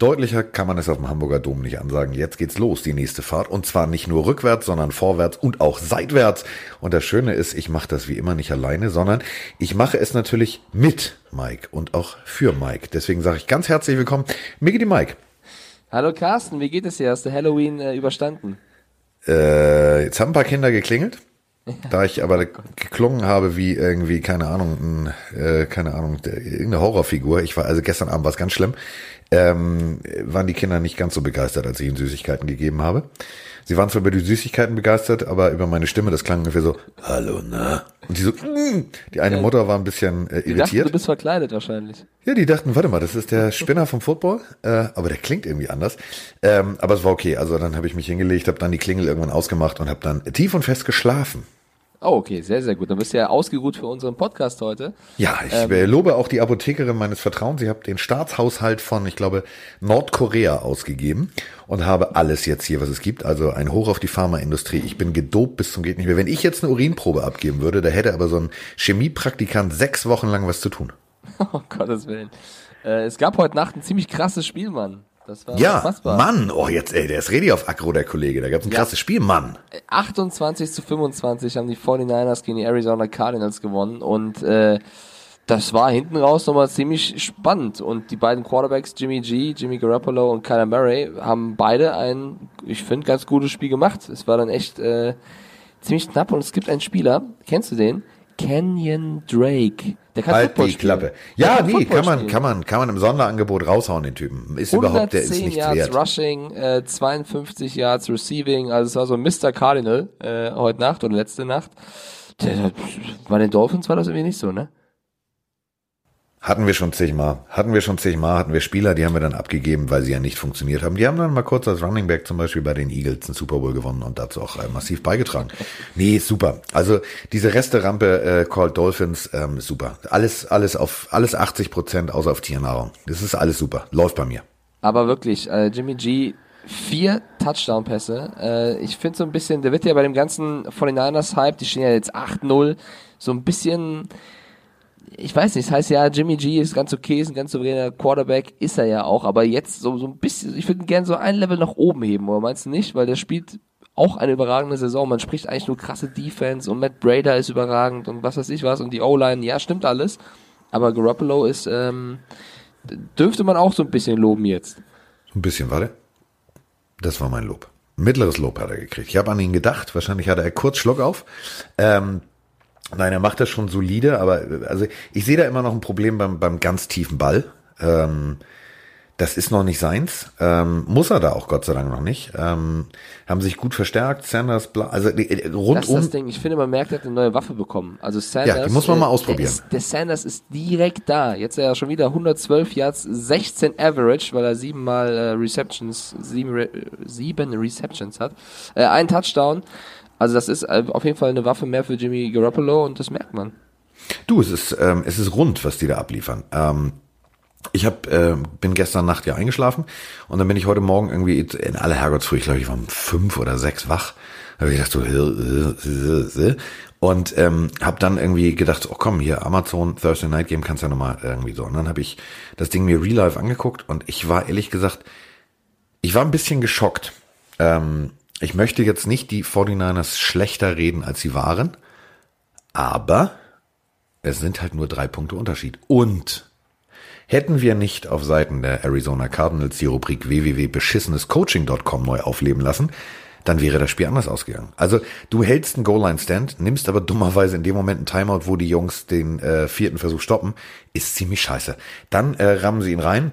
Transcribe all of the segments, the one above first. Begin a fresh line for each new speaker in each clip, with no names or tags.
Deutlicher kann man es auf dem Hamburger Dom nicht ansagen. Jetzt geht's los, die nächste Fahrt. Und zwar nicht nur rückwärts, sondern vorwärts und auch seitwärts. Und das Schöne ist, ich mache das wie immer nicht alleine, sondern ich mache es natürlich mit Mike und auch für Mike. Deswegen sage ich ganz herzlich willkommen, Miki die Mike.
Hallo Carsten, wie geht es dir? Hast du Halloween äh, überstanden?
Äh, jetzt haben ein paar Kinder geklingelt. Da ich aber geklungen habe wie irgendwie, keine Ahnung, ein, äh, keine Ahnung, irgendeine Horrorfigur. Ich war, also gestern Abend war es ganz schlimm, ähm, waren die Kinder nicht ganz so begeistert, als ich ihnen Süßigkeiten gegeben habe. Sie waren zwar über die Süßigkeiten begeistert, aber über meine Stimme, das klang ungefähr so, hallo, na? Und die so, mm. die eine Mutter war ein bisschen äh, irritiert. Dachten,
du bist verkleidet wahrscheinlich.
Ja, die dachten, warte mal, das ist der Spinner vom Football, äh, aber der klingt irgendwie anders. Ähm, aber es war okay, also dann habe ich mich hingelegt, habe dann die Klingel irgendwann ausgemacht und habe dann tief und fest geschlafen.
Oh, okay, sehr, sehr gut. Dann bist du ja ausgeruht für unseren Podcast heute.
Ja, ich ähm, lobe auch die Apothekerin meines Vertrauens. Ich habe den Staatshaushalt von, ich glaube, Nordkorea ausgegeben und habe alles jetzt hier, was es gibt. Also ein Hoch auf die Pharmaindustrie. Ich bin gedopt bis zum geht nicht mehr. Wenn ich jetzt eine Urinprobe abgeben würde, da hätte aber so ein Chemiepraktikant sechs Wochen lang was zu tun.
Oh Gottes Willen. Äh, es gab heute Nacht ein ziemlich krasses Spiel, Mann.
Das war ja, unfassbar. Mann, oh jetzt, ey, der ist ready auf Akro, der Kollege. Da gab es ein ja. krasses Spiel, Mann.
28 zu 25 haben die 49ers gegen die Arizona Cardinals gewonnen und äh, das war hinten raus nochmal ziemlich spannend. Und die beiden Quarterbacks, Jimmy G, Jimmy Garoppolo und Kyler Murray, haben beide ein, ich finde, ganz gutes Spiel gemacht. Es war dann echt äh, ziemlich knapp und es gibt einen Spieler, kennst du den? Kenyon Drake.
Der kann halt Football die spielen. Klappe. Ja, kann nee, kann man, spielen. kann man, kann man im Sonderangebot raushauen, den Typen. Ist überhaupt, der ist nicht
Yards
wert.
Rushing, äh, 52 Yards Receiving, also es war so Mr. Cardinal, äh, heute Nacht oder letzte Nacht. Der, der, bei den Dolphins war das irgendwie nicht so, ne?
Hatten wir schon zigmal. Hatten wir schon zigmal, hatten wir Spieler, die haben wir dann abgegeben, weil sie ja nicht funktioniert haben. Die haben dann mal kurz als Running Back zum Beispiel bei den Eagles einen Super Bowl gewonnen und dazu auch äh, massiv beigetragen. Nee, super. Also diese Resterampe äh, called Dolphins ähm, super. Alles, alles auf, alles 80 Prozent außer auf Tiernahrung. Das ist alles super. Läuft bei mir.
Aber wirklich, äh, Jimmy G, vier Touchdown-Pässe. Äh, ich finde so ein bisschen, der wird ja bei dem ganzen 49ers-Hype, die stehen ja jetzt 8-0, so ein bisschen ich weiß nicht, das heißt ja, Jimmy G ist ganz okay, ist ein ganz souveräner Quarterback, ist er ja auch, aber jetzt so, so ein bisschen, ich würde ihn gerne so ein Level nach oben heben, oder meinst du nicht? Weil der spielt auch eine überragende Saison. Man spricht eigentlich nur krasse Defense und Matt Brader ist überragend und was weiß ich was und die O-Line, ja, stimmt alles. Aber Garoppolo ist, ähm, dürfte man auch so ein bisschen loben jetzt.
Ein bisschen, warte. Das war mein Lob. Mittleres Lob hat er gekriegt. Ich habe an ihn gedacht. Wahrscheinlich hatte er kurz Schluck auf. Ähm, Nein, er macht das schon solide, aber also ich sehe da immer noch ein Problem beim, beim ganz tiefen Ball. Ähm, das ist noch nicht seins. Ähm, muss er da auch Gott sei Dank noch nicht. Ähm, haben sich gut verstärkt. Sanders, Bla also äh, rundum. Das ist das
Ding. Ich finde, man merkt, er hat eine neue Waffe bekommen. Also Sanders.
Ja, die muss man mal ausprobieren. Der,
ist, der Sanders ist direkt da. Jetzt er ja schon wieder 112 Yards, 16 Average, weil er siebenmal äh, Receptions, sieben, Re sieben Receptions hat. Äh, ein Touchdown. Also das ist äh, auf jeden Fall eine Waffe mehr für Jimmy Garoppolo und das merkt man.
Du, es ist, ähm, es ist rund, was die da abliefern. Ähm, ich hab, äh, bin gestern Nacht ja eingeschlafen und dann bin ich heute Morgen irgendwie in aller Herrgottsfrüh, ich glaube, ich war um fünf oder sechs wach. Da habe ich gedacht so, äh, äh, und ähm, habe dann irgendwie gedacht, oh komm, hier Amazon Thursday Night Game kannst ja nochmal irgendwie so. Und dann habe ich das Ding mir real life angeguckt und ich war ehrlich gesagt, ich war ein bisschen geschockt. Ähm, ich möchte jetzt nicht die 49ers schlechter reden, als sie waren, aber es sind halt nur drei Punkte Unterschied. Und hätten wir nicht auf Seiten der Arizona Cardinals die Rubrik www.beschissenescoaching.com neu aufleben lassen, dann wäre das Spiel anders ausgegangen. Also du hältst einen Goal-Line-Stand, nimmst aber dummerweise in dem Moment einen Timeout, wo die Jungs den äh, vierten Versuch stoppen, ist ziemlich scheiße. Dann äh, rammen sie ihn rein,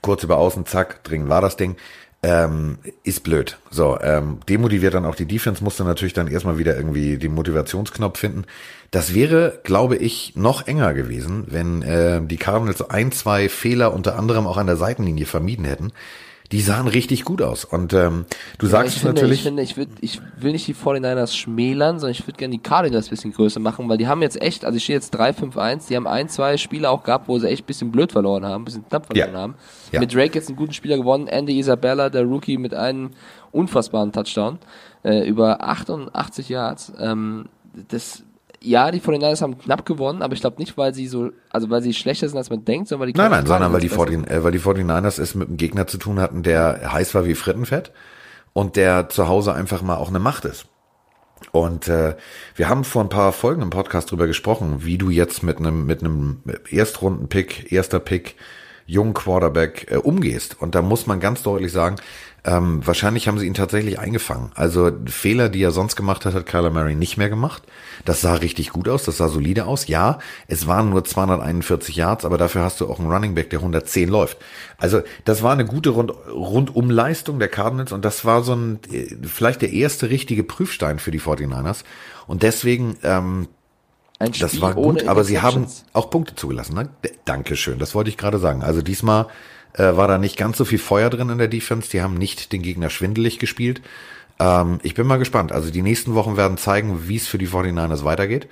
kurz über außen, zack, dringend war das Ding ähm, ist blöd. So, ähm, demotiviert dann auch die Defense, musste natürlich dann erstmal wieder irgendwie den Motivationsknopf finden. Das wäre, glaube ich, noch enger gewesen, wenn äh, die Cardinals ein, zwei Fehler unter anderem auch an der Seitenlinie vermieden hätten die sahen richtig gut aus. Und ähm, du ja, sagst es
finde,
natürlich.
Ich finde, ich, würd, ich will nicht die 49ers schmälern, sondern ich würde gerne die Cardinals ein bisschen größer machen, weil die haben jetzt echt, also ich stehe jetzt 3-5-1, die haben ein, zwei Spiele auch gehabt, wo sie echt ein bisschen blöd verloren haben, ein bisschen knapp verloren ja. haben. Ja. Mit Drake jetzt einen guten Spieler gewonnen, Andy Isabella, der Rookie, mit einem unfassbaren Touchdown, äh, über 88 Yards. Ähm, das ja, die 49ers haben knapp gewonnen, aber ich glaube nicht, weil sie so, also weil sie schlechter sind, als man denkt, sondern weil die
Nein, nein, sondern weil die,
besser
40, äh, weil die 49ers es mit einem Gegner zu tun hatten, der heiß war wie Frittenfett und der zu Hause einfach mal auch eine Macht ist. Und äh, wir haben vor ein paar Folgen im Podcast drüber gesprochen, wie du jetzt mit einem mit einem Erstrunden-Pick, erster Pick, jungen Quarterback äh, umgehst. Und da muss man ganz deutlich sagen, ähm, wahrscheinlich haben sie ihn tatsächlich eingefangen. Also Fehler, die er sonst gemacht hat, hat Kyler Murray nicht mehr gemacht. Das sah richtig gut aus, das sah solide aus. Ja, es waren nur 241 Yards, aber dafür hast du auch einen Running Back, der 110 läuft. Also das war eine gute Rund Rundumleistung der Cardinals und das war so ein vielleicht der erste richtige Prüfstein für die 49ers. Und deswegen ähm, das war gut, aber sie haben auch Punkte zugelassen. Ne? Dankeschön, das wollte ich gerade sagen. Also diesmal äh, war da nicht ganz so viel Feuer drin in der Defense. Die haben nicht den Gegner schwindelig gespielt. Ähm, ich bin mal gespannt. Also die nächsten Wochen werden zeigen, wie es für die 49ers weitergeht.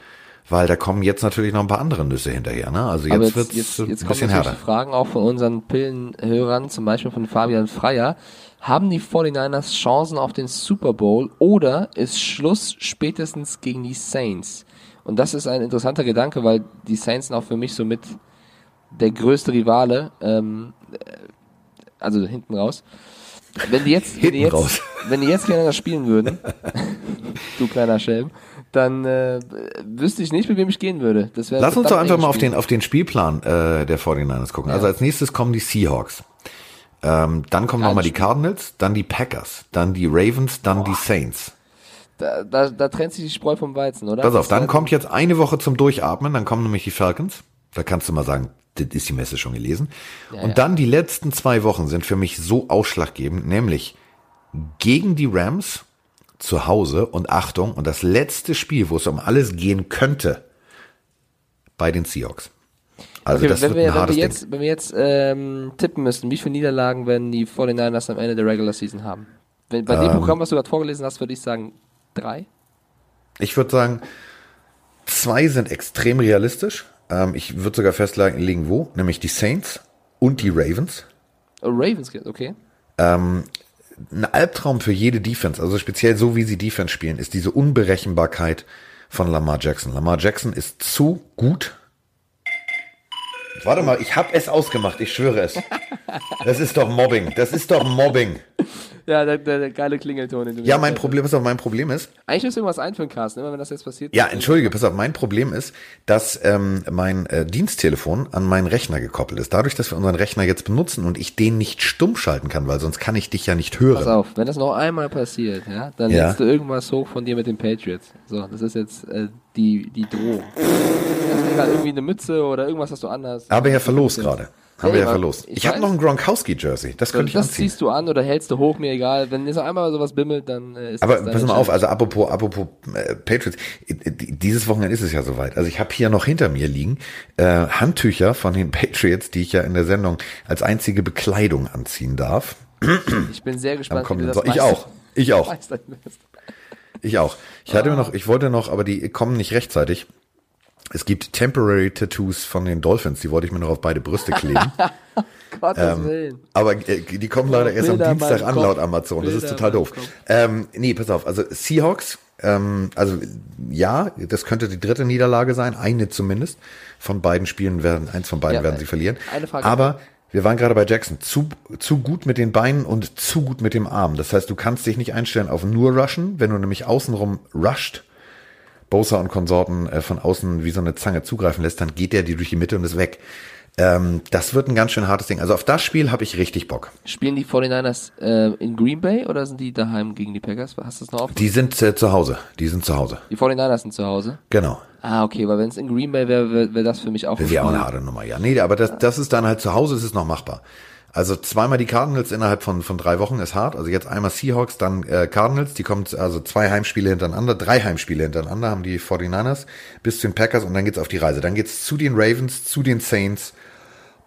Weil da kommen jetzt natürlich noch ein paar andere Nüsse hinterher. Ne? Also jetzt
jetzt,
wird's
jetzt,
ein
jetzt kommen
bisschen härter.
Fragen auch von unseren Pillenhörern, zum Beispiel von Fabian Freier. Haben die 49ers Chancen auf den Super Bowl oder ist Schluss spätestens gegen die Saints? Und das ist ein interessanter Gedanke, weil die Saints auch für mich somit der größte Rivale, ähm, äh, also hinten raus. Wenn die jetzt, wenn die jetzt,
raus.
wenn die jetzt gegeneinander spielen würden, du kleiner Schelm, dann äh, wüsste ich nicht, mit wem ich gehen würde. Das
Lass uns doch einfach mal auf den, auf den Spielplan äh, der 49ers gucken. Also als nächstes kommen die Seahawks. Ähm, dann kommen nochmal die. Cardinals, dann die Packers, dann die Ravens, dann die Saints.
Da, da, da trennt sich die Spreu vom Weizen, oder?
Pass auf, dann kommt jetzt eine Woche zum Durchatmen, dann kommen nämlich die Falcons. Da kannst du mal sagen, ist die Messe schon gelesen. und
ja.
dann die letzten zwei Wochen sind für mich so ausschlaggebend, nämlich gegen die Rams zu Hause und Achtung, und das letzte Spiel, wo es um alles gehen könnte, bei den Seahawks. Also
Okay,
das
wenn,
wird
wir,
ein
wenn wir
Ding.
jetzt, wenn wir jetzt ähm, tippen müssten, wie viele Niederlagen werden die 49ers am Ende der Regular Season haben? Wenn, bei
Ähm.
dem Programm, was du gerade vorgelesen hast, würde ich sagen drei.
Ich würde sagen, zwei sind extrem realistisch. Ähm, ich würde sogar festlegen, wo, nämlich die Saints und die Ravens.
Oh, Ravens, okay.
ein Albtraum für jede Defense, also speziell so wie sie Defense spielen, ist diese Unberechenbarkeit von Lamar Jackson. Lamar Jackson ist zu gut. Warte mal, ich habe es ausgemacht, ich schwöre es. Das ist doch Mobbing, das ist doch Mobbing.
Ja, der, der, der geile Klingelton. Den du
Ja, mein Problem ist auch, mein Problem ist.
Eigentlich müsste irgendwas einführen, Carsten, immer wenn das jetzt passiert.
ja, entschuldige, pass auf, mein Problem ist, dass ähm, mein äh, Diensttelefon an meinen Rechner gekoppelt ist. Dadurch, dass wir unseren Rechner jetzt benutzen und ich den nicht stumm schalten kann, weil sonst kann ich dich ja nicht hören.
Pass auf, wenn das noch einmal passiert, ja, dann
Ja.
lädst du irgendwas hoch von dir mit den Patriots. So, das ist jetzt äh, die, die Drohung. Das ist irgendwie eine Mütze oder irgendwas, was du.
Haben wir ja verlost gerade. Haben wir ja verlost.
ich
Ich, habe noch ein Gronkowski-Jersey. Das könnte ich
das
anziehen.
ziehst du an oder hältst du hoch, mir egal. Wenn jetzt einmal sowas bimmelt, dann äh, ist
Aber
das
pass mal auf, also apropos, apropos äh, Patriots, äh, die- dieses Wochenende ist es ja soweit. Also ich habe hier noch hinter mir liegen äh, Handtücher von den Patriots, die ich ja in der Sendung als einzige Bekleidung anziehen darf.
Ich bin sehr gespannt, wie du das
So ich auch. Ich auch. Ich auch. Ich hatte mir noch, ich wollte noch, aber die kommen nicht rechtzeitig. Es gibt Temporary Tattoos von den Dolphins, die wollte ich mir noch auf beide Brüste kleben.
Gottes
Ähm,
Willen.
Aber äh, die kommen leider erst am
Bilder in
Dienstag an,
Kopf.
laut Amazon. Das ist
Bilder
total doof. Ähm, nee, pass auf. Also Seahawks, ähm, also ja, das könnte die dritte Niederlage sein, eine zumindest. Von beiden Spielen werden, eins von beiden
Ja,
werden sie verlieren.
eine Frage.
Aber wir waren gerade bei Jackson. Zu, zu gut mit den Beinen und zu gut mit dem Arm. Das heißt, du kannst dich nicht einstellen auf nur Rushen. Wenn du nämlich außenrum rusht, Bosa und Konsorten äh, von außen wie so eine Zange zugreifen lässt, dann geht der dir durch die Mitte und ist weg. Ähm, das wird ein ganz schön hartes Ding. Also auf das Spiel habe ich richtig Bock.
Spielen die 49ers äh, in Green Bay oder sind die daheim gegen die Packers? Hast du das noch auf?
Die sind äh, zu Hause. Die sind zu Hause.
Die 49ers sind zu Hause.
Genau.
Ah, okay, weil wenn es in Green Bay wäre, wäre wär das für mich auch
Wäre auch eine harte Nummer, ja. Nee, aber das, das ist dann halt zu Hause, ist es noch machbar. Also zweimal die Cardinals innerhalb von, von drei Wochen ist hart. Also jetzt einmal Seahawks, dann äh, Cardinals. Die kommen also zwei Heimspiele hintereinander, drei Heimspiele hintereinander haben die 49ers bis zu den Packers und dann geht's auf die Reise. Dann geht's zu den Ravens, zu den Saints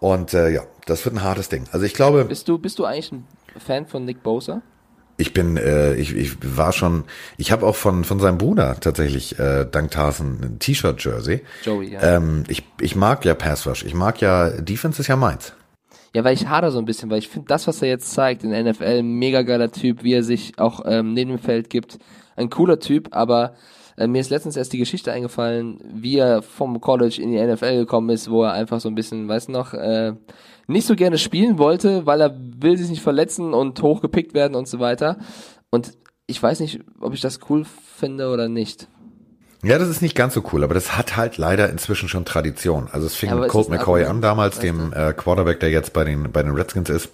und äh, ja, das wird ein hartes Ding. Also ich glaube,
Bist du, bist du eigentlich ein Fan von Nick Bosa?
ich bin, äh, ich, ich war schon, ich habe auch von von seinem Bruder tatsächlich äh, dank Tarsen ein T-Shirt-Jersey.
Joey, ja.
Ähm, ich, ich mag ja Pass Rush. Ich mag ja, Defense ist ja meins.
Ja, weil ich hader so ein bisschen, weil ich finde, das, was er jetzt zeigt in NFL, mega geiler Typ, wie er sich auch ähm, neben dem Feld gibt. Ein cooler Typ, aber Äh, mir ist letztens erst die Geschichte eingefallen, wie er vom College in die NFL gekommen ist, wo er einfach so ein bisschen, weißt du noch, äh, nicht so gerne spielen wollte, weil er will sich nicht verletzen und hochgepickt werden und so weiter. Und ich weiß nicht, ob ich das cool finde oder nicht.
Ja, das ist nicht ganz so cool, aber das hat halt leider inzwischen schon Tradition. Also es fing
Ja,
mit Colt McCoy an damals, dem äh, Quarterback, der jetzt bei den bei den Redskins ist,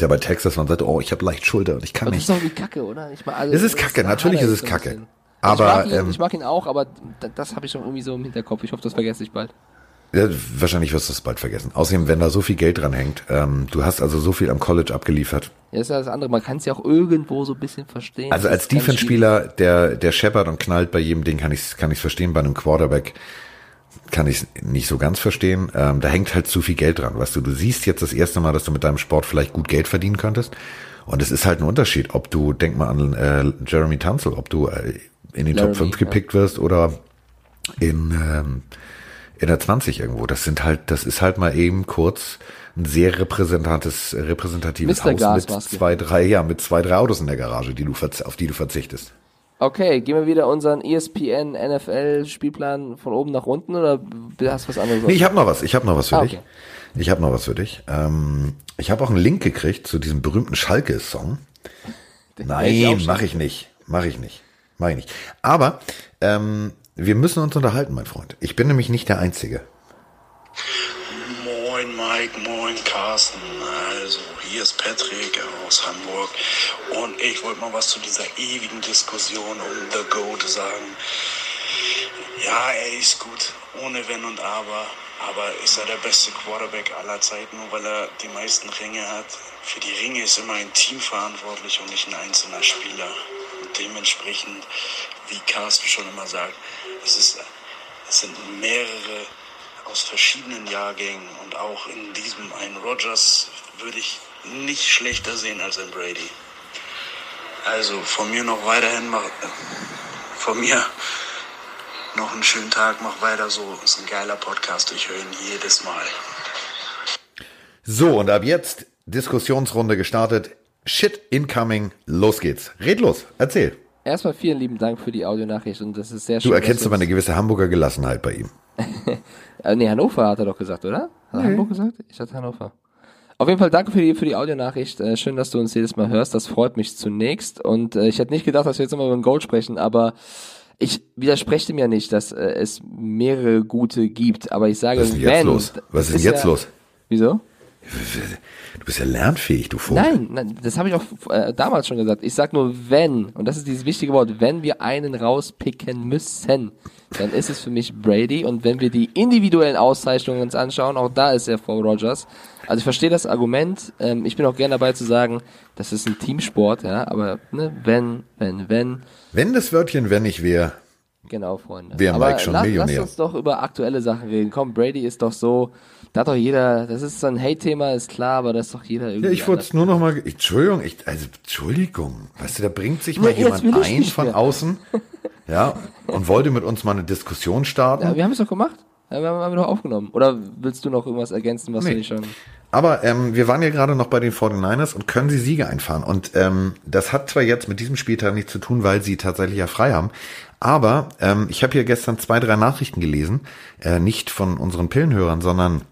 der bei Texas war und sagte, oh, ich habe leicht Schulter und ich kann
Aber das
nicht.
ist doch wie Kacke, oder? Ich mag, also,
Es ist
das
Kacke, natürlich ist es Kacke. Aber,
ich mag, ihn,
ähm,
ich mag ihn auch, aber da- das habe ich schon irgendwie so im Hinterkopf. Ich hoffe, das vergesse ich bald.
Ja, wahrscheinlich wirst du es bald vergessen. Außerdem, wenn da so viel Geld dran hängt, ähm, du hast also so viel am College abgeliefert.
Ja, ist ja das andere. Man kann es ja auch irgendwo so ein bisschen verstehen.
Also als Defense-Spieler, der, der scheppert und knallt bei jedem Ding, kann ich kann ich's verstehen. Bei einem Quarterback kann ich es nicht so ganz verstehen. Ähm, da hängt halt zu viel Geld dran. Weißt du, du siehst jetzt das erste Mal, dass du mit deinem Sport vielleicht gut Geld verdienen könntest. Und es ist halt ein Unterschied, ob du, denk mal an äh, Jeremy Tunzel, ob du äh, in den
Laramie,
Top 5 gepickt wirst oder in, ähm, in der 20 irgendwo. Das sind halt, das ist halt mal eben kurz ein sehr repräsentatives, repräsentatives. Haus mit
Gasmaske.
zwei, drei, ja, mit zwei, drei Autos in der Garage, die du, auf die du verzichtest.
Okay, gehen wir wieder unseren ESPN NFL Spielplan von oben nach unten oder hast du was anderes?
Nee, ich habe noch was. Ich habe noch was für
Ah,
dich.
okay.
Ich habe noch was für dich. Ähm, ich habe auch einen Link gekriegt zu diesem berühmten Schalke-Song.
ich auch
Nein, mache ich nicht. Mache ich nicht. Mache ich nicht. Aber ähm, wir müssen uns unterhalten, mein Freund. Ich bin nämlich nicht der Einzige.
Moin Mike, moin Carsten. Also, hier ist Patrick aus Hamburg und ich wollte mal was zu dieser ewigen Diskussion um The Goat sagen. Ja, er ist gut, ohne Wenn und Aber, aber ist er der beste Quarterback aller Zeiten, nur weil er die meisten Ringe hat? Für die Ringe ist immer ein Team verantwortlich und nicht ein einzelner Spieler. Und dementsprechend, wie Carsten schon immer sagt, es, ist, es sind mehrere aus verschiedenen Jahrgängen und auch in diesem einen Rogers würde ich nicht schlechter sehen als ein Brady. Also von mir noch weiterhin mach, von mir noch einen schönen Tag, mach weiter so. Ist ein geiler Podcast, ich höre ihn jedes Mal.
So, und ab jetzt Diskussionsrunde gestartet. Shit incoming. Los geht's. Red los. Erzähl.
Erstmal vielen lieben Dank für die Audionachricht und das ist sehr schön.
Du erkennst aber eine gewisse Hamburger Gelassenheit bei ihm.
Äh, nee, Hannover hat er doch gesagt, oder? Hat er Hamburg gesagt? Ich hatte Hannover. Auf jeden Fall danke für die, für die Audionachricht. Äh, schön, dass du uns jedes Mal hörst. Das freut mich zunächst. Und äh, ich hätte nicht gedacht, dass wir jetzt immer über den Gold sprechen, aber ich widerspreche dem ja nicht, dass äh, es mehrere gute gibt. Aber ich sage,
Was ist denn
wenn.
jetzt los? Was ist denn jetzt
ja,
los?
Wieso?
Du bist ja lernfähig, du Vogel.
Nein, nein, das habe ich auch äh, damals schon gesagt. Ich sag nur wenn, und das ist dieses wichtige Wort, wenn wir einen rauspicken müssen, dann ist es für mich Brady. Und wenn wir die individuellen Auszeichnungen uns anschauen, auch da ist er vor Rogers. Also ich verstehe das Argument. Ähm, ich bin auch gerne dabei zu sagen, das ist ein Teamsport, ja, aber ne, wenn, wenn, wenn,
Wenn das Wörtchen wenn ich wäre,
genau, Freunde.
Wäre Mike schon
lass,
Millionär.
Lass uns doch über aktuelle Sachen reden. Komm, Brady ist doch so, da hat doch jeder, das ist so ein Hate-Thema, ist klar, aber das ist doch jeder irgendwie.
Ja, ich wollte es nur noch mal, Entschuldigung, ich, also Entschuldigung, weißt du, da bringt sich mal
Ja,
jemand ein von
mehr.
außen, ja, und wollte mit uns mal eine Diskussion starten.
Ja, wir haben es doch gemacht. Ja, wir haben, haben wir doch aufgenommen. Oder willst du noch irgendwas ergänzen, was
Nee.
du nicht schon...
Aber ähm, wir waren ja gerade noch bei den 49ers und können sie Siege einfahren. Und ähm, das hat zwar jetzt mit diesem Spieltag nichts zu tun, weil sie tatsächlich ja frei haben. Aber ähm, ich habe hier gestern zwei, drei Nachrichten gelesen, äh, nicht von unseren Pillenhörern, sondern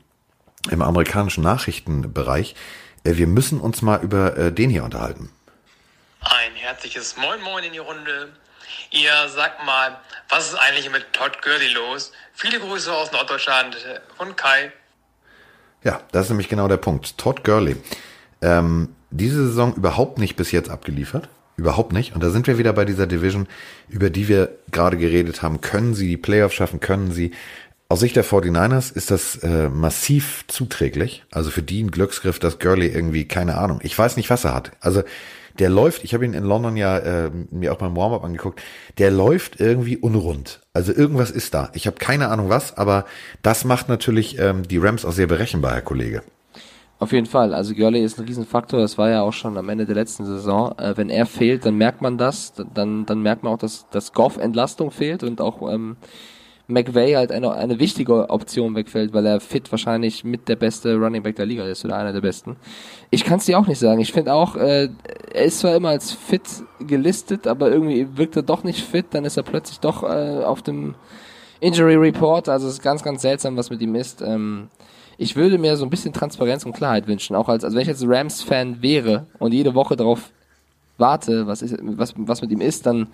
im amerikanischen Nachrichtenbereich. Äh, wir müssen uns mal über äh, den hier unterhalten.
Ein herzliches Moin Moin in die Runde. Ihr sagt mal, was ist eigentlich mit Todd Gurley los? Viele Grüße aus Norddeutschland von Kai.
Ja, das ist nämlich genau der Punkt. Todd Gurley. Ähm, diese Saison überhaupt nicht bis jetzt abgeliefert. Überhaupt nicht. Und da sind wir wieder bei dieser Division, über die wir gerade geredet haben. Können sie die Playoffs schaffen? Können sie? Aus Sicht der 49ers ist das äh, massiv zuträglich. Also für die ein Glücksgriff, dass Gurley irgendwie, keine Ahnung, ich weiß nicht, was er hat. Also der läuft, ich habe ihn in London ja äh, mir auch beim Warm-up angeguckt, der läuft irgendwie unrund. Also irgendwas ist da. Ich habe keine Ahnung was, aber das macht natürlich ähm, die Rams auch sehr berechenbar, Herr Kollege.
Auf jeden Fall. Also Gurley ist ein Riesenfaktor. Das war ja auch schon am Ende der letzten Saison. Äh, wenn er fehlt, dann merkt man das. Dann, dann merkt man auch, dass, dass Goff Entlastung fehlt und auch ähm, McVay halt eine, eine wichtige Option wegfällt, weil er fit wahrscheinlich mit der beste Running Back der Liga ist oder einer der besten. Ich kann es dir auch nicht sagen. Ich finde auch, äh, er ist zwar immer als fit gelistet, aber irgendwie wirkt er doch nicht fit, dann ist er plötzlich doch äh, auf dem Injury Report. Also es ist ganz, ganz seltsam, was mit ihm ist. Ähm, ich würde mir so ein bisschen Transparenz und Klarheit wünschen, auch als, also wenn ich jetzt Rams-Fan wäre und jede Woche darauf warte, was, ist, was, was mit ihm ist, dann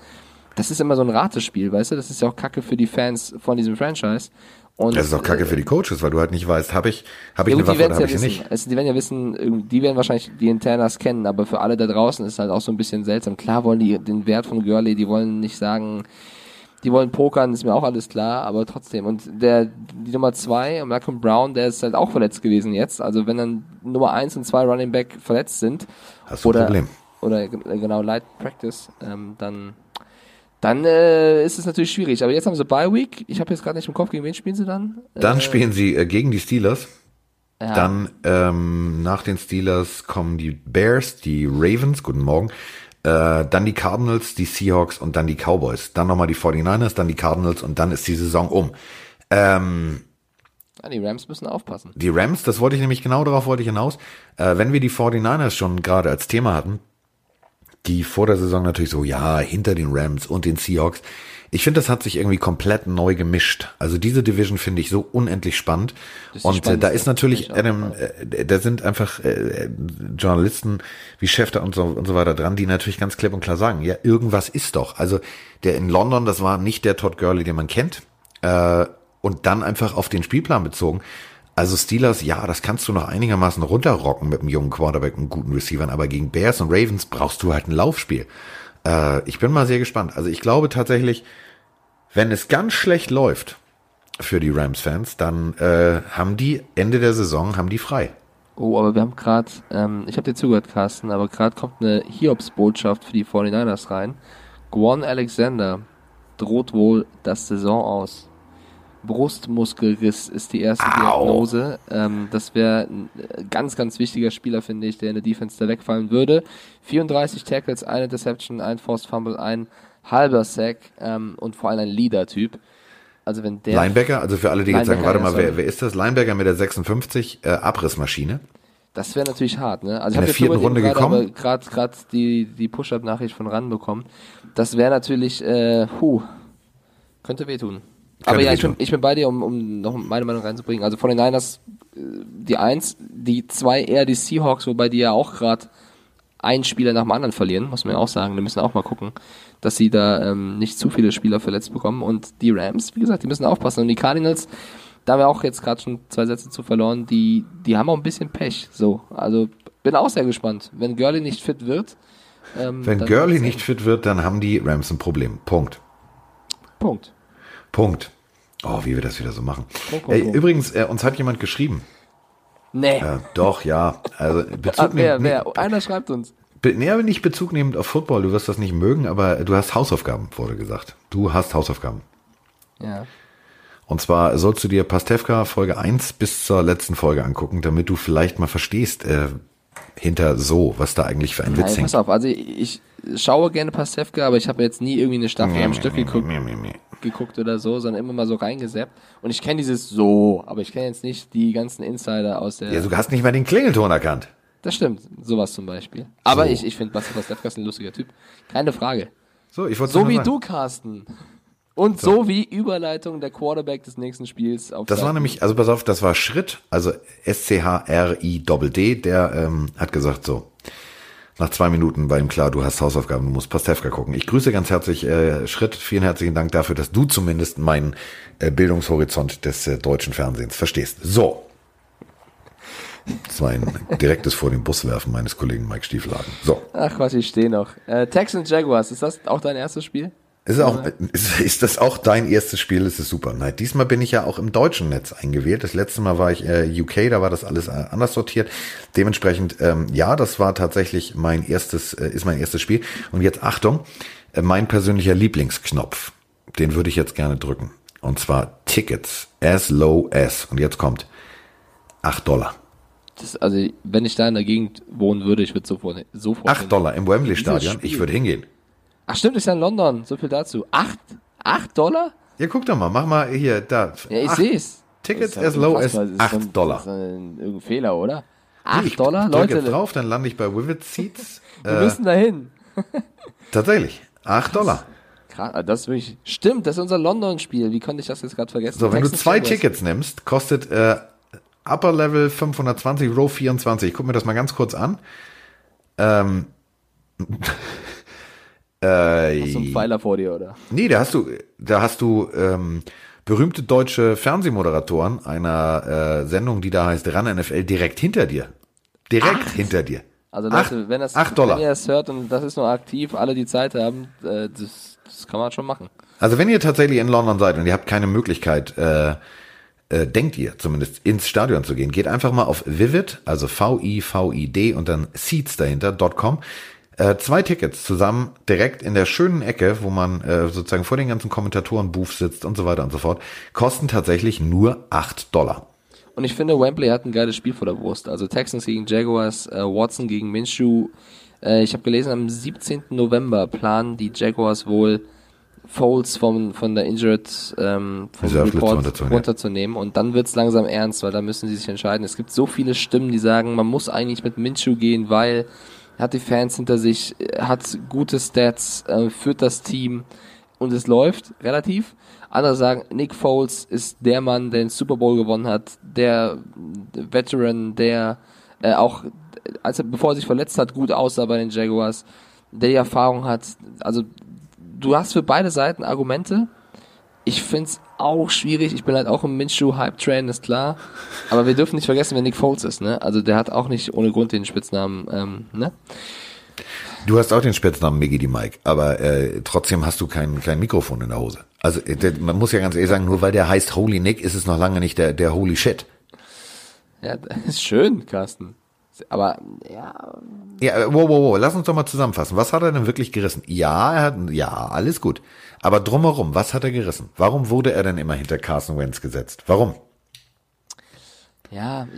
das ist immer so ein Ratespiel, weißt du? Das ist ja auch Kacke für die Fans von diesem Franchise. Und,
Das ist auch kacke
äh,
für die Coaches, weil du halt nicht weißt, habe ich, habe ich
ja,
eine Waffe oder
werden
habe
ja
ich
wissen.
nicht.
Also, die werden ja wissen, die werden wahrscheinlich die Internas kennen, aber für alle da draußen ist halt auch so ein bisschen seltsam. Klar wollen die den Wert von Gurley, die wollen nicht sagen, die wollen pokern, ist mir auch alles klar, aber trotzdem. Und der, die Nummer zwei, Malcolm Brown, der ist halt auch verletzt gewesen jetzt. Also wenn dann Nummer eins und zwei Running Back verletzt sind,
Hast du ein
oder,
Problem.
oder g- genau Light Practice, ähm, dann dann äh, ist es natürlich schwierig. Aber jetzt haben sie Bye Week. Ich habe jetzt gerade nicht im Kopf, gegen wen spielen sie dann?
Dann
äh,
spielen sie äh, gegen die Steelers.
ja.
Dann ähm, nach den Steelers kommen die Bears, die Ravens, guten Morgen, äh, dann die Cardinals, die Seahawks und dann die Cowboys. Dann nochmal die 49ers, dann die Cardinals und dann ist die Saison um. Ähm,
Ah, die Rams müssen aufpassen.
die Rams, das wollte ich nämlich genau darauf wollte ich hinaus. Äh, wenn wir die 49ers schon gerade als Thema hatten, die vor der Saison natürlich so, ja, hinter den Rams und den Seahawks. Ich finde, das hat sich irgendwie komplett neu gemischt. Also diese Division finde ich so unendlich spannend. Und äh, da ist natürlich Adam, äh, da sind einfach äh, Journalisten wie Schäfter und so, und so weiter dran, die natürlich ganz klipp und klar sagen, ja, irgendwas ist doch. Also der in London, das war nicht der Todd Gurley, den man kennt. Äh, und dann einfach auf den Spielplan bezogen. Also Steelers, ja, das kannst du noch einigermaßen runterrocken mit einem jungen Quarterback und guten Receivern, aber gegen Bears und Ravens brauchst du halt ein Laufspiel. Äh, ich bin mal sehr gespannt. Also ich glaube tatsächlich, wenn es ganz schlecht läuft für die Rams-Fans, dann äh, haben die Ende der Saison, haben die frei.
Oh, aber wir haben gerade, ähm, ich habe dir zugehört, Carsten, aber gerade kommt eine Hiobs-Botschaft für die 49ers rein. Guan Alexander droht wohl das Saison aus. Brustmuskelriss ist die erste
Au.
Diagnose. Ähm, das wäre ein äh, ganz, ganz wichtiger Spieler, finde ich, der in der Defense da wegfallen würde. 34 Tackles, eine Interception, ein Forced Fumble, ein halber Sack ähm, und vor allem ein Leader-Typ. Also wenn der
Linebacker, also für alle, die jetzt sagen, warte mal, wer, wer ist das? Linebacker mit der 56, äh, Abrissmaschine.
Das wäre natürlich hart, ne? Also
In der
ich
vierten Runde gekommen?
gerade gerade die die Push-up-Nachricht von ran bekommen. Das wäre natürlich, äh, huh, könnte wehtun. Aber ja, ich bin, ich bin bei dir, um, um noch meine Meinung reinzubringen. Also von den Niners äh, die eins, die zwei eher die Seahawks, wobei die ja auch gerade einen Spieler nach dem anderen verlieren, muss man ja auch sagen. Wir müssen auch mal gucken, dass sie da ähm, nicht zu viele Spieler verletzt bekommen. Und die Rams, wie gesagt, die müssen aufpassen. Und die Cardinals, da haben wir auch jetzt gerade schon zwei Sätze zu verloren, die, die haben auch ein bisschen Pech. So, also bin auch sehr gespannt. Wenn Gurley nicht fit wird, ähm,
Wenn Gurley nicht fit wird, dann haben die Rams ein Problem. Punkt.
Punkt.
Punkt. Oh, wie wir das wieder so machen.
Punkt, Punkt.
übrigens, äh, uns hat jemand geschrieben.
Nee.
Äh, doch, ja. Also Bezug
wer, wer? Einer schreibt uns.
Be nee, aber nicht Bezug nehmend auf Football, du wirst das nicht mögen, aber du hast Hausaufgaben, wurde gesagt. Du hast Hausaufgaben.
Ja.
Und zwar sollst du dir Pastewka Folge 1 bis zur letzten Folge angucken, damit du vielleicht mal verstehst, äh, hinter so, was da eigentlich für ein Witz
Nein,
hängt.
pass auf, also ich, ich schaue gerne Pastewka, aber ich habe jetzt nie irgendwie eine Staffel am Stück geguckt,
Meh, meh, meh.
Geguckt oder so, sondern immer mal so reingesappt. Und ich kenne dieses so, aber ich kenne jetzt nicht die ganzen Insider aus der.
Ja, du hast nicht mal den Klingelton erkannt.
das stimmt, sowas zum Beispiel. Aber
So.
ich, ich finde Basti Pastewka ist ein lustiger Typ. Keine Frage.
So, ich wollte
So wie
sagen.
du, Carsten. Und so. wie Überleitung der Quarterback des nächsten Spiels auf
Das war
Seiten-
nämlich, also pass auf, das war Schritt, also S-C-H-R-I-D-D, der ähm, hat gesagt so, nach zwei Minuten war ihm klar, du hast Hausaufgaben, du musst Pastewka gucken. Ich grüße ganz herzlich äh, Schritt, vielen herzlichen Dank dafür, dass du zumindest meinen äh, Bildungshorizont des äh, deutschen Fernsehens verstehst. So. Das war ein direktes vor dem Bus werfen meines Kollegen Mike Stieflagen. So.
Ach was, ich stehe noch. Äh, Texans Jaguars, ist das auch dein erstes Spiel?
Ist, auch, ist, ist das auch dein erstes Spiel? Das ist super. Nein, diesmal bin ich ja auch im deutschen Netz eingewählt. Das letzte Mal war ich äh, UK, da war das alles äh, anders sortiert. Dementsprechend, ähm, ja, das war tatsächlich mein erstes, äh, ist mein erstes Spiel. Und jetzt Achtung, äh, mein persönlicher Lieblingsknopf, den würde ich jetzt gerne drücken. Und zwar Tickets, as low as. Und jetzt kommt 8 Dollar.
Das, also, wenn ich da in der Gegend wohnen würde, ich würde sofort, sofort.
8 Dollar im Wembley
Dieses
Stadion.
Spiel.
Ich würde hingehen.
Ach stimmt, ist ja in London. So viel dazu. Acht, acht Dollar?
Ja, guck doch mal, mach mal hier, da.
Ja, ich sehe es.
Tickets as low as
Das ist
8
schon-
Dollar.
Das ist ein, irgendein Fehler, oder?
Nee,
8
ich
Dollar? Leute,
jetzt drauf, dann lande ich bei Vivid Seats.
wir
äh,
müssen dahin.
tatsächlich, 8 Dollar.
Krass, ah, das ist wirklich, stimmt, das ist unser London-Spiel. Wie konnte ich das jetzt gerade vergessen?
So, wenn du
Texans
zwei
Jaguars.
Tickets nimmst, kostet äh, Upper Level 520, Row 24. Ich guck mir das mal ganz kurz an. Ähm, äh,
Hast du einen Pfeiler vor dir, oder?
Nee, da hast du, da hast du ähm, berühmte deutsche Fernsehmoderatoren einer äh, Sendung, die da heißt Ran NFL, direkt hinter dir. Direkt hinter dir.
Also
acht,
Leute, wenn, das,
acht Dollar.
wenn ihr das hört und das ist noch aktiv, alle die Zeit haben, äh, das, das kann man schon machen.
Also wenn ihr tatsächlich in London seid und ihr habt keine Möglichkeit, äh, äh, denkt ihr zumindest ins Stadion zu gehen, geht einfach mal auf Vivid, also V-I-V-I-D und dann Seats dahinter.com. Äh, zwei Tickets zusammen direkt in der schönen Ecke, wo man äh, sozusagen vor den ganzen Kommentatoren-Booth sitzt und so weiter und so fort, kosten tatsächlich nur acht Dollar.
Und ich finde, Wembley hat ein geiles Spiel vor der Brust. Also Texans gegen Jaguars, äh, Watson gegen Minshew. Äh, ich habe gelesen, am 17. November planen die Jaguars wohl Foles vom, von der Injured ähm, vom
Reserve
Report
runterzunehmen,
runterzunehmen. Und dann wird's langsam ernst, weil da müssen sie sich entscheiden. Es gibt so viele Stimmen, die sagen, man muss eigentlich mit Minshew gehen, weil hat die Fans hinter sich, hat gute Stats, äh, führt das Team und es läuft relativ. Andere sagen, Nick Foles ist der Mann, der den Super Bowl gewonnen hat, der Veteran, der äh, auch, als er, bevor er sich verletzt hat, gut aussah bei den Jaguars, der die Erfahrung hat. Also du hast für beide Seiten Argumente. Ich find's auch schwierig. Ich bin halt auch im Minshew-Hype-Train, ist klar. Aber wir dürfen nicht vergessen, wer Nick Foles ist, ne? Also der hat auch nicht ohne Grund den Spitznamen, ähm, ne?
Du hast auch den Spitznamen Miggy die Mike, aber äh, trotzdem hast du kein, kein Mikrofon in der Hose. Also äh, der, man muss ja ganz ehrlich sagen, nur weil der heißt Holy Nick, ist es noch lange nicht der, der Holy Shit.
Ja, das ist schön, Carsten. Aber, ja,
Ja, äh, wow, wow, wow, lass uns doch mal zusammenfassen. Was hat er denn wirklich gerissen? Ja, er hat, ja, alles gut. Aber drumherum, was hat er gerissen? Warum wurde er denn immer hinter Carson Wentz gesetzt? Warum?
ja,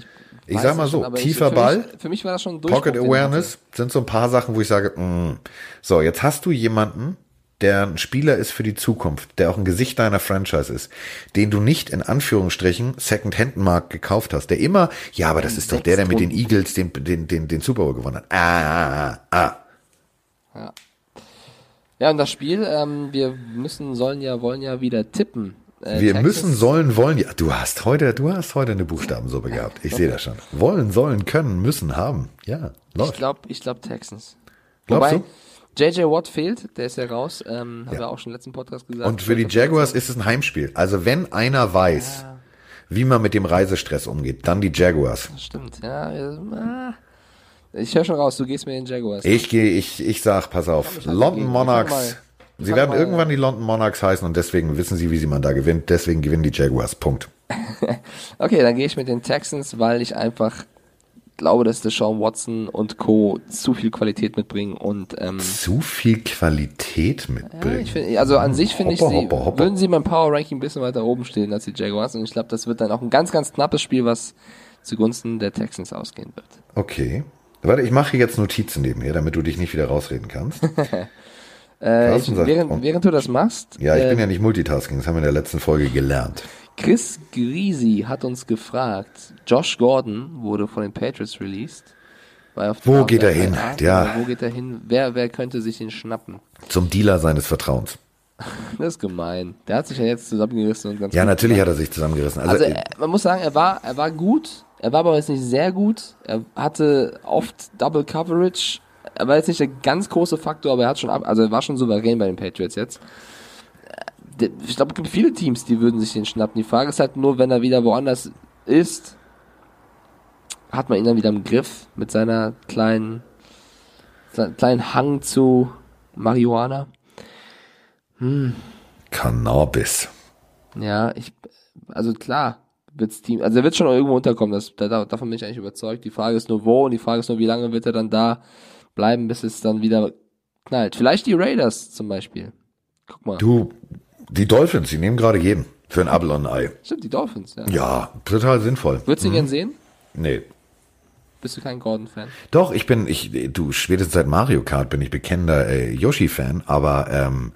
ich,
Ich sag mal so,
schon,
tiefer
für
Ball,
Mich, für mich war das schon
Pocket Awareness sind so ein paar Sachen, wo ich sage, mm. so, jetzt hast du jemanden, der ein Spieler ist für die Zukunft, der auch ein Gesicht deiner Franchise ist, den du nicht in Anführungsstrichen Second-Hand-Markt gekauft hast, der immer, ja, aber das ist doch der, der mit den Eagles den, den, den, den Super Bowl gewonnen hat. Ah, ah, ah.
Ja, und das Spiel, ähm, wir müssen, sollen ja, wollen ja wieder tippen. Äh,
Wir
Texas-
müssen, sollen, wollen, ja, du hast heute, du hast heute eine Buchstabensuppe gehabt. Ich sehe das schon. Wollen, sollen, können, müssen, haben. Ja,
Ich
läuft.
glaube, ich glaube Texans.
Glaubst
Wobei, JJ Watt fehlt, der ist ja raus, ähm, haben
Ja.
wir auch schon im letzten Podcast gesagt.
Und für die Jaguars ist es ein Heimspiel. Also wenn einer weiß, wie man mit dem Reisestress umgeht, dann die Jaguars.
Stimmt, ja. ja, ah. Ich höre schon raus, du gehst mit den Jaguars.
Ich gehe, ich, ich sag, pass auf, London Monarchs. Sie werden
mal-
irgendwann die London Monarchs heißen und deswegen wissen sie, wie sie man da gewinnt. Deswegen gewinnen die Jaguars. Punkt.
Okay, dann gehe ich mit den Texans, weil ich einfach glaube, dass Deshaun Watson und Co. zu viel Qualität mitbringen und ähm,
Zu viel Qualität
ja,
mitbringen.
ich find, also an sich finde ich sie,
hoppa, hoppa.
würden sie beim Power Ranking ein bisschen weiter oben stehen als die Jaguars und ich glaube, das wird dann auch ein ganz, ganz knappes Spiel, was zugunsten der Texans ausgehen wird.
Okay. Warte, ich mache jetzt Notizen nebenher, damit du dich nicht wieder rausreden kannst.
Äh, ich, während, während du das machst,
Ja, ich
äh,
bin ja nicht Multitasking, das haben wir in der letzten Folge gelernt.
Chris Grisi hat uns gefragt, Josh Gordon wurde von den Patriots released.
Wo geht er hin? Ja.
Wo geht er hin? Wer, wer könnte sich ihn schnappen?
Zum Dealer seines Vertrauens.
Das ist gemein. Der hat sich ja jetzt zusammengerissen und ganz
Ja, natürlich
gemacht.
hat er sich zusammengerissen. Also,
Also
äh,
äh, man muss sagen, er war, er war gut. Er war aber jetzt nicht sehr gut. Er hatte oft Double Coverage. Er war jetzt nicht der ganz große Faktor, aber er hat schon ab, also er war schon souverän bei den Patriots jetzt. Ich glaube, es gibt viele Teams, die würden sich den schnappen. Die Frage ist halt nur, wenn er wieder woanders ist, hat man ihn dann wieder im Griff mit seiner kleinen, seinem kleinen Hang zu Marihuana.
Cannabis.
Ja, ich, also klar, wird's Team, also er wird schon irgendwo unterkommen, das, da, davon bin ich eigentlich überzeugt. Die Frage ist nur wo und die Frage ist nur, wie lange wird er dann da bleiben, bis es dann wieder knallt. Vielleicht die Raiders zum Beispiel. Guck mal.
Du, die Dolphins, die nehmen gerade jeden für ein Apfel und ein Ei.
Stimmt, die Dolphins, ja.
Ja, total sinnvoll.
Würdest du ihn gern sehen?
Nee.
Bist du kein Gordon-Fan?
Doch, ich bin, ich, du, spätestens seit Mario Kart bin ich bekennender äh, Yoshi-Fan, aber ähm,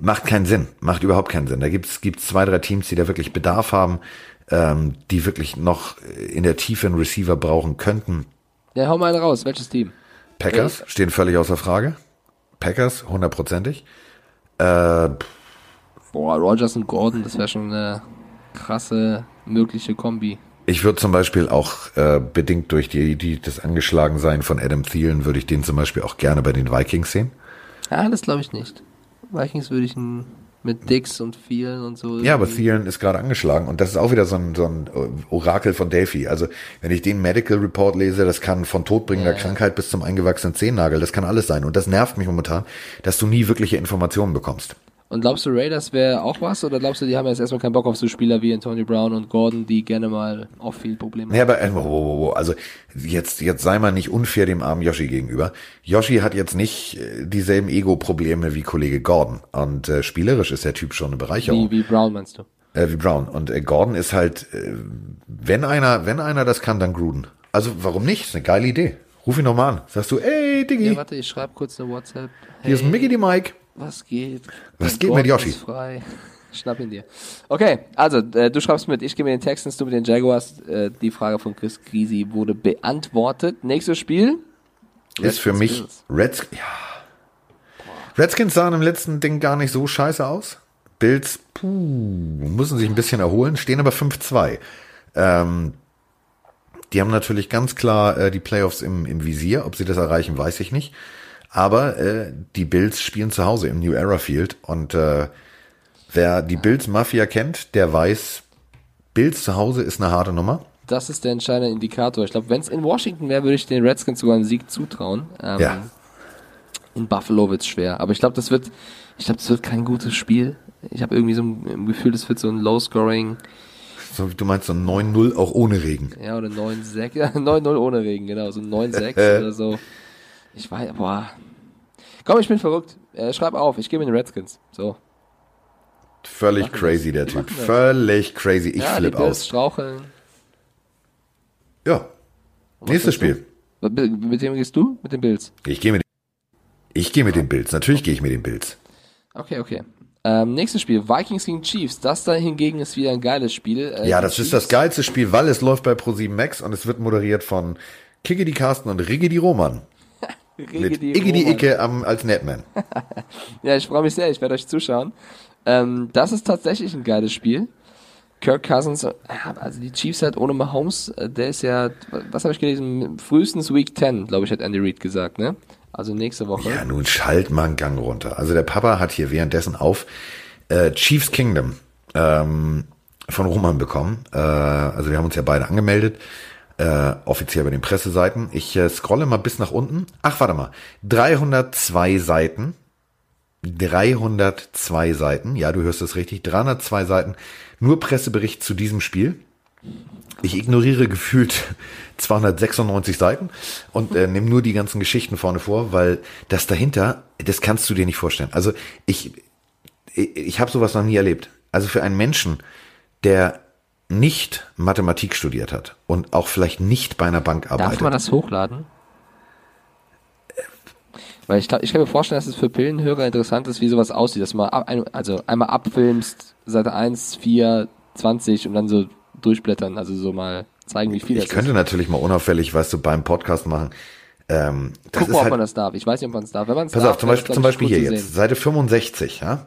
macht keinen Sinn, macht überhaupt keinen Sinn. Da gibt's gibt's zwei, drei Teams, die da wirklich Bedarf haben, ähm, die wirklich noch in der Tiefe einen Receiver brauchen könnten.
Ja, hau mal einen raus. Welches Team?
Packers stehen völlig außer Frage. Packers, hundertprozentig. Äh,
Boah, Rogers und Gordon, das wäre schon eine krasse mögliche Kombi.
ich würde zum Beispiel auch äh, bedingt durch die, die das Angeschlagensein von Adam Thielen, würde ich den zum Beispiel auch gerne bei den Vikings sehen.
Ja, das glaube ich nicht. Vikings würde ich n- mit Dix und vielen und so.
Ja, aber Thielen ist gerade angeschlagen und das ist auch wieder so ein, so ein Orakel von Delphi. Also wenn ich den Medical Report lese, das kann von todbringender
Ja.
Krankheit bis zum eingewachsenen Zehennagel, das kann alles sein. Und das nervt mich momentan, dass du nie wirkliche Informationen bekommst.
Und glaubst du, Raiders wäre auch was? Oder glaubst du, die haben jetzt erstmal keinen Bock auf so Spieler wie Antonio Brown und Gordon, die gerne mal auf viel Probleme
Ja, aber äh, wo, wo, wo, also jetzt jetzt sei mal nicht unfair dem armen Yoshi gegenüber. Yoshi hat jetzt nicht äh, dieselben Ego-Probleme wie Kollege Gordon und äh, spielerisch ist der Typ schon eine Bereicherung.
Wie, wie Brown meinst du?
Äh, wie Brown. Und äh, Gordon ist halt, äh, wenn einer, wenn einer das kann, dann Gruden. Also warum nicht? Ist eine geile Idee. Ruf ihn doch mal an. Sagst du, ey, Diggi,
Ja, warte, ich schreibe kurz eine WhatsApp.
hier ist Mickey die Mike.
Was geht?
Was geht mit
Gordon
Yoshi?
Schnapp ihn dir. Okay, also äh, du schreibst mit, ich gehe mit den Texans, du mit den Jaguars. Äh, die Frage von Chris Grisi wurde beantwortet. Nächstes Spiel.
Ist für
Redskins
mich
Bills.
Reds, ja. Redskins sahen im letzten Ding gar nicht so scheiße aus. Bills, puh, müssen sich ein bisschen erholen, stehen aber 5-2. Ähm, die haben natürlich ganz klar äh, die Playoffs im, im Visier. Ob sie das erreichen, weiß ich nicht. Aber äh, die Bills spielen zu Hause im New Era Field und äh, wer die Bills Mafia kennt, der weiß, Bills zu Hause ist eine harte Nummer.
Das ist der entscheidende Indikator. Ich glaube, wenn es in Washington wäre, würde ich den Redskins sogar einen Sieg zutrauen. Ähm,
Ja.
In Buffalo wird's schwer. Aber ich glaube, das wird, ich glaube, das wird kein gutes Spiel. Ich habe irgendwie so ein Gefühl, das wird so ein Low-Scoring,
So, du meinst so 9-0 auch ohne Regen.
ja, oder 9-6, ja, 9-0 ohne Regen, genau, so ein 9-6 oder so. Ich weiß, boah. Komm, ich bin verrückt. Äh, schreib auf, ich gebe den Redskins. So.
Völlig
Machen
crazy,
das.
der
Die
Typ. Völlig crazy. Ich
ja,
flip
die Bills
aus.
straucheln.
Ja. Nächstes
sagst du?
Spiel.
Mit, wem gehst du? Mit den Bills.
Ich gehe mit ich gehe mit den Bills. Natürlich gehe ich mit den Bills.
Okay, okay. Ähm, nächstes Spiel, Vikings gegen Chiefs. Das da hingegen ist wieder ein geiles Spiel. Äh,
Ja,
die
das ist das
Chiefs-
geilste Spiel, weil es läuft bei Pro7 Max und es wird moderiert von Kiki Carsten und Rigidi Roman. Mit Iggy die. Icke am, als Netman.
Ja, ich freue mich sehr, ich werde euch zuschauen. Ähm, das ist tatsächlich ein geiles Spiel. Kirk Cousins, also die Chiefs halt ohne Mahomes, äh, der ist ja, was habe ich gelesen, frühestens Week 10, glaube ich, hat Andy Reid gesagt, ne? Also nächste Woche.
Ja, nun schalt mal einen Gang runter. Also der Papa hat hier währenddessen auf äh, Chiefs Kingdom ähm, von Roman bekommen. Äh, also wir haben uns ja beide angemeldet, äh, offiziell bei den Presseseiten. Ich äh, scrolle mal bis nach unten. Ach, warte mal. 302 Seiten. 302 Seiten. Ja, du hörst es richtig. 302 Seiten. Nur Pressebericht zu diesem Spiel. Ich ignoriere gefühlt 296 Seiten und äh, nehme nur die ganzen Geschichten vorne vor, weil das dahinter, das kannst du dir nicht vorstellen. Also ich, ich, ich habe sowas noch nie erlebt. Also für einen Menschen, der nicht Mathematik studiert hat und auch vielleicht nicht bei einer Bank arbeitet.
Darf man das hochladen? Weil ich, glaub, ich kann mir vorstellen, dass es für Pillenhörer interessant ist, wie sowas aussieht, dass man ab, also einmal abfilmst, Seite 1, 4, 20 und dann so durchblättern, also so mal zeigen, wie viel
ich
das
könnte
ist.
natürlich mal unauffällig, weißt du, beim Podcast machen. Ähm,
Gucken, ob
halt,
man das darf. Ich weiß nicht, ob man es darf. Wenn man es
Pass
darf,
auf, zum Beispiel, zum
ich,
Beispiel hier jetzt. Seite 65, ja.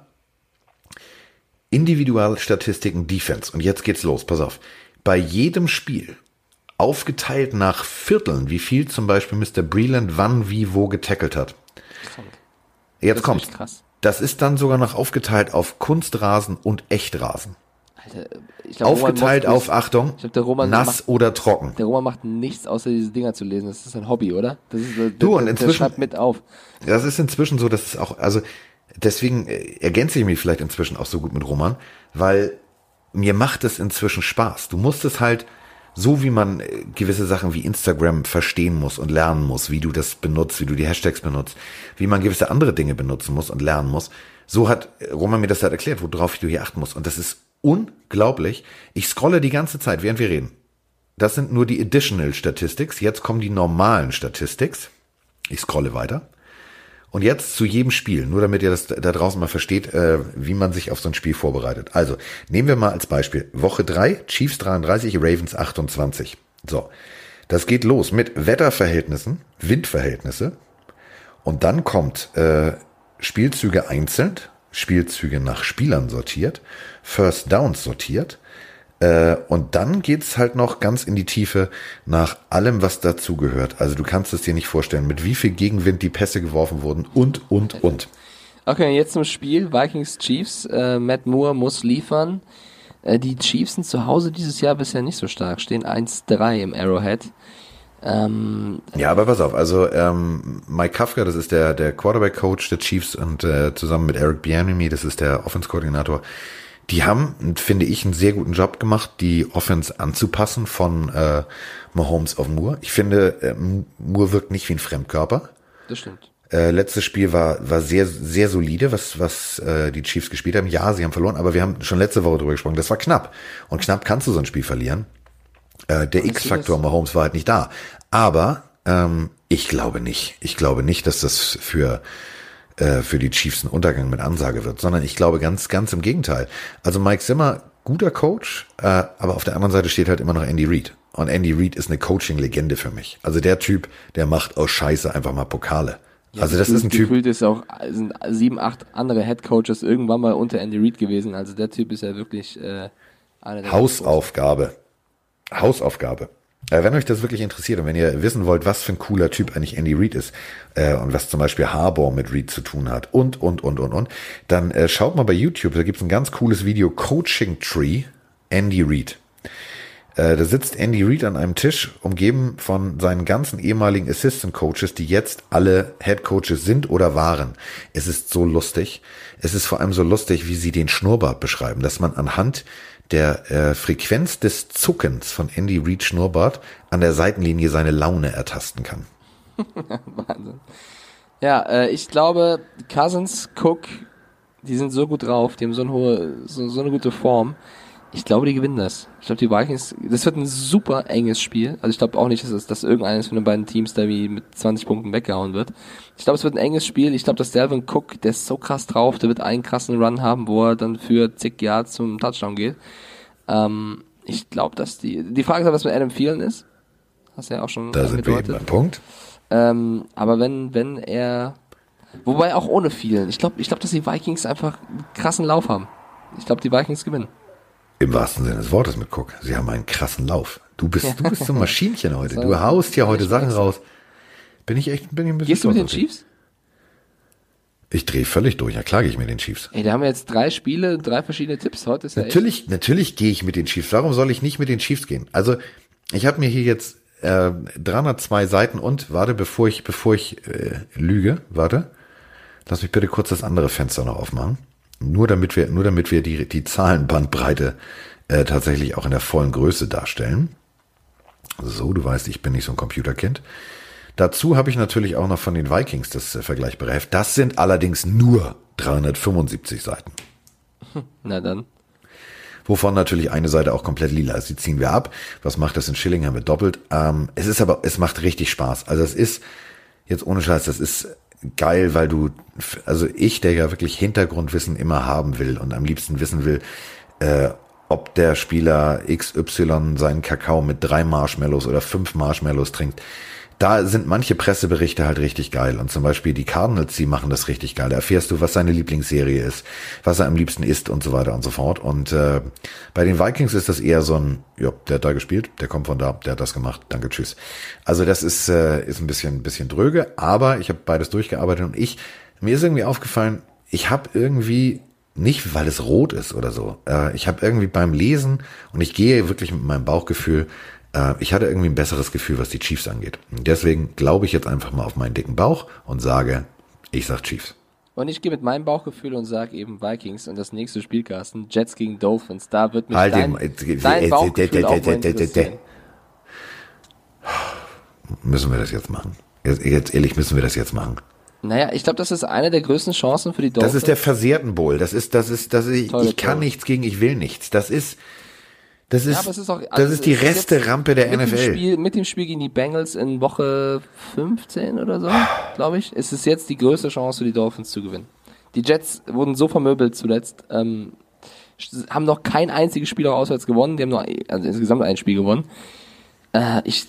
Individualstatistiken Defense. Und jetzt geht's los, pass auf. Bei jedem Spiel, aufgeteilt nach Vierteln, wie viel zum Beispiel Mr. Breland wann, wie, wo getackelt hat. Jetzt
Das
kommt. Das ist dann sogar noch aufgeteilt auf Kunstrasen und Echtrasen.
Alter, ich glaub,
Aufgeteilt auf,
nichts-
Achtung,
glaub,
nass
macht-
oder trocken.
Der Roman macht nichts, außer diese Dinger zu lesen. Das ist ein Hobby, oder? Das ist, der,
Du, und inzwischen-
schreibt mit auf.
Das ist inzwischen so, dass es auch, also deswegen äh, ergänze ich mich vielleicht inzwischen auch so gut mit Roman, weil mir macht es inzwischen Spaß. Du musst es halt, so wie man äh, gewisse Sachen wie Instagram verstehen muss und lernen muss, wie du das benutzt, wie du die Hashtags benutzt, wie man gewisse andere Dinge benutzen muss und lernen muss, so hat äh, Roman mir das halt erklärt, worauf du hier achten musst. Und das ist unglaublich. Ich scrolle die ganze Zeit, während wir reden. Das sind nur die Additional Statistics. Jetzt kommen die normalen Statistics. Ich scrolle weiter. Und jetzt zu jedem Spiel, nur damit ihr das da draußen mal versteht, äh, wie man sich auf so ein Spiel vorbereitet. Also, nehmen wir mal als Beispiel Woche drei Chiefs 33, Ravens 28. So, das geht los mit Wetterverhältnissen, Windverhältnisse. Und dann kommt äh, Spielzüge einzeln, Spielzüge nach Spielern sortiert, First Downs sortiert. Äh, und dann geht's halt noch ganz in die Tiefe nach allem, was dazugehört. Also du kannst es dir nicht vorstellen, mit wie viel Gegenwind die Pässe geworfen wurden und, und, und.
Okay, jetzt zum Spiel. Vikings Chiefs. Äh, Matt Moore muss liefern. Äh, die Chiefs sind zu Hause dieses Jahr bisher nicht so stark. Stehen 1-3 im Arrowhead. Ähm,
Ja, aber pass auf, also ähm, Mike Kafka, das ist der, der Quarterback-Coach der Chiefs und äh, zusammen mit Eric Bieniemy, das ist der Offense-Koordinator, die haben, finde ich, einen sehr guten Job gemacht, die Offense anzupassen von äh, Mahomes auf Moore. Ich finde, äh, Moore wirkt nicht wie ein Fremdkörper.
das stimmt.
Äh, letztes Spiel war, war sehr, sehr solide, was, was äh, die Chiefs gespielt haben. Ja, sie haben verloren, aber wir haben schon letzte Woche drüber gesprochen. Das war knapp. Und knapp kannst du so ein Spiel verlieren. Äh, der X-Faktor Mahomes war halt nicht da. Aber ähm, ich glaube nicht. Ich glaube nicht, dass das für äh, für die Chiefs ein Untergang mit Ansage wird, sondern ich glaube ganz, ganz im Gegenteil. Also Mike Zimmer, guter Coach, äh, aber auf der anderen Seite steht halt immer noch Andy Reid. Und Andy Reid ist eine Coaching-Legende für mich. Also der Typ, der macht aus Scheiße einfach mal Pokale. also das ist ein Typ,
Gefühlt ist auch, sind sieben, acht andere Head Coaches irgendwann mal unter Andy Reid gewesen. Also der Typ ist ja wirklich äh, einer der
Hausaufgabe. Hausaufgabe. Äh, wenn euch das wirklich interessiert und wenn ihr wissen wollt, was für ein cooler Typ eigentlich Andy Reid ist äh, und was zum Beispiel Harbour mit Reid zu tun hat und, und, und, und, und, dann äh, schaut mal bei YouTube, da gibt's ein ganz cooles Video, Coaching Tree, Andy Reid. Äh, da sitzt Andy Reid an einem Tisch, umgeben von seinen ganzen ehemaligen Assistant Coaches, die jetzt alle Head Coaches sind oder waren. Es ist so lustig. Es ist vor allem so lustig, wie sie den Schnurrbart beschreiben, dass man anhand der äh, Frequenz des Zuckens von Andy Reid Schnurrbart an der Seitenlinie seine Laune ertasten kann.
Wahnsinn. Ja, äh, ich glaube, Cousins, Cook, die sind so gut drauf, die haben so eine hohe, so, so eine gute Form. Ich glaube, die gewinnen das. Ich glaube, die Vikings, das wird ein super enges Spiel. Also ich glaube auch nicht, dass, es, dass irgendeines von den beiden Teams da wie mit 20 Punkten weggehauen wird. Ich glaube, es wird ein enges Spiel. Ich glaube, dass Delvin Cook, der ist so krass drauf, der wird einen krassen Run haben, wo er dann für zig Yards zum Touchdown geht. Ähm, ich glaube, dass die, die Frage ist, was mit Adam Thielen ist. Hast du ja auch schon
Da sind wir eben beim Punkt.
ähm, aber wenn, wenn er, wobei auch ohne vielen. Ich glaube, ich glaube, dass die Vikings einfach einen krassen Lauf haben. Ich glaube, die Vikings gewinnen.
Im wahrsten Sinne des Wortes mit Cook. Sie haben einen krassen Lauf. Du bist, du bist so ein Maschinchen heute. Du haust hier heute Sachen raus. Bin ich echt, bin ich ein bisschen
Gehst du mit den. Chiefs?
Ich drehe völlig durch. Ja, klar gehe ich mit den Chiefs.
Ey, da haben wir jetzt drei Spiele, drei verschiedene Tipps. Heute ist ja
Natürlich, natürlich gehe ich mit den Chiefs. Warum soll ich nicht mit den Chiefs gehen? Also, ich habe mir hier jetzt äh, 302 Seiten und warte, bevor ich, bevor ich äh, lüge, warte, lass mich bitte kurz das andere Fenster noch aufmachen. Nur damit wir, nur damit wir die, die Zahlenbandbreite äh, tatsächlich auch in der vollen Größe darstellen. So, du weißt, ich bin nicht so ein Computerkind. Dazu habe ich natürlich auch noch von den Vikings das äh, vergleichbare Heft. Das sind allerdings nur 375 Seiten.
Na dann.
wovon natürlich eine Seite auch komplett lila ist. Die ziehen wir ab. Was macht das in Schilling? Haben wir doppelt. Ähm, es ist aber, es macht richtig Spaß. Also es ist, jetzt ohne Scheiß, das ist geil, weil du, also ich, der ja wirklich Hintergrundwissen immer haben will und am liebsten wissen will, äh, ob der Spieler XY seinen Kakao mit drei Marshmallows oder fünf Marshmallows trinkt. Da sind manche Presseberichte halt richtig geil. Und zum Beispiel die Cardinals, die machen das richtig geil. Da erfährst du, was seine Lieblingsserie ist, was er am liebsten isst und so weiter und so fort. Und äh, bei den Vikings ist das eher so ein, ja, der hat da gespielt, der kommt von da, der hat das gemacht, danke, tschüss. Also das ist, äh, ist ein bisschen, bisschen dröge, aber ich habe beides durchgearbeitet und ich, mir ist irgendwie aufgefallen, ich habe irgendwie nicht, weil es rot ist oder so. Äh, ich habe irgendwie beim Lesen und ich gehe wirklich mit meinem Bauchgefühl, äh, ich hatte irgendwie ein besseres Gefühl, was die Chiefs angeht. Und deswegen glaube ich jetzt einfach mal auf meinen dicken Bauch und sage, ich sag Chiefs.
Und ich gehe mit meinem Bauchgefühl und sage eben Vikings und das nächste Spiel, Carsten, Jets gegen Dolphins. Da wird mich
Halt
dein, dein Bauchgefühl auch interessieren.
Müssen wir das jetzt machen? Jetzt, jetzt ehrlich, müssen wir das jetzt machen?
Naja, ich glaube, das ist eine der größten Chancen für die
Das
Dolphins.
ist der versehrten Bowl. Das ist, das ist, das ist,
Tolle
ich kann nichts gegen, ich will nichts. Das ist, Das ist,
es ist auch-
das
also
ist die
es ist jetzt
Reste-Rampe der
mit Dem
NFL.
Spiel, mit dem Spiel gegen die Bengals in Woche 15 oder so, glaube ich, ist es jetzt die größte Chance für die Dolphins zu gewinnen. Die Jets wurden so vermöbelt zuletzt, ähm, haben noch kein einziges Spiel auch auswärts gewonnen, die haben nur also insgesamt ein Spiel gewonnen. Äh, ich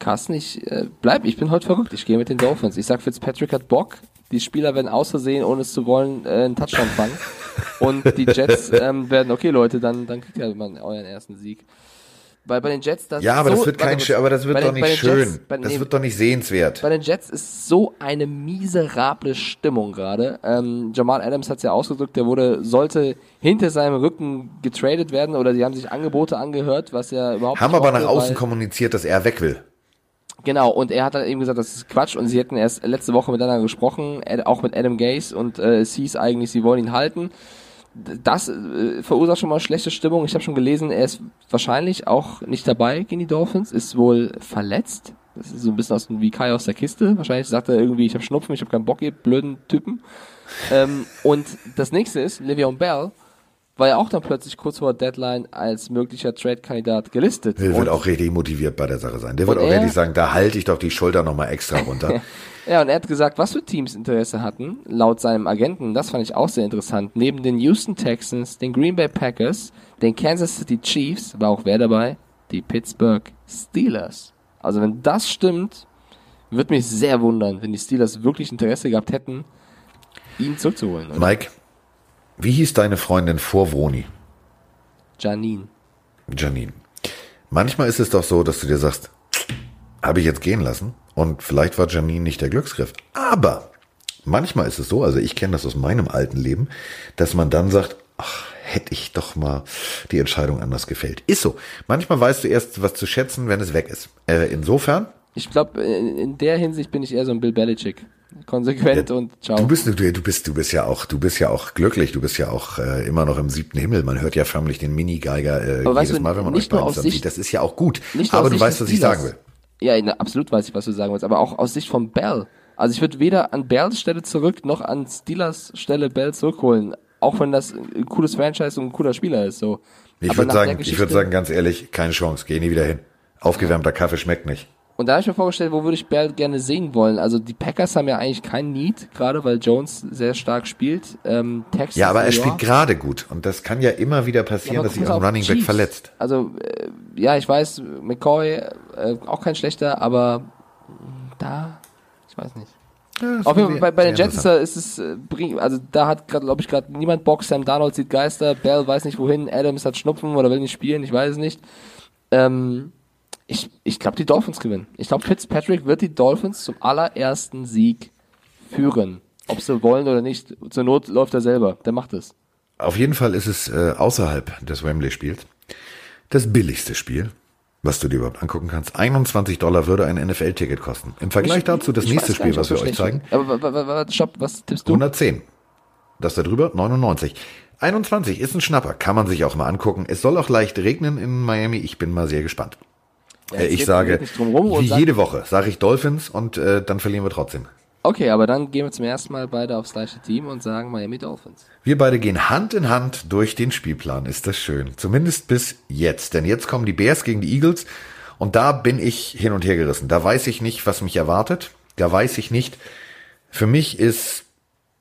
Carsten, ich äh, bleib, ich bin heute verrückt. Ich gehe mit den Dolphins. Ich sag, Fitzpatrick hat Bock. Die Spieler werden aus Versehen, ohne es zu wollen, äh, einen Touchdown fangen. Und die Jets ähm, werden, okay Leute, dann, dann kriegt ihr mal euren ersten Sieg. Weil bei den Jets, das
Ja, aber
so,
das wird kein, aber das wird doch
den-
nicht schön.
Jets, bei,
das
nee,
wird doch nicht sehenswert.
bei den Jets ist so eine miserable Stimmung gerade. Ähm, Jamal Adams hat es ja ausgedrückt, der wurde, sollte hinter seinem Rücken getradet werden oder sie haben sich Angebote angehört, was ja überhaupt
Haben aber nach außen kommuniziert, dass er weg will.
Genau, und er hat dann eben gesagt, das ist Quatsch und sie hätten erst letzte Woche miteinander gesprochen, auch mit Adam Gase und äh, es hieß eigentlich, sie wollen ihn halten. Das äh, verursacht schon mal schlechte Stimmung. Ich habe schon gelesen, er ist wahrscheinlich auch nicht dabei gegen die Dolphins, ist wohl verletzt. Das ist so ein bisschen aus dem, wie Kai aus der Kiste. Wahrscheinlich sagt er irgendwie, ich habe Schnupfen, ich habe keinen Bock, ihr blöden Typen. ähm, und das nächste ist, Le'Veon Bell war ja auch dann plötzlich kurz vor Deadline als möglicher Trade-Kandidat gelistet.
Der wird auch richtig motiviert bei der Sache sein. Der wird auch
er-
richtig sagen, da halte ich doch die Schulter nochmal extra runter.
Ja, und er hat gesagt, was für Teams Interesse hatten, laut seinem Agenten, das fand ich auch sehr interessant. Neben den Houston Texans, den Green Bay Packers, den Kansas City Chiefs, war auch wer dabei? Die Pittsburgh Steelers. Also wenn das stimmt, würde mich sehr wundern, wenn die Steelers wirklich Interesse gehabt hätten, ihn zurückzuholen. Oder?
Mike, wie hieß deine Freundin vor Vroni?
Janine.
Janine. Manchmal ist es doch so, dass du dir sagst, habe ich jetzt gehen lassen und vielleicht war Janine nicht der Glücksgriff. Aber manchmal ist es so, also ich kenne das aus meinem alten Leben, dass man dann sagt, ach, hätte ich doch mal die Entscheidung anders gefällt. Ist so. Manchmal weißt du erst, was zu schätzen, wenn es weg ist. Äh, insofern,
Ich glaube, in, in der Hinsicht bin ich eher so ein Bill Belichick. Konsequent und ciao.
du bist, du, du bist, du bist ja auch, du bist ja auch glücklich. Du bist ja auch äh, immer noch im siebten Himmel. Man hört ja förmlich den Minigeiger äh,
Aber
jedes Mal, wenn man euch zusammen
Sicht-
sieht. Das ist ja auch gut. Aber du
Sicht
weißt, was ich sagen will.
Ja, na, absolut weiß ich, was du sagen willst, aber auch aus Sicht von Bell. Also ich würde weder an Bells Stelle zurück noch an Steelers Stelle Bell zurückholen. Auch wenn das ein cooles Franchise und ein cooler Spieler ist. So.
Ich würde sagen, ich würde sagen, ganz ehrlich, keine Chance, geh nie wieder hin. Aufgewärmter Kaffee schmeckt nicht.
Und da habe ich mir vorgestellt, wo würde ich Bell gerne sehen wollen. Also die Packers haben ja eigentlich keinen Need, gerade weil Jones sehr stark spielt. Ähm, Texans,
Ja, aber er
ja.
spielt gerade gut und das kann ja immer wieder passieren,
Ja,
dass sich ein Running Back verletzt.
Also, äh, ja, ich weiß, McCoy, äh, auch kein schlechter, aber mh, da, ich weiß nicht. Auf jeden Fall, bei, bei den Jets ist, es, äh, also da hat gerade, glaube ich, gerade niemand Bock. Sam Darnold sieht Geister, Bell weiß nicht wohin, Adams hat Schnupfen oder will nicht spielen, ich weiß es nicht. Ähm, ich ich glaube, die Dolphins gewinnen. Ich glaube, Fitzpatrick wird die Dolphins zum allerersten Sieg führen. Ob sie wollen oder nicht. Zur Not läuft er selber. Der macht es.
Auf jeden Fall ist es äh, außerhalb des Wembley-Spiels das billigste Spiel, was du dir überhaupt angucken kannst. 21 Dollar würde ein NFL-Ticket kosten. Im Vergleich
Ich-
dazu das nächste Spiel,
nicht,
was wir euch zeigen.
Aber stopp, was tippst du?
110. Das da drüber 99. 21 ist ein Schnapper, kann man sich auch mal angucken. Es soll auch leicht regnen in Miami. Ich bin mal sehr gespannt.
Ja,
Äh,
jetzt
ich sage, wie jede Woche, sage ich Dolphins und äh, dann verlieren wir trotzdem.
Okay, aber dann gehen wir zum ersten Mal beide aufs gleiche Team und sagen Miami Dolphins.
Wir beide gehen Hand in Hand durch den Spielplan. Ist das schön. Zumindest bis jetzt. Denn jetzt kommen die Bears gegen die Eagles. Und da bin ich hin und her gerissen. Da weiß ich nicht, was mich erwartet. Da weiß ich nicht. Für mich ist,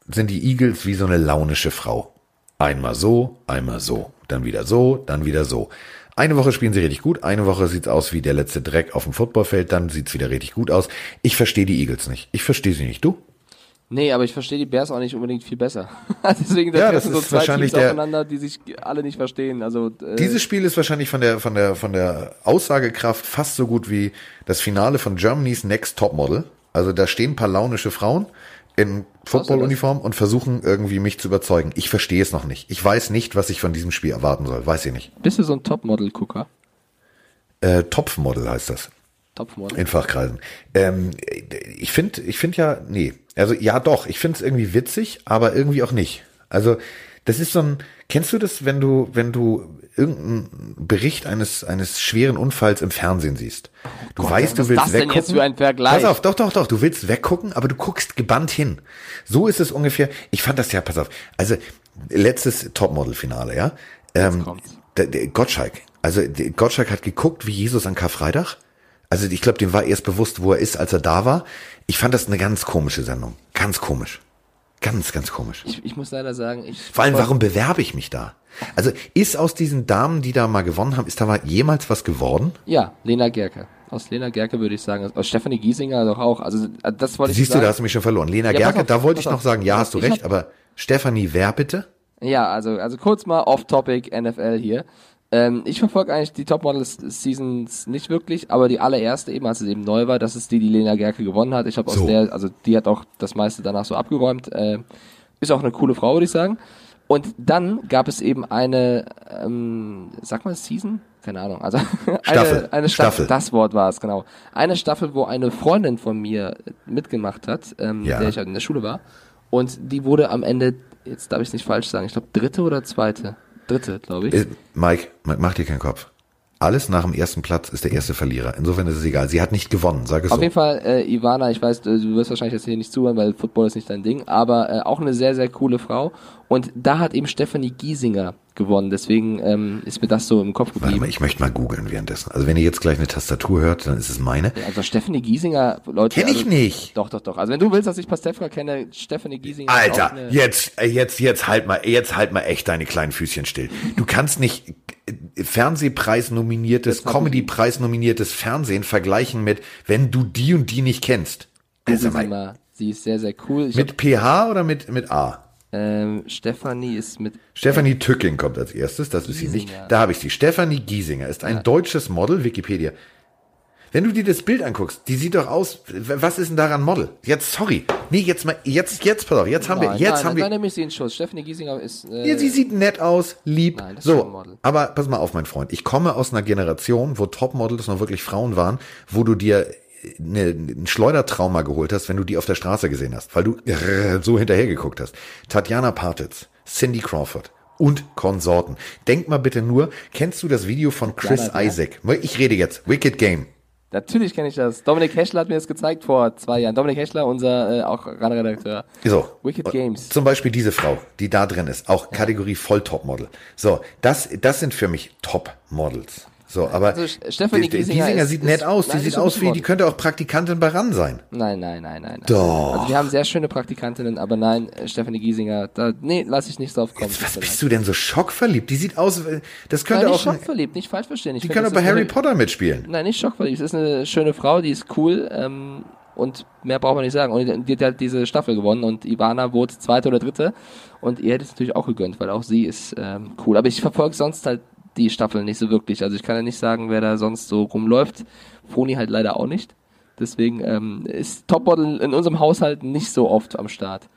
sind die Eagles wie so eine launische Frau. Einmal so, einmal so. Dann wieder so, dann wieder so. Eine Woche spielen sie richtig gut, eine Woche sieht's aus wie der letzte Dreck auf dem Footballfeld, dann sieht's wieder richtig gut aus. Ich verstehe die Eagles nicht. Ich verstehe sie nicht. Du?
Nee, aber ich verstehe die Bears auch nicht unbedingt viel besser. Deswegen da
Ja, das
treffen so
ist
zwei
wahrscheinlich
Teams
der-
aufeinander, die sich alle nicht verstehen. Also äh,
Dieses Spiel ist wahrscheinlich von der, von der, von der Aussagekraft fast so gut wie das Finale von Germany's Next Topmodel. Also da stehen ein paar launische Frauen in Footballuniform und versuchen irgendwie mich zu überzeugen. Ich verstehe es noch nicht. Ich weiß nicht, was ich von diesem Spiel erwarten soll. Weiß ich nicht.
bist du so ein Topmodel-Gucker?
Äh, Topfmodel heißt das.
Topmodel.
In Fachkreisen. Ähm, ich finde, ich finde ja, nee. Also ja doch, ich finde es irgendwie witzig, aber irgendwie auch nicht. Also das ist so ein, kennst du das, wenn du, wenn du irgendeinen Bericht eines, eines schweren Unfalls im Fernsehen siehst? Du weißt,
was
du willst
das denn
weggucken.
jetzt für ein Vergleich?
Pass auf, doch, doch, doch, du willst weggucken, aber du guckst gebannt hin. So ist es ungefähr. Ich fand das ja, pass auf. Also letztes Topmodel-Finale, ja. Ähm, der, der Gottschalk. Also der Gottschalk hat geguckt wie Jesus an Karfreitag. Also ich glaube, dem war erst bewusst, wo er ist, als er da war. Ich fand das eine ganz komische Sendung. Ganz komisch. Ganz, ganz komisch.
Ich, ich muss leider sagen, ich.
Vor allem, warum bewerbe ich mich da? Also ist aus diesen Damen, die da mal gewonnen haben, ist da mal jemals was geworden?
Ja, Lena Gerke. Aus Lena Gerke würde ich sagen. Aus Stefanie Giesinger doch auch. Also das wollte ich
Siehst du, da hast du mich schon verloren. Lena
Ja,
Gerke,
auf,
da wollte ich noch sagen, ja, hast du recht, aber Stefanie, wer bitte?
Ja, also, also kurz mal off-topic NFL hier. Ähm, ich verfolge eigentlich die Topmodel-Seasons nicht wirklich, aber die allererste eben, als es eben neu war, das ist die, die Lena Gerke gewonnen hat. Ich habe aus
So.
der, also die hat auch das meiste danach so abgeräumt. Äh, ist auch eine coole Frau, würde ich sagen. Und dann gab es eben eine, ähm, sag mal Season? Keine Ahnung. Also
Staffel.
eine, eine Staffel.
Staffel.
Das Wort war es, genau. Eine Staffel, wo eine Freundin von mir mitgemacht hat, ähm,
Ja.
der ich halt in der Schule war. Und die wurde am Ende, jetzt darf ich es nicht falsch sagen, ich glaube dritte oder zweite? Dritte, glaube ich.
Äh, Mike, Mike, mach dir keinen Kopf. Alles nach dem ersten Platz ist der erste Verlierer. Insofern ist es egal. Sie hat nicht gewonnen, sag es
Auf
so.
jeden Fall, äh, Ivana, ich weiß, du wirst wahrscheinlich jetzt hier nicht zuhören, weil Football ist nicht dein Ding, aber äh, auch eine sehr, sehr coole Frau. Und da hat eben Stephanie Giesinger gewonnen, deswegen ähm, ist mir das so im Kopf
Warte
geblieben.
mal, ich möchte mal googeln währenddessen. Also wenn ihr jetzt gleich eine Tastatur hört, dann ist es meine.
Also Stephanie Giesinger, Leute.
Kenn ich
also,
nicht.
Doch, doch, doch. Also wenn du willst, dass ich Pastewka kenne, Stephanie Giesinger.
Alter, jetzt, äh, jetzt, jetzt halt mal, jetzt halt mal echt deine kleinen Füßchen still. Du kannst nicht äh, Fernsehpreis nominiertes,
hab
Comedy-Preis nominiertes Fernsehen vergleichen mit, wenn du die und die nicht kennst. Also mal.
Sie ist sehr, sehr cool. Ich
mit PH oder mit, mit A?
Ähm, Stephanie ist mit
Stefanie Tücking kommt als erstes, das ist sie nicht.
Giesinger.
Da habe ich sie. Stefanie Giesinger ist ein deutsches Model, Wikipedia. Wenn du dir das Bild anguckst, die sieht doch aus, was ist denn daran Model? Jetzt, sorry. Nee, jetzt mal, jetzt, jetzt, pass auf, jetzt haben wir,
Nein,
jetzt
nein,
haben
nein,
wir,
Dann nehme ich sie in Schuss. Stephanie Giesinger ist. Äh,
Ja, sie sieht nett aus, lieb.
Nein, das ist ein
so,
Model.
aber pass mal auf, mein Freund. Ich komme aus einer Generation, wo Topmodels noch wirklich Frauen waren, wo du dir eine, ein Schleudertrauma geholt hast, wenn du die auf der Straße gesehen hast, weil du so hinterher geguckt hast. Tatjana Partitz, Cindy Crawford und Konsorten. Denk mal bitte nur, kennst du das Video von Chris
wer?
Isaac? Ich rede jetzt, Wicked Game.
Natürlich kenne ich das. Dominik Heschler hat mir das gezeigt vor zwei Jahren. Dominik Heschler, unser äh, auch RAN-Redakteur.
So.
Wicked Games.
Zum Beispiel diese Frau, die da drin ist, auch Kategorie Volltopmodel. So, das, das sind für mich Topmodels. So, aber
Also, Stefanie
die- die
Giesinger ist-
sieht nett
ist-
aus.
nein,
die sieht aus wie, die könnte auch Praktikantin bei RAN sein.
Nein, nein, nein, nein. nein.
Doch.
Also wir haben sehr schöne Praktikantinnen, aber nein, äh, Stephanie Giesinger, da, nee, lass ich nicht drauf kommen.
Was bist du denn so schockverliebt? Die sieht aus, äh, das könnte
Nein, nicht
auch,
schockverliebt, nicht falsch verstehen. Ich
die könnte
das
auch bei Harry Potter mitspielen.
Nein, nicht schockverliebt. Es ist eine schöne Frau, die ist cool ähm, und mehr braucht man nicht sagen. Und die hat halt diese Staffel gewonnen und Ivana wurde zweite oder dritte und ihr hätte es natürlich auch gegönnt, weil auch sie ist ähm, cool. Aber ich verfolge sonst halt die Staffel nicht so wirklich. Also ich kann ja nicht sagen, wer da sonst so rumläuft. Froni halt leider auch nicht. Deswegen ähm, ist Topmodel in unserem Haushalt nicht so oft am Start.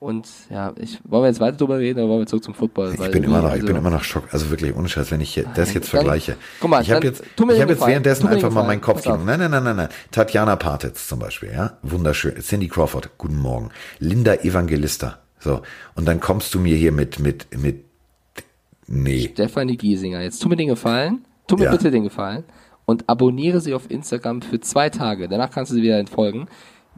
Und ja, ich wollen wir jetzt weiter drüber reden oder wollen wir zurück zum Football?
Ich bin immer noch, ich
also-
bin immer noch schock. Also wirklich ohne Scheiß, wenn ich hier das jetzt
Dann-
vergleiche.
guck mal,
ich habe jetzt, ich habe jetzt währenddessen einfach mal meinen Kopf gegeben. Nein, nein, nein, nein, nein. Tatjana Partitz zum Beispiel, ja, wunderschön. Cindy Crawford, guten Morgen. Linda Evangelista, so. Und dann kommst du mir hier mit, mit, mit, nee.
Stefanie Giesinger. Jetzt tu mir den Gefallen, tu mir
Ja.
bitte den Gefallen und abonniere sie auf Instagram für zwei Tage. Danach kannst du sie wieder entfolgen.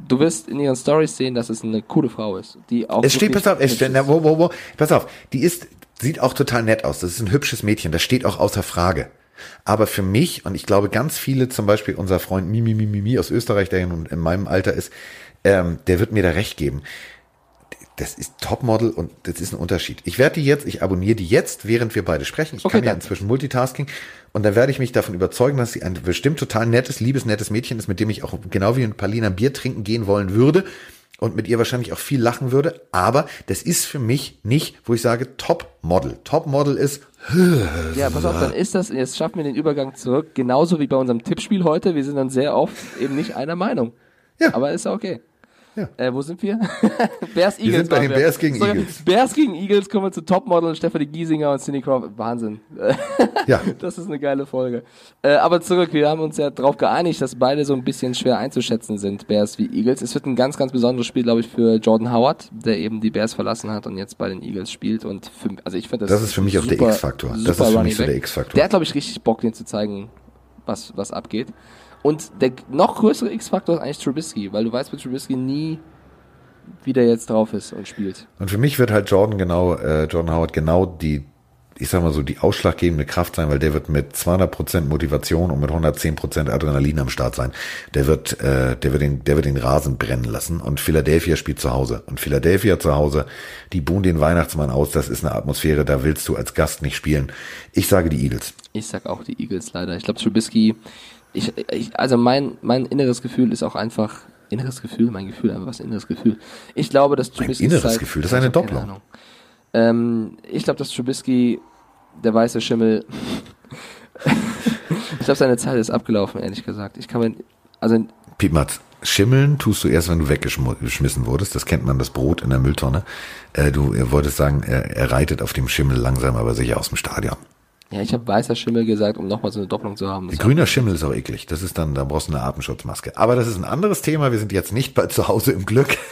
Du wirst in ihren Stories sehen, dass es eine coole Frau ist, die auch
Es steht, pass auf, es steht, wo, wo, wo, pass auf, die ist, sieht auch total nett aus. Das ist ein hübsches Mädchen, das steht auch außer Frage. Aber für mich, und ich glaube ganz viele, zum Beispiel unser Freund Mimi Mimi Mimi aus Österreich, der nun in meinem Alter ist, ähm, der wird mir da recht geben. Das ist Topmodel und das ist ein Unterschied. Ich werde die jetzt, ich abonniere die jetzt, während wir beide sprechen. Ich
Okay,
kann ja inzwischen Multitasking und dann werde ich mich davon überzeugen, dass sie ein bestimmt total nettes, liebes, nettes Mädchen ist, mit dem ich auch genau wie ein Palina Bier trinken gehen wollen würde und mit ihr wahrscheinlich auch viel lachen würde. Aber das ist für mich nicht, wo ich sage Topmodel. Topmodel ist
Ja, pass auf, dann ist das, jetzt schaffen wir den Übergang zurück, genauso wie bei unserem Tippspiel heute. Wir sind dann sehr oft eben nicht einer Meinung.
Ja.
Aber ist okay.
Ja.
Äh, wo sind wir? Bears Eagles.
sind bei den Bears gegen
Sorry,
Eagles.
Bears gegen Eagles kommen wir zu Topmodel, Stephanie Giesinger und Cindy Crawford. Wahnsinn.
ja.
Das ist eine geile Folge. Äh, aber zurück, wir haben uns ja darauf geeinigt, dass beide so ein bisschen schwer einzuschätzen sind, Bears wie Eagles. Es wird ein ganz, ganz besonderes Spiel, glaube ich, für Jordan Howard, der eben die Bears verlassen hat und jetzt bei den Eagles spielt. Und für, also ich finde das,
Das ist für mich auch der
super-
X-Faktor. Das
super
ist für mich so der X-Faktor.
Der hat, glaube ich, richtig Bock, den zu zeigen, was, was abgeht. Und der noch größere X-Faktor ist eigentlich Trubisky, weil du weißt bei Trubisky nie, wie der jetzt drauf ist und spielt.
Und für mich wird halt Jordan genau, äh, Jordan Howard genau die ich sag mal so, die ausschlaggebende Kraft sein, weil der wird mit 200 Prozent Motivation und mit 110 Prozent Adrenalin am Start sein. Der wird, äh, der wird den, der wird den Rasen brennen lassen. Und Philadelphia spielt zu Hause. Und Philadelphia zu Hause, die buhen den Weihnachtsmann aus. Das ist eine Atmosphäre, da willst du als Gast nicht spielen. Ich sage die Eagles.
Ich sag auch die Eagles leider. Ich glaube, Trubisky, ich, ich, also mein, mein inneres Gefühl ist auch einfach, inneres Gefühl, mein Gefühl, einfach was inneres Gefühl. Ich glaube, dass
Trubisky. Ein inneres Gefühl, das ist eine Doppelung.
Ähm, ich glaube, dass Trubisky der weiße Schimmel. ich glaube, seine Zeit ist abgelaufen, ehrlich gesagt. Ich kann mir, also.
Piepmatz, schimmeln tust du erst, wenn du weggeschmissen wurdest. Das kennt man, das Brot in der Mülltonne. Äh, du wolltest sagen, er, er reitet auf dem Schimmel langsam, aber sicher aus dem Stadion.
Ja, ich habe weißer Schimmel gesagt, um nochmal so eine Doppelung zu haben.
Grüner Schimmel ist auch eklig. Das ist dann, da brauchst du eine Atemschutzmaske. Aber das ist ein anderes Thema. Wir sind jetzt nicht bei zu Hause im Glück.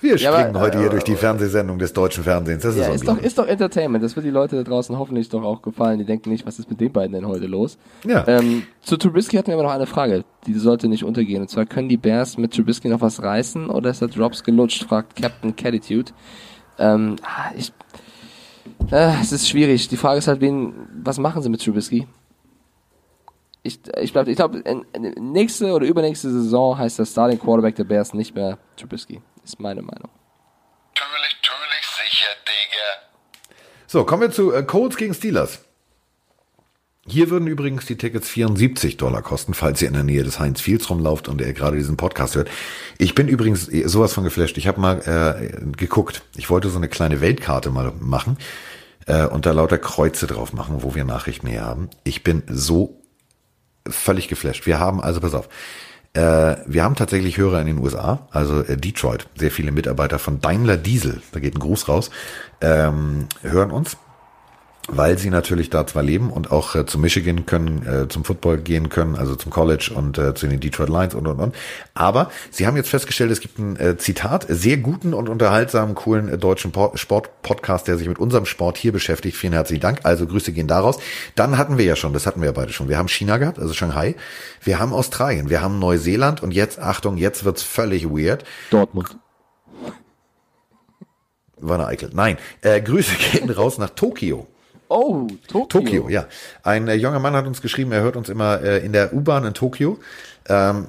Wir springen ja, aber, heute hier äh, durch die Fernsehsendung des deutschen Fernsehens. Das
ja, ist, ist doch, ist doch Entertainment. Das wird die Leute da draußen hoffentlich doch auch gefallen. Die denken nicht, was ist mit den beiden denn heute los? Ja. Ähm, zu Trubisky hatten wir aber noch eine Frage. Die sollte nicht untergehen. Und zwar, können die Bears mit Trubisky noch was reißen oder ist der Drops gelutscht? Fragt Captain Catitude. Ähm, ah, ich, äh, es ist schwierig. Die Frage ist halt, wen, was machen sie mit Trubisky? ich, ich glaube, ich glaub, nächste oder übernächste Saison heißt der Starting Quarterback der Bears nicht mehr Trubisky. Ist meine Meinung.
Natürlich, natürlich sicher, Digga.
So, kommen wir zu äh, Colts gegen Steelers. Hier würden übrigens die Tickets 74 Dollar kosten, falls ihr in der Nähe des Heinz Fields rumlauft und ihr gerade diesen Podcast hört. Ich bin übrigens sowas von geflasht. Ich habe mal äh, geguckt. Ich wollte so eine kleine Weltkarte mal machen äh, und da lauter Kreuze drauf machen, wo wir Nachrichten her haben. Ich bin so völlig geflasht. Wir haben, also pass auf, äh, wir haben tatsächlich Hörer in den USA, also äh, Detroit, sehr viele Mitarbeiter von Daimler Diesel, da geht ein Gruß raus, ähm, hören uns weil sie natürlich da zwar leben und auch äh, zu Michigan können, äh, zum Football gehen können, also zum College und äh, zu den Detroit Lions und und und. Aber sie haben jetzt festgestellt, es gibt ein äh, Zitat, sehr guten und unterhaltsamen, coolen äh, deutschen Sport-Podcast, der sich mit unserem Sport hier beschäftigt. Vielen herzlichen Dank. Also Grüße gehen daraus. Dann hatten wir ja schon, das hatten wir ja beide schon. Wir haben China gehabt, also Shanghai. Wir haben Australien, wir haben Neuseeland und jetzt, Achtung, jetzt wird's völlig weird.
Dortmund.
War eine Eichel. Nein, äh, Grüße gehen raus nach Tokio.
Oh, Tokio.
Tokio, ja. Ein äh, junger Mann hat uns geschrieben, er hört uns immer äh, in der U-Bahn in Tokio. Ähm,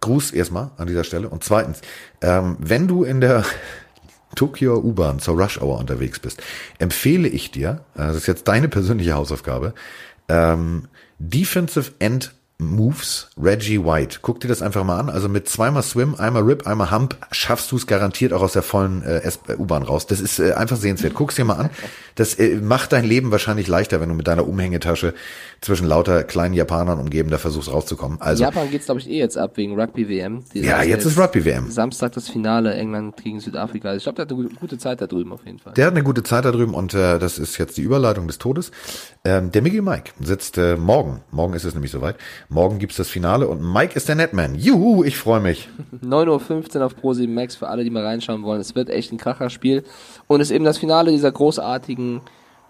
Gruß erstmal an dieser Stelle. Und zweitens, ähm, wenn du in der Tokio U-Bahn zur Rush Hour unterwegs bist, empfehle ich dir, äh, das ist jetzt deine persönliche Hausaufgabe, ähm, Defensive End Moves Reggie White. Guck dir das einfach mal an. Also mit zweimal Swim, einmal Rip, einmal Hump schaffst du es garantiert auch aus der vollen äh, äh, U-Bahn raus. Das ist äh, einfach sehenswert. Guck's dir mal an. Das äh, macht dein Leben wahrscheinlich leichter, wenn du mit deiner Umhängetasche zwischen lauter kleinen Japanern umgeben da versuchst rauszukommen. Also
Japan geht's glaube ich eh jetzt ab wegen Rugby WM.
ja, jetzt ist Rugby WM.
Samstag das Finale England gegen Südafrika. Also ich glaube, der hat eine gute Zeit da drüben auf jeden Fall.
Der hat eine gute Zeit da drüben und äh, das ist jetzt die Überleitung des Todes. Ähm, der Miguel Mike sitzt äh, morgen. Morgen ist es nämlich soweit. Morgen gibt's das Finale und Mike ist der Netman. Juhu, ich freue mich.
9.15 Uhr auf Pro7 Max für alle, die mal reinschauen wollen. Es wird echt ein Kracherspiel. Und es ist eben das Finale dieser großartigen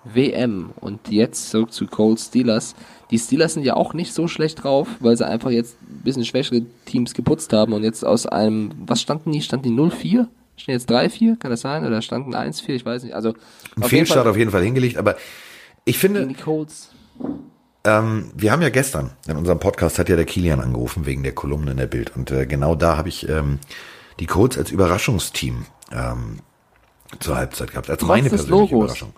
WM. Und jetzt zurück zu Cold Steelers. Die Steelers sind ja auch nicht so schlecht drauf, weil sie einfach jetzt ein bisschen schwächere Teams geputzt haben und jetzt aus einem, was standen die? Standen die 0-4? Stehen jetzt 3-4? Kann das sein? Oder standen 1-4? Ich weiß nicht. Also,
ein Fehlstart auf jeden Fall hingelegt, aber ich finde.
die Colts.
Ähm, wir haben ja gestern in unserem Podcast hat ja der Kilian angerufen wegen der Kolumne in der Bild und äh, genau da habe ich ähm, die Colts als Überraschungsteam ähm, zur Halbzeit gehabt, als Trotz meine persönliche Überraschung.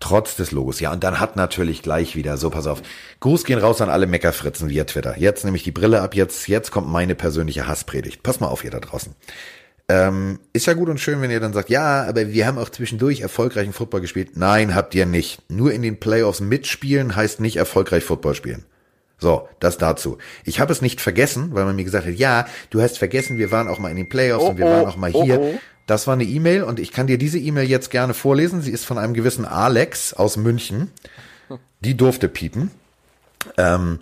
Trotz des Logos, ja. Und dann hat natürlich gleich wieder, so pass auf, Gruß gehen raus an alle Meckerfritzen via Twitter. Jetzt nehme ich die Brille ab, jetzt, jetzt kommt meine persönliche Hasspredigt. Pass mal auf, ihr da draußen. Ähm, ist ja gut und schön, wenn ihr dann sagt, ja, aber wir haben auch zwischendurch erfolgreichen Football gespielt. Nein, habt ihr nicht. Nur in den Playoffs mitspielen heißt nicht erfolgreich Football spielen. So, das dazu. Ich habe es nicht vergessen, weil man mir gesagt hat, ja, du hast vergessen, wir waren auch mal in den Playoffs oh, und wir oh, waren auch mal hier. Oh, oh. Das war eine E-Mail und ich kann dir diese E-Mail jetzt gerne vorlesen. Sie ist von einem gewissen Alex aus München. Die durfte piepen. Ähm,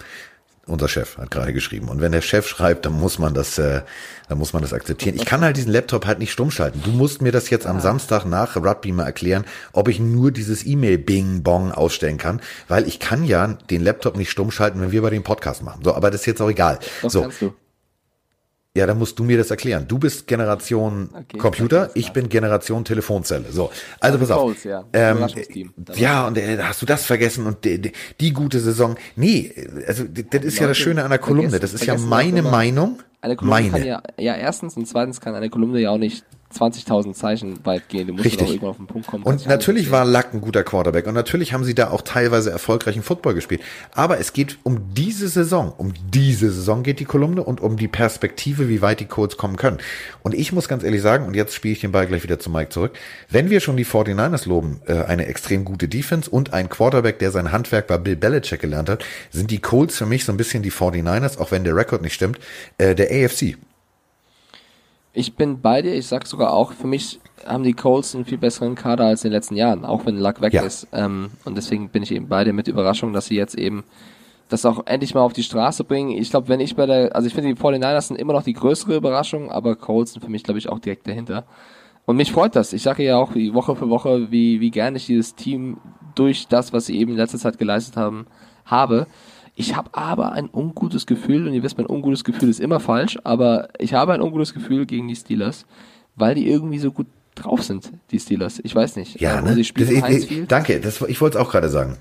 unser Chef hat gerade geschrieben. Und wenn der Chef schreibt, dann muss man das, äh, dann muss man das akzeptieren. Ich kann halt diesen Laptop halt nicht stumm schalten. Du musst mir das jetzt am Samstag nach Rugby mal erklären, ob ich nur dieses E-Mail Bing Bong ausstellen kann, weil ich kann ja den Laptop nicht stumm schalten, wenn wir bei dem Podcast machen. So, aber das ist jetzt auch egal.
Das
so. Ja, dann musst du mir das erklären. Du bist Generation
Okay,
Computer,
ich
bin Generation Telefonzelle. So, also pass auf.
Ja.
Ähm, ja, und äh, hast du das vergessen und die, die, die gute Saison? Nee, also d- das ist ja das Schöne an der Kolumne. Das ist ja meine Meinung.
Eine Kolumne
meine.
kann ja, ja, erstens und zweitens kann eine Kolumne ja auch nicht 20.000 Zeichen weit gehen. Du musst
Richtig.
doch irgendwann auf den Punkt kommen.
Und natürlich war Luck ein guter Quarterback und natürlich haben sie da auch teilweise erfolgreichen Football gespielt. Aber es geht um diese Saison, um diese Saison geht die Kolumne und um die Perspektive, wie weit die Colts kommen können. Und ich muss ganz ehrlich sagen, und jetzt spiele ich den Ball gleich wieder zu Mike zurück, wenn wir schon die 49ers loben, äh, eine extrem gute Defense und ein Quarterback, der sein Handwerk bei Bill Belichick gelernt hat, sind die Colts für mich so ein bisschen die 49ers, auch wenn der Rekord nicht stimmt, äh, der AFC.
Ich bin bei dir, ich sag sogar auch, für mich haben die Colts einen viel besseren Kader als in den letzten Jahren, auch wenn Luck weg
Ja.
ist. Ähm, und deswegen bin ich eben bei dir mit Überraschung, dass sie jetzt eben das auch endlich mal auf die Straße bringen. Ich glaube, wenn ich bei der, also ich finde die 49ers sind immer noch die größere Überraschung, aber Colts sind für mich, glaube ich, auch direkt dahinter. Und mich freut das. Ich sage ja auch wie Woche für Woche, wie, wie gerne ich dieses Team durch das, was sie eben in letzter Zeit geleistet haben, habe. Ich habe aber ein ungutes Gefühl, und ihr wisst, mein ungutes Gefühl ist immer falsch, aber ich habe ein ungutes Gefühl gegen die Steelers, weil die irgendwie so gut drauf sind, die Steelers. Ich weiß nicht.
Ja,
Ähm,
ne?
Sie spielen
Das- ich, ich, danke, das, ich wollte es auch gerade sagen.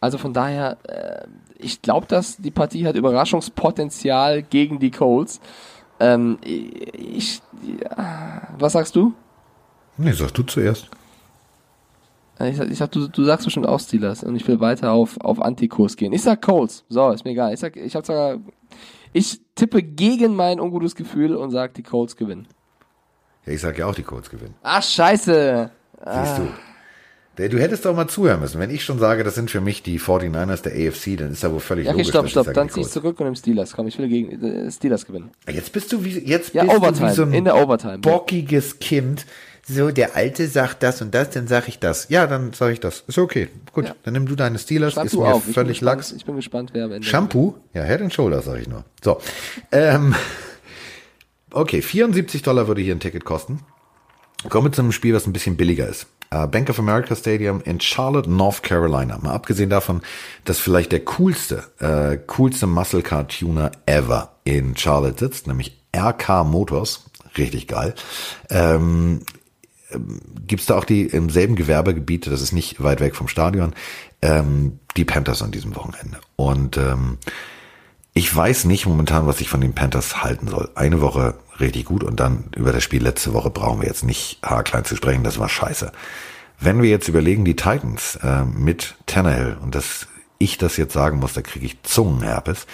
Also von daher, äh, ich glaube, dass die Partie hat Überraschungspotenzial gegen die Colts. Ähm, ich, ja, was sagst du?
Nee, sag du zuerst.
Ich sag, ich sag du, du sagst bestimmt auch Steelers und ich will weiter auf, auf Antikurs gehen. Ich sag Colts. So, ist mir egal. Ich sag, ich hab sogar, ich tippe gegen mein ungutes Gefühl und sag, die Colts gewinnen.
Ja, ich sag ja auch, die Colts gewinnen.
Ach, scheiße.
Siehst du. Der- Du hättest doch mal zuhören müssen. Wenn ich schon sage, das sind für mich die 49ers der AFC, dann ist da wohl völlig
Ja, okay,
logisch,
stopp,
dass
stopp.
ich sage,
Dann zieh ich zurück und nimm Steelers. Komm, ich will gegen äh, Steelers gewinnen.
Jetzt bist du wie, jetzt
Ja,
bist
Overtime.
du wie so ein
in der Overtime.
bockiges Kind. So, der Alte sagt das und das, dann sag ich das. Ja, dann sag ich das. Ist okay. Gut,
Ja.
dann nimm du deine Steelers.
Schreib
ist
du
mir
auf.
Völlig lax.
Ich bin gespannt, wer am Ende.
Shampoo? Ja, Head and Shoulders, sag ich nur. So. Ähm, okay, 74 Dollar würde hier ein Ticket kosten. Kommen wir zu einem Spiel, was ein bisschen billiger ist. Äh, Bank of America Stadium in Charlotte, North Carolina. Mal abgesehen davon, dass vielleicht der coolste, äh, coolste Muscle Car Tuner ever in Charlotte sitzt, nämlich RK Motors. Richtig geil. Ähm, gibt's da auch die im selben Gewerbegebiet, das ist nicht weit weg vom Stadion, ähm, die Panthers an diesem Wochenende. Und ähm, ich weiß nicht momentan, was ich von den Panthers halten soll. Eine Woche richtig gut und dann über das Spiel letzte Woche brauchen wir jetzt nicht haarklein zu sprechen, das war scheiße. Wenn wir jetzt überlegen, die Titans äh, mit Tannehill, und dass ich das jetzt sagen muss, da kriege ich Zungenherpes,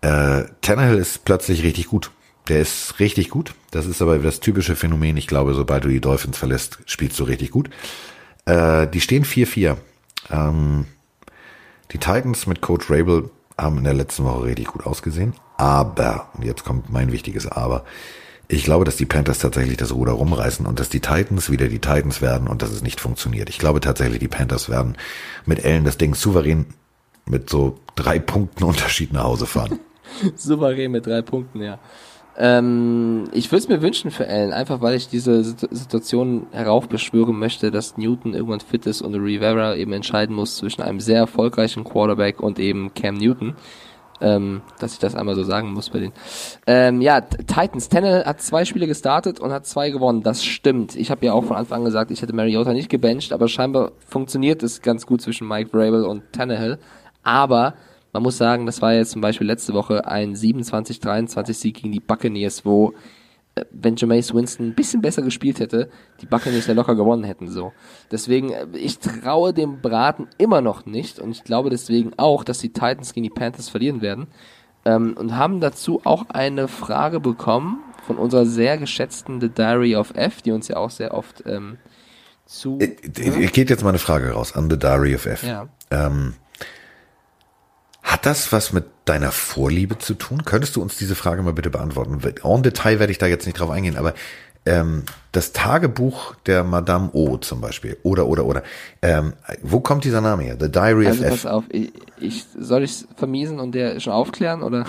äh, Tannehill ist plötzlich richtig gut. Der ist richtig gut. Das ist aber das typische Phänomen. Ich glaube, sobald du die Dolphins verlässt, spielst du richtig gut. Äh, die stehen 4-4. Ähm, die Titans mit Coach Rabel haben in der letzten Woche richtig gut ausgesehen. Aber, und jetzt kommt mein wichtiges Aber, ich glaube, dass die Panthers tatsächlich das Ruder rumreißen und dass die Titans wieder die Titans werden und dass es nicht funktioniert. Ich glaube tatsächlich, die Panthers werden mit Ellen das Ding souverän mit so drei Punkten Unterschied nach Hause fahren.
Souverän mit drei Punkten, ja. Ähm, ich würde es mir wünschen für Allen, einfach weil ich diese Situ- Situation heraufbeschwören möchte, dass Newton irgendwann fit ist und Rivera eben entscheiden muss zwischen einem sehr erfolgreichen Quarterback und eben Cam Newton. Ähm, dass ich das einmal so sagen muss bei denen. Ähm, ja, Titans. Tannehill hat zwei Spiele gestartet und hat zwei gewonnen. Das stimmt. Ich habe ja auch von Anfang an gesagt, ich hätte Mariota nicht gebencht, aber scheinbar funktioniert es ganz gut zwischen Mike Vrabel und Tannehill. Aber man muss sagen, das war jetzt zum Beispiel letzte Woche ein 27-23 Sieg gegen die Buccaneers, wo äh, wenn Jameis Winston ein bisschen besser gespielt hätte, die Buccaneers ja locker gewonnen hätten, so. Deswegen, äh, ich traue dem Braten immer noch nicht und ich glaube deswegen auch, dass die Titans gegen die Panthers verlieren werden. Ähm, und haben dazu auch eine Frage bekommen von unserer sehr geschätzten The Diary of F, die uns ja auch sehr oft ähm, zu...
Äh, Geht jetzt mal eine Frage raus an The Diary of F.
Ja.
Ähm, hat das was mit deiner Vorliebe zu tun? Könntest du uns diese Frage mal bitte beantworten? En Detail werde ich da jetzt nicht drauf eingehen, aber ähm, das Tagebuch der Madame O zum Beispiel, oder, oder, oder, ähm, wo kommt dieser Name her? The Diary
Also
of
pass
F.
auf, ich, ich soll ich vermiesen und der schon aufklären oder?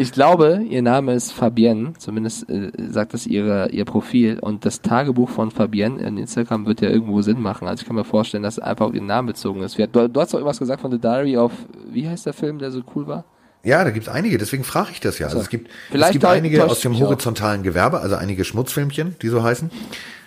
Ich glaube, ihr Name ist Fabienne, zumindest äh, sagt das ihre, ihr Profil und das Tagebuch von Fabienne in Instagram wird ja irgendwo Sinn machen. Also ich kann mir vorstellen, dass es einfach auf ihren Namen bezogen ist. Du, du hast doch irgendwas gesagt von The Diary of, wie heißt der Film, der so cool war?
Ja, da gibt es einige, deswegen frage ich das ja. Also
So.
es gibt, es
Vielleicht
gibt
täu-
einige aus dem
auch.
horizontalen Gewerbe, also einige Schmutzfilmchen, die so heißen.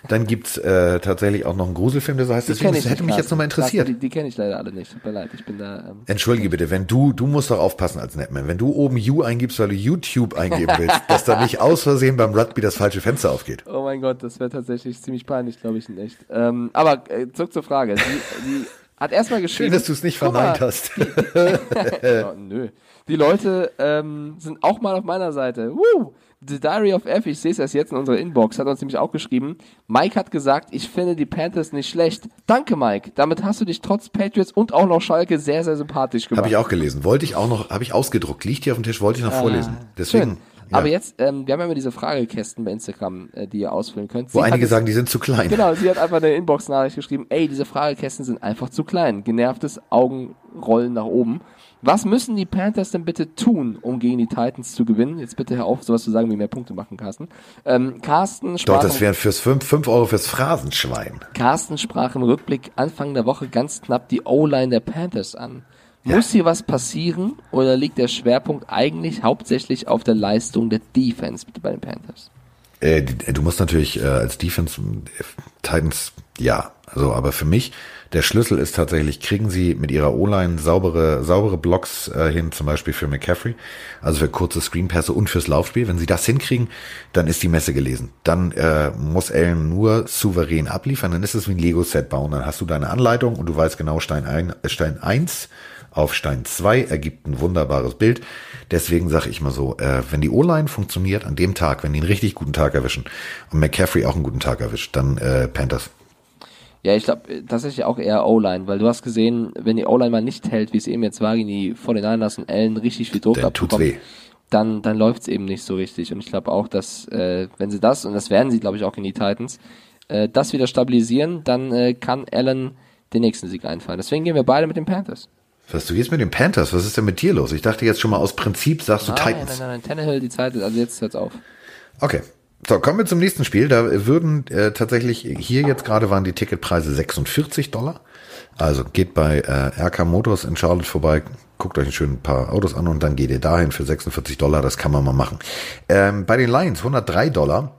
Dann gibt's äh, tatsächlich auch noch einen Gruselfilm, der so heißt.
Die
Deswegen, das hätte
nicht,
mich jetzt nochmal interessiert.
Die, die kenne ich leider alle nicht. Tut mir leid, ich bin da. Ähm,
Entschuldige bitte, wenn du, du musst doch aufpassen als Netman, wenn du oben You eingibst, weil du YouTube eingeben willst, dass da nicht aus Versehen beim Rugby das falsche Fenster aufgeht.
oh mein Gott, das wäre tatsächlich ziemlich peinlich, glaube ich, in echt. Ähm, aber äh, zurück zur Frage. Die, die hat erstmal geschrieben.
Schön, dass du es nicht
mal,
verneint hast.
Oh, nö. Die Leute ähm, sind auch mal auf meiner Seite. Woo! The Diary of F, ich sehe es erst jetzt in unserer Inbox, hat uns nämlich auch geschrieben. Mike hat gesagt, ich finde die Panthers nicht schlecht. Danke, Mike. Damit hast du dich trotz Patriots und auch noch Schalke sehr, sehr sympathisch gemacht.
Habe ich auch gelesen. Wollte ich auch noch, habe ich ausgedruckt. Liegt hier auf dem Tisch, wollte ich noch vorlesen. Deswegen.
Ah, Schön.
Ja.
Aber jetzt, ähm, wir haben ja immer diese Fragekästen bei Instagram, äh, die ihr ausfüllen könnt.
Wo
Sie
einige sagen, die sind zu klein.
Genau, sie hat einfach eine Inbox-Nachricht geschrieben, ey, diese Fragekästen sind einfach zu klein. Genervtes Augenrollen nach oben. Was müssen die Panthers denn bitte tun, um gegen die Titans zu gewinnen? Jetzt bitte hör auf, sowas zu sagen, wie mehr Punkte machen, Carsten. Ähm, Carsten, sprach
Doch, das wären fürs 5, Euro fürs Phrasenschwein.
Carsten sprach im Rückblick Anfang der Woche ganz knapp die O-Line der Panthers an. Muss hier was passieren oder liegt der Schwerpunkt eigentlich hauptsächlich auf der Leistung der Defense bei den Panthers?
Äh, die- du musst natürlich äh, als Defense äh, Titans, ja, also aber für mich der Schlüssel ist tatsächlich, kriegen sie mit ihrer O-Line saubere, saubere Blocks äh, hin, zum Beispiel für McCaffrey, also für kurze Screenpässe und fürs Laufspiel. Wenn sie das hinkriegen, dann ist die Messe gelesen. Dann äh, muss Allen nur souverän abliefern, dann ist es wie ein Lego-Set bauen. Dann hast du deine Anleitung und du weißt genau, Stein, ein, äh, Stein 1 auf Stein 2 ergibt ein wunderbares Bild. Deswegen sage ich mal so, äh, wenn die O-Line funktioniert an dem Tag, wenn die einen richtig guten Tag erwischen und McCaffrey auch einen guten Tag erwischt, dann äh, Panthers.
Ja, ich glaube tatsächlich auch eher O-Line, weil du hast gesehen, wenn die O-Line mal nicht hält, wie es eben jetzt war, gegen die 49ers und Allen richtig viel Druck
Dann tut's
abbekommen,
weh.
dann, dann läuft's eben nicht so richtig. Und ich glaube auch, dass äh, wenn sie das, und das werden sie, glaube ich, auch gegen die Titans, äh, das wieder stabilisieren, dann äh, kann Allen den nächsten Sieg einfahren. Deswegen gehen wir beide mit den Panthers.
Was, du gehst mit den Panthers? Was ist denn mit dir los? Ich dachte jetzt schon mal aus Prinzip sagst du
Nein, nein,
Titans.
nein, nein, Tannehill, die Zeit, ist- also jetzt hört's auf.
Okay. So, kommen wir zum nächsten Spiel. Da würden äh, tatsächlich, hier jetzt gerade waren die Ticketpreise 46 Dollar. Also geht bei äh, RK Motors in Charlotte vorbei, guckt euch ein schön paar Autos an und dann geht ihr dahin für 46 Dollar. Das kann man mal machen. Ähm, bei den Lions 103 Dollar.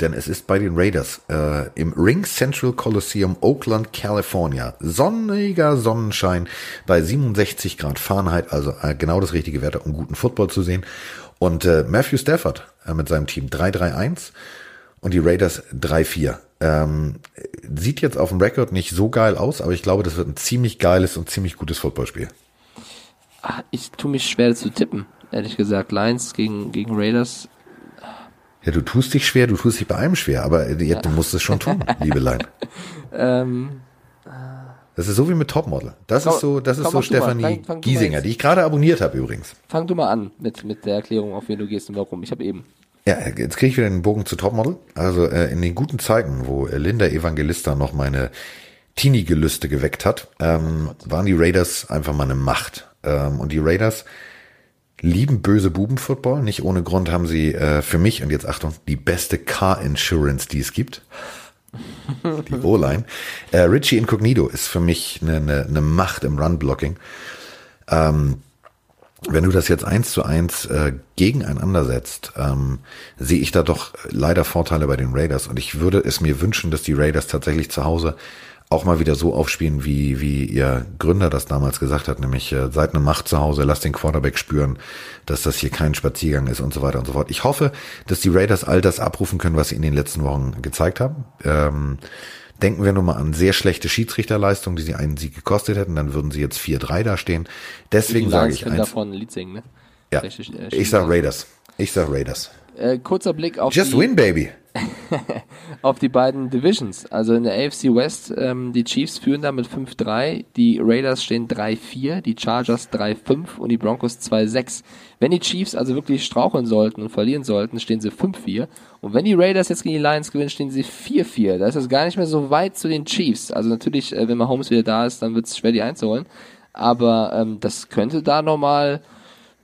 Denn es ist bei den Raiders äh, im Ring Central Coliseum Oakland, California. Sonniger Sonnenschein bei 67 Grad Fahrenheit, also äh, genau das richtige Wetter, um guten Football zu sehen. Und äh, Matthew Stafford äh, mit seinem Team 3-3-1 und die Raiders 3-4. Ähm, sieht jetzt auf dem Rekord nicht so geil aus, aber ich glaube, das wird ein ziemlich geiles und ziemlich gutes Footballspiel.
Ah, Ich tue mich schwer zu tippen, ehrlich gesagt. Lions gegen, gegen Raiders.
Ja, du tust dich schwer, du tust dich bei allem schwer, aber äh, ja, du musst es schon tun, Liebelein.
Ähm,
Das ist so wie mit Topmodel. Das
Komm,
ist so, das ist so
mal.
Stefanie
Fang- fang
Giesinger, die ich gerade abonniert habe übrigens.
fang du mal an mit, mit der Erklärung, auf wen du gehst und warum. Ich habe eben.
Ja, jetzt kriege ich wieder den Bogen zu Topmodel. Also äh, in den guten Zeiten, wo äh, Linda Evangelista noch meine Teenie-Gelüste geweckt hat, ähm, waren die Raiders einfach mal eine Macht. Ähm, und die Raiders lieben böse Buben-Football. Nicht ohne Grund haben sie äh, für mich, und jetzt Achtung, die beste Car-Insurance, die es gibt. Die O-Line. Äh, Richie Incognito ist für mich eine, eine, eine Macht im Run-Blocking. wenn du das jetzt eins zu eins äh, gegeneinander setzt, ähm, sehe ich da doch leider Vorteile bei den Raiders. Und ich würde es mir wünschen, dass die Raiders tatsächlich zu Hause auch mal wieder so aufspielen, wie, wie ihr Gründer das damals gesagt hat, nämlich äh, seid eine Macht zu Hause, lasst den Quarterback spüren, dass das hier kein Spaziergang ist und so weiter und so fort. Ich hoffe, dass die Raiders all das abrufen können, was sie in den letzten Wochen gezeigt haben. Ähm, denken wir nur mal an sehr schlechte Schiedsrichterleistungen, die sie einen Sieg gekostet hätten, dann würden sie jetzt 4-3 da stehen. Deswegen sage ich eins.
davon ein Lied singen, ne?
Ja,
äh,
ich sag. Raiders. Ich sag Raiders.
Äh, kurzer Blick auf
Just
die,
win, baby.
auf die beiden Divisions. Also in der AFC West, ähm, die Chiefs führen da mit 5-3, die Raiders stehen 3-4, die Chargers 3-5 und die Broncos 2-6. Wenn die Chiefs also wirklich straucheln sollten und verlieren sollten, stehen sie 5-4. Und wenn die Raiders jetzt gegen die Lions gewinnen, stehen sie 4-4. Da ist es gar nicht mehr so weit zu den Chiefs. Also natürlich, äh, wenn Mahomes wieder da ist, dann wird es schwer, die einzuholen. Aber ähm, das könnte da nochmal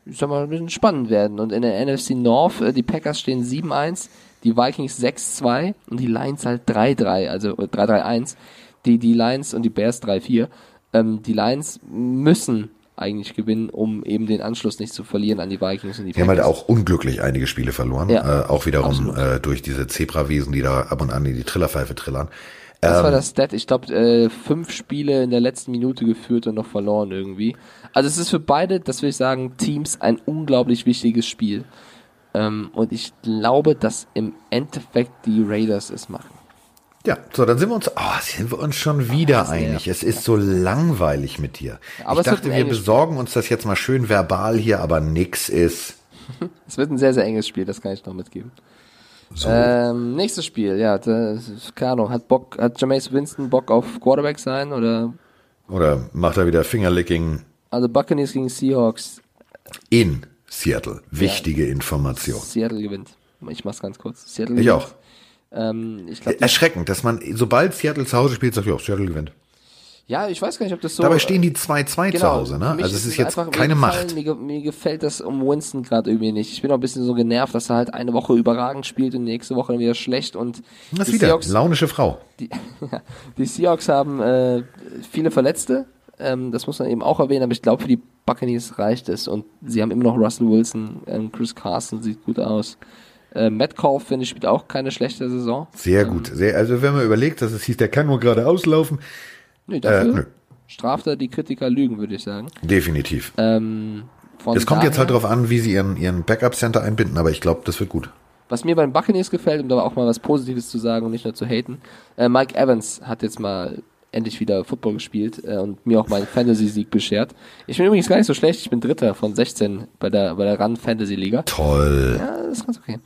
ich sag mal, ein bisschen spannend werden. Und in der NFC North, äh, die Packers stehen 7-1, die Vikings 6-2 und die Lions halt 3-3, also äh, 3-3-1. Die, die Lions und die Bears 3-4. Ähm, die Lions müssen eigentlich gewinnen, um eben den Anschluss nicht zu verlieren an die Vikings und die
Die haben halt
Packers.
auch unglücklich einige Spiele verloren.
Ja,
äh, auch wiederum äh, durch diese Zebrawesen, die da ab und an in die Trillerpfeife trillern.
Das
Ähm,
war das Stat. Ich glaube, äh, fünf Spiele in der letzten Minute geführt und noch verloren irgendwie. Also es ist für beide, das will ich sagen, Teams ein unglaublich wichtiges Spiel. Ähm, und ich glaube, dass im Endeffekt die Raiders es machen.
Ja, so, dann sind wir uns, oh, sind wir uns schon wieder
das
einig. Es ist so langweilig mit dir.
Aber
ich dachte, wir besorgen uns das jetzt mal schön verbal hier, aber nix ist.
Es wird ein sehr, sehr enges Spiel, das kann ich noch mitgeben.
So.
Ähm, nächstes Spiel, ja, das, keine Ahnung, hat Bock, hat Jameis Winston Bock auf Quarterback sein oder,
Oder macht er wieder Fingerlicking
also Buccaneers gegen Seahawks,
in Seattle? Wichtige Information.
Seattle gewinnt. Ich mach's ganz kurz. Seattle
Ich
gewinnt.
auch.
Ähm, ich glaube,
Erschreckend, dass man, sobald Seattle zu Hause spielt, sagt, ja, Seattle gewinnt.
Ja, ich weiß gar nicht, ob das so.
Dabei stehen die 2-2 zu Hause,
Genau.
ne? Also es ist jetzt
einfach-
keine
mir
Macht.
gefallen- Mir, ge- mir gefällt das um Winston gerade irgendwie nicht. Ich bin auch ein bisschen so genervt, dass er halt eine Woche überragend spielt und nächste Woche dann wieder schlecht und
Das
die
wieder
Seahawks,
launische Frau.
die, die Seahawks haben äh, viele Verletzte. Ähm, das muss man eben auch erwähnen, aber ich glaube, für die Buccaneers reicht es. Und sie haben immer noch Russell Wilson, ähm, Chris Carson sieht gut aus. Äh, Metcalf, finde ich, spielt auch keine schlechte Saison.
Sehr gut. Sehr, also wenn man überlegt, dass es hieß, der kann nur gerade auslaufen.
Nö, dafür
Äh,
straft er die Kritiker Lügen, würde ich sagen.
Definitiv.
Ähm,
Es kommt jetzt halt drauf an, wie sie ihren, ihren Backup-Center einbinden, aber ich glaube, das wird gut.
Was mir bei den Buccaneers gefällt, um da auch mal was Positives zu sagen und nicht nur zu haten, äh, Mike Evans hat jetzt mal endlich wieder Football gespielt äh, und mir auch meinen Fantasy-Sieg beschert. Ich bin übrigens gar nicht so schlecht, ich bin Dritter von 16 bei der, bei der Run Fantasy Liga.
Toll.
Ja, das ist ganz okay.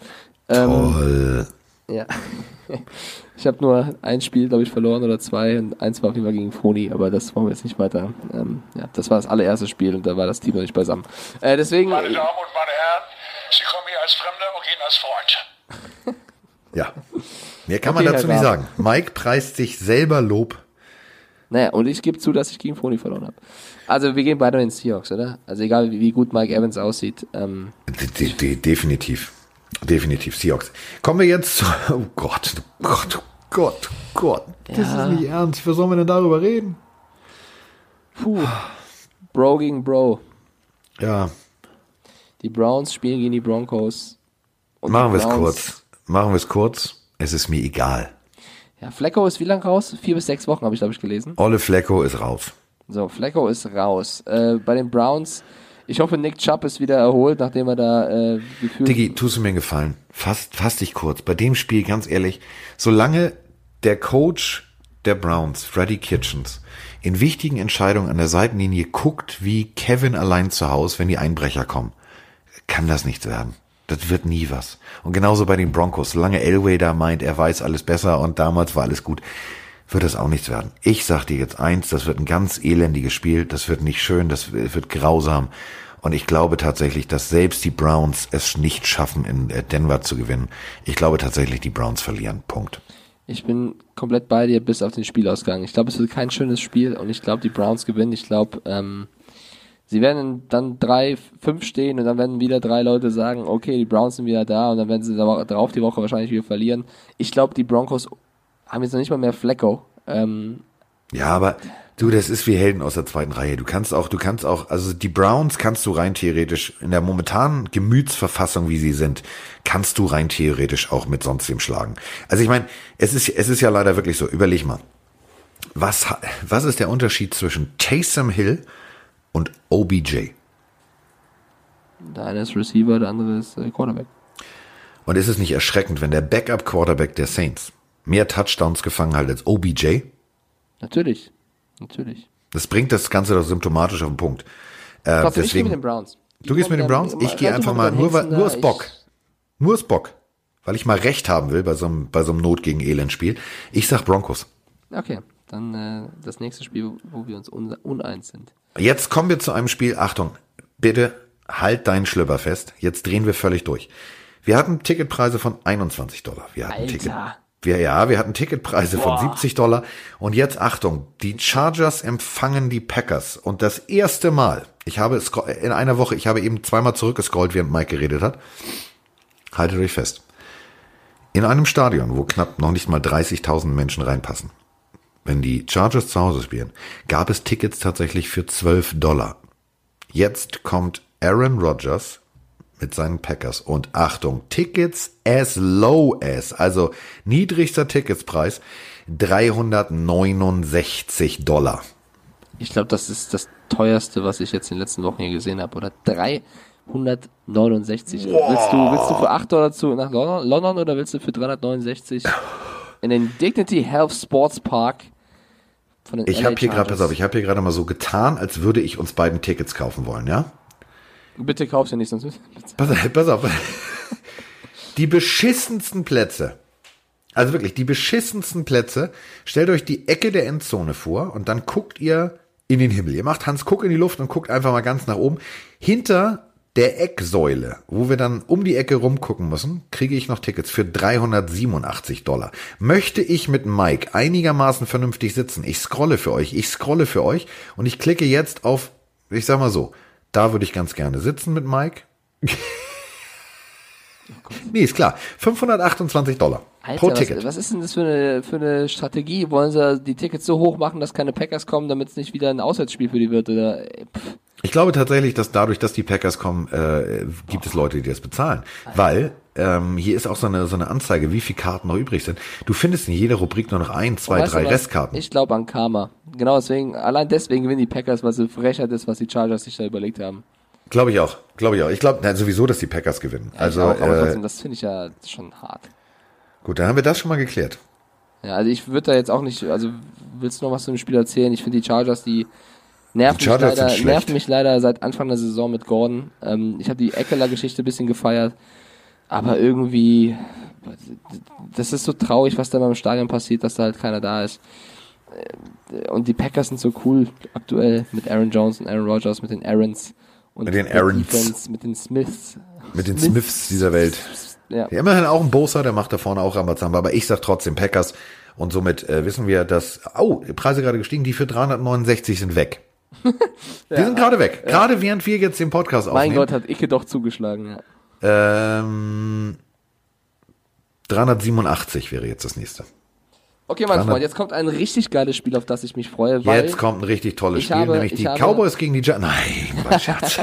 Ähm,
Toll.
ja. Ich habe nur ein Spiel, glaube ich, verloren oder zwei und eins war auf jeden Fall gegen Foni, aber das wollen wir jetzt nicht weiter. Ähm, ja, das war das allererste Spiel und da war das Team noch nicht beisammen. Äh, deswegen,
Meine Damen und meine Herren, Sie kommen hier als Fremder und gehen als Freund.
Ja. Mehr kann
Okay,
man dazu nicht sagen. Mike preist sich selber Lob.
Naja, und ich gebe zu, dass ich gegen Foni verloren habe. Also wir gehen beide in den Seahawks, oder? Also egal wie, wie gut Mike Evans aussieht. Ähm,
De de de definitiv. Definitiv. Seahawks. Kommen wir jetzt zu. Oh Gott, oh Gott, oh Gott, oh Gott. Das
Ja.
ist nicht ernst. Was sollen wir denn darüber reden?
puh. Bro gegen Bro.
Ja,
Die Browns spielen gegen die Broncos.
Machen wir es kurz. Machen wir es kurz. Es ist mir egal.
Ja, Flecko ist wie lang raus? Vier bis sechs Wochen habe ich, glaube ich, gelesen.
Olle Flecko ist raus.
So, Flecko ist raus. Äh, bei den Browns, ich hoffe, Nick Chubb ist wieder erholt, nachdem er da äh, gefühlt...
Diggi, tust du mir einen Gefallen. Fass, fass dich kurz. Bei dem Spiel, ganz ehrlich, solange der Coach der Browns, Freddie Kitchens, in wichtigen Entscheidungen an der Seitenlinie guckt, wie Kevin allein zu Hause, wenn die Einbrecher kommen, kann das nichts werden. Das wird nie was. Und genauso bei den Broncos. Solange Elway da meint, er weiß alles besser und damals war alles gut, wird das auch nichts werden. Ich sag dir jetzt eins, das wird ein ganz elendiges Spiel, das wird nicht schön, das wird grausam. Und ich glaube tatsächlich, dass selbst die Browns es nicht schaffen, in äh, Denver zu gewinnen. Ich glaube tatsächlich, die Browns verlieren. Punkt.
Ich bin komplett bei dir bis auf den Spielausgang. Ich glaube, es wird kein schönes Spiel und ich glaube, die Browns gewinnen. Ich glaube, ähm, sie werden dann drei, fünf stehen und dann werden wieder drei Leute sagen, okay, die Browns sind wieder da und dann werden sie da- darauf die Woche wahrscheinlich wieder verlieren. Ich glaube, die Broncos haben jetzt noch nicht mal mehr Flecko. Ähm,
Ja, aber du, das ist wie Helden aus der zweiten Reihe. Du kannst auch, du kannst auch, also die Browns kannst du rein theoretisch in der momentanen Gemütsverfassung, wie sie sind, kannst du rein theoretisch auch mit sonst wem schlagen. Also ich meine, es ist, es ist ja leider wirklich so. Überleg mal, was, was ist der Unterschied zwischen Taysom Hill und OBJ?
der eine ist Receiver, der andere ist äh, Quarterback.
Und ist es nicht erschreckend, wenn der Backup-Quarterback der Saints mehr Touchdowns gefangen hat als OBJ?
Natürlich. Natürlich.
Das bringt das Ganze doch symptomatisch auf den Punkt. Äh,
ich gehe
deswegen,
mit den Browns.
Du gehst mit den Browns? Ich gehe einfach mal, nur, weil- nur aus Bock. Nur aus Bock. Weil ich mal Recht haben will bei so einem, bei so einem Not gegen Elend-Spiel. Ich sag Broncos.
Okay, dann äh, das nächste Spiel, wo wir uns un uneins sind.
Jetzt kommen wir zu einem Spiel. Achtung, bitte halt deinen Schlüpper fest. Jetzt drehen wir völlig durch. Wir hatten Ticketpreise von 21 Dollar. Wir hatten
Alter.
Ticket, wir, ja, wir hatten Ticketpreise von 70 Dollar. Und jetzt Achtung, die Chargers empfangen die Packers. Und das erste Mal, ich habe scro- in einer Woche, ich habe eben zweimal zurückgescrollt, während Mike geredet hat. Haltet euch fest. In einem Stadion, wo knapp noch nicht mal 30.000 Menschen reinpassen, wenn die Chargers zu Hause spielen, gab es Tickets tatsächlich für 12 Dollar. Jetzt kommt Aaron Rodgers mit seinen Packers und Achtung, Tickets as low as, also niedrigster Ticketspreis 369 Dollar.
Ich glaube, das ist das teuerste, was ich jetzt in den letzten Wochen hier gesehen habe. Oder 369. Willst, du, willst du für 8 Dollar zu, nach London, London oder willst du für 369 in den Dignity Health Sports Park von den
Ich habe hier gerade, pass auf, ich habe hier gerade mal so getan, als würde ich uns beiden Tickets kaufen wollen, ja?
Bitte kaufst du nicht, sonst
Pass auf, pass auf. Die beschissensten Plätze. Also wirklich, die beschissensten Plätze. Stellt euch die Ecke der Endzone vor und dann guckt ihr in den Himmel. Ihr macht Hans Guck in die Luft und guckt einfach mal ganz nach oben. Hinter der Ecksäule, wo wir dann um die Ecke rumgucken müssen, kriege ich noch Tickets für 387 Dollar. Möchte ich mit Mike einigermaßen vernünftig sitzen? Ich scrolle für euch, ich scrolle für euch und ich klicke jetzt auf, ich sag mal so, da würde ich ganz gerne sitzen mit Mike. nee, ist klar. 528 Dollar
Alter,
pro Ticket.
was ist denn das für eine, für eine Strategie? Wollen sie die Tickets so hoch machen, dass keine Packers kommen, damit es nicht wieder ein Auswärtsspiel für die wird? Oder, pff,
Ich glaube tatsächlich, dass dadurch, dass die Packers kommen, äh, gibt es Leute, die das bezahlen. Weil ähm, hier ist auch so eine, so eine Anzeige, wie viele Karten noch übrig sind. Du findest in jeder Rubrik nur noch ein, zwei,
du
drei? Restkarten.
Ich glaube an Karma. Genau deswegen, allein deswegen gewinnen die Packers, weil sie Frechheit ist, was die Chargers sich da überlegt haben.
Glaube ich auch. Glaube ich auch. Ich glaube sowieso, dass die Packers gewinnen.
Ja,
also
auch, aber
äh,
trotzdem, das finde ich ja schon hart.
gut, dann haben wir das schon mal geklärt.
Ja, also ich würde da jetzt auch nicht, also willst du noch was zu dem Spiel erzählen? Ich finde die Chargers, die nerven,
Die Chargers
mich leider, nerven mich leider seit Anfang der Saison mit Gordon. Ähm, ich habe die Eckler-Geschichte ein bisschen gefeiert, aber irgendwie, das ist so traurig, was da beim Stadion passiert, dass da halt keiner da ist. Äh, Und die Packers sind so cool aktuell mit Aaron Jones und Aaron Rodgers, mit den Aarons und
Mit den Aarons.
Defense, mit den Smiths.
Mit den Smiths dieser Welt.
Ja.
Ja, immerhin auch ein Bosa, der macht da vorne auch Rambazamba, aber ich sag trotzdem Packers. Und somit äh, wissen wir, dass, oh, die Preise gerade gestiegen, die für 369 sind weg. Die sind gerade weg. Gerade während wir jetzt den Podcast
Mein
aufnehmen.
Gott, hat Icke doch zugeschlagen. Ja.
Ähm, 387 wäre jetzt das nächste.
Okay, mein
300
Freund, jetzt kommt ein richtig geiles Spiel, auf das ich mich freue,
Jetzt kommt ein richtig tolles Spiel,
habe-
nämlich
ich
die Cowboys gegen die Giants. Nein, was Scherz.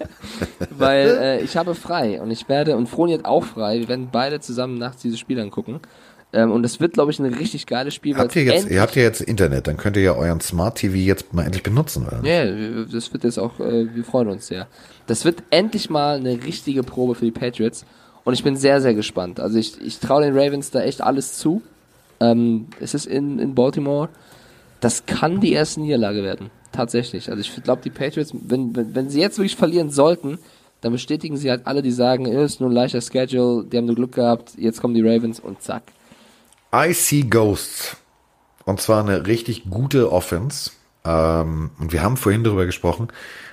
weil äh, ich habe frei und ich werde, und Froni hat auch frei, wir werden beide zusammen nachts dieses Spiel angucken. Ähm, und es wird, glaube ich, ein richtig geiles Spiel.
habt ihr jetzt, ihr habt ja jetzt Internet, dann könnt ihr ja euren Smart TV jetzt mal endlich benutzen, oder?
Ja, das wird jetzt auch, äh, wir freuen uns sehr. Das wird endlich mal eine richtige Probe für die Patriots. Und ich bin sehr, sehr gespannt. Also ich, ich traue den Ravens da echt alles zu. Ähm, es ist in, in Baltimore. Das kann die erste Niederlage werden. Tatsächlich. Also ich glaube, die Patriots, wenn, wenn, wenn sie jetzt wirklich verlieren sollten, dann bestätigen sie halt alle, die sagen, es ist nur ein leichter Schedule, die haben nur Glück gehabt, jetzt kommen die Ravens und zack.
I see Ghosts. Und zwar eine richtig gute Offense. Ähm, und wir haben vorhin darüber gesprochen,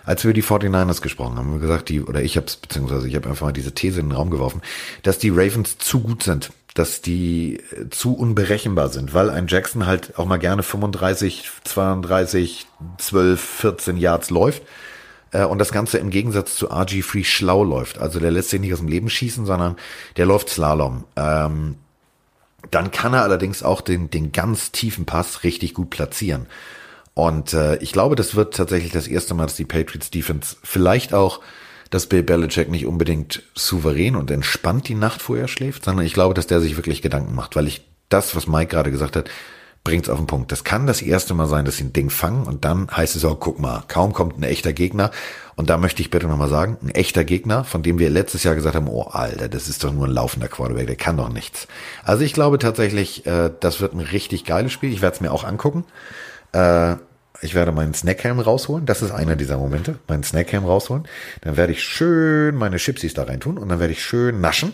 als wir die 49ers gesprochen haben, haben wir gesagt, die, oder ich habe es, beziehungsweise ich habe einfach mal diese These in den Raum geworfen, dass die Ravens zu gut sind, dass die äh, zu unberechenbar sind, weil ein Jackson halt auch mal gerne 35, 32, 12, 14 Yards läuft äh, und das Ganze im Gegensatz zu RG3 schlau läuft. Also der lässt sich nicht aus dem Leben schießen, sondern der läuft Slalom. Ähm, dann kann er allerdings auch den, den ganz tiefen Pass richtig gut platzieren. Und äh, ich glaube, das wird tatsächlich das erste Mal, dass die Patriots Defense vielleicht auch, dass Bill Belichick nicht unbedingt souverän und entspannt die Nacht vorher schläft, sondern ich glaube, dass der sich wirklich Gedanken macht, weil ich das, was Mike gerade gesagt hat, bringt's auf den Punkt. Das kann das erste Mal sein, dass sie ein Ding fangen und dann heißt es auch, guck mal, kaum kommt ein echter Gegner. Und da möchte ich bitte nochmal sagen, ein echter Gegner, von dem wir letztes Jahr gesagt haben, oh Alter, das ist doch nur ein laufender Quarterback, der kann doch nichts. Also ich glaube tatsächlich, äh, das wird ein richtig geiles Spiel. Ich werde es mir auch angucken. Äh, ich werde meinen Snackhelm rausholen. Das ist einer dieser Momente. Meinen Snackhelm rausholen. Dann werde ich schön meine Chipsies da reintun und dann werde ich schön naschen.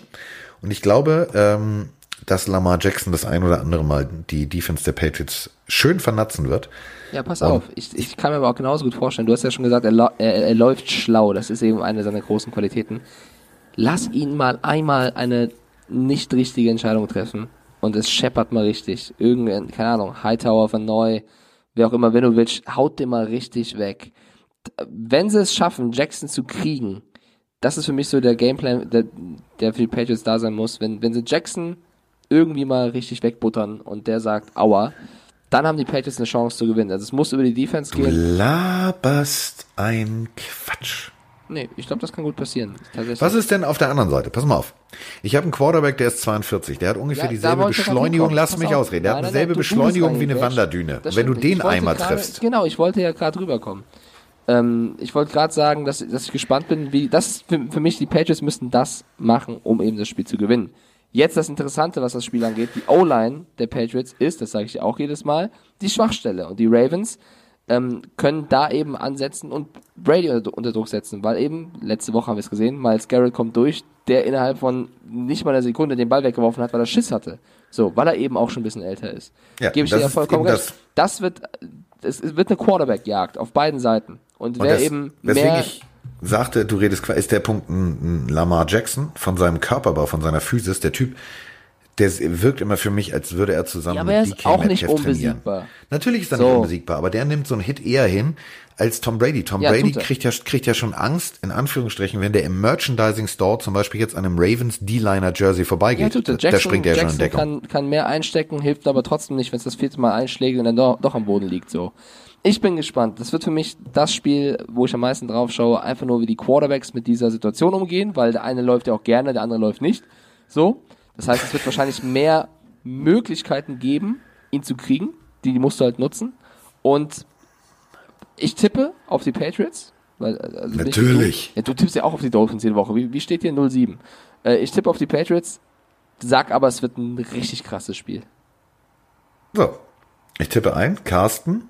Und ich glaube, ähm, dass Lamar Jackson das ein oder andere Mal die Defense der Patriots schön vernatzen wird.
Ja, pass auf. Ich, ich kann mir aber auch genauso gut vorstellen. Du hast ja schon gesagt, er, er, er läuft schlau. Das ist eben eine seiner großen Qualitäten. Lass ihn mal einmal eine nicht richtige Entscheidung treffen und es scheppert mal richtig. Irgendein, keine Ahnung, Hightower von Neu, wer auch immer, du willst, haut den mal richtig weg. Wenn sie es schaffen, Jackson zu kriegen, das ist für mich so der Gameplan, der, der für die Patriots da sein muss. Wenn, wenn sie Jackson irgendwie mal richtig wegbuttern und der sagt, aua, dann haben die Patriots eine Chance zu gewinnen. Also es muss über die Defense
Du
gehen.
laberst ein Quatsch.
Nee, ich glaube, das kann gut passieren.
Was ist denn auf der anderen Seite? Pass mal auf. Ich habe einen Quarterback, der ist 42. Der hat ungefähr
Ja,
dieselbe Beschleunigung. Lass
Pass
mich
auf.
ausreden. Der
Nein,
hat dieselbe
nein,
Beschleunigung wie eine. Wanderdüne. Wenn du den einmal
gerade-
triffst.
Genau, ich wollte ja gerade rüberkommen. Ähm, ich wollte gerade sagen, dass, dass ich gespannt bin, wie das für, für mich die Patriots müssten das machen, um eben das Spiel zu gewinnen. Jetzt das Interessante, was das Spiel angeht, die O-Line der Patriots ist, das sage ich auch jedes Mal, die Schwachstelle und die Ravens ähm, können da eben ansetzen und Brady unter, unter Druck setzen, weil eben, letzte Woche haben wir es gesehen, Miles Garrett kommt durch, der innerhalb von nicht mal einer Sekunde den Ball weggeworfen hat, weil er Schiss hatte. So, weil er eben auch schon ein bisschen älter ist.
Ja,
Gebe ich
das
dir vollkommen recht. Das wird, es wird eine Quarterback-Jagd auf beiden Seiten. Und,
Und
wer
das,
eben mehr,
ich sagte, du redest, ist der Punkt ein, ein Lamar Jackson von seinem Körperbau, von seiner Physis, der Typ, der wirkt immer für mich, als würde er zusammen
Ja, aber er
mit
ist
DK
auch nicht
Metcalf trainieren.
unbesiegbar.
Natürlich ist er
So.
nicht unbesiegbar, aber der nimmt so einen Hit eher hin als Tom Brady. Tom
Ja,
Brady kriegt ja, kriegt ja schon Angst, in Anführungsstrichen, wenn der im Merchandising Store zum Beispiel jetzt an einem Ravens D-Liner Jersey
ja,
vorbeigeht.
tut er.
da
Jackson,
springt er schon in
Jackson
Deckung.
kann, kann mehr einstecken, hilft aber trotzdem nicht, wenn es das vierte Mal einschlägt und dann doch, doch am Boden liegt, so. Ich bin gespannt. Das wird für mich das Spiel, wo ich am meisten drauf schaue, einfach nur wie die Quarterbacks mit dieser Situation umgehen, weil der eine läuft ja auch gerne, der andere läuft nicht. So. Das heißt, es wird wahrscheinlich mehr Möglichkeiten geben, ihn zu kriegen. Die musst du halt nutzen. Und ich tippe auf die Patriots. Weil, also nicht
Natürlich.
Du, ja, du tippst ja auch auf die Dolphins jede Woche. Wie, wie steht hier 0-7? Äh, ich tippe auf die Patriots, sag aber, es wird ein richtig krasses Spiel.
So. Ich tippe ein. Carsten.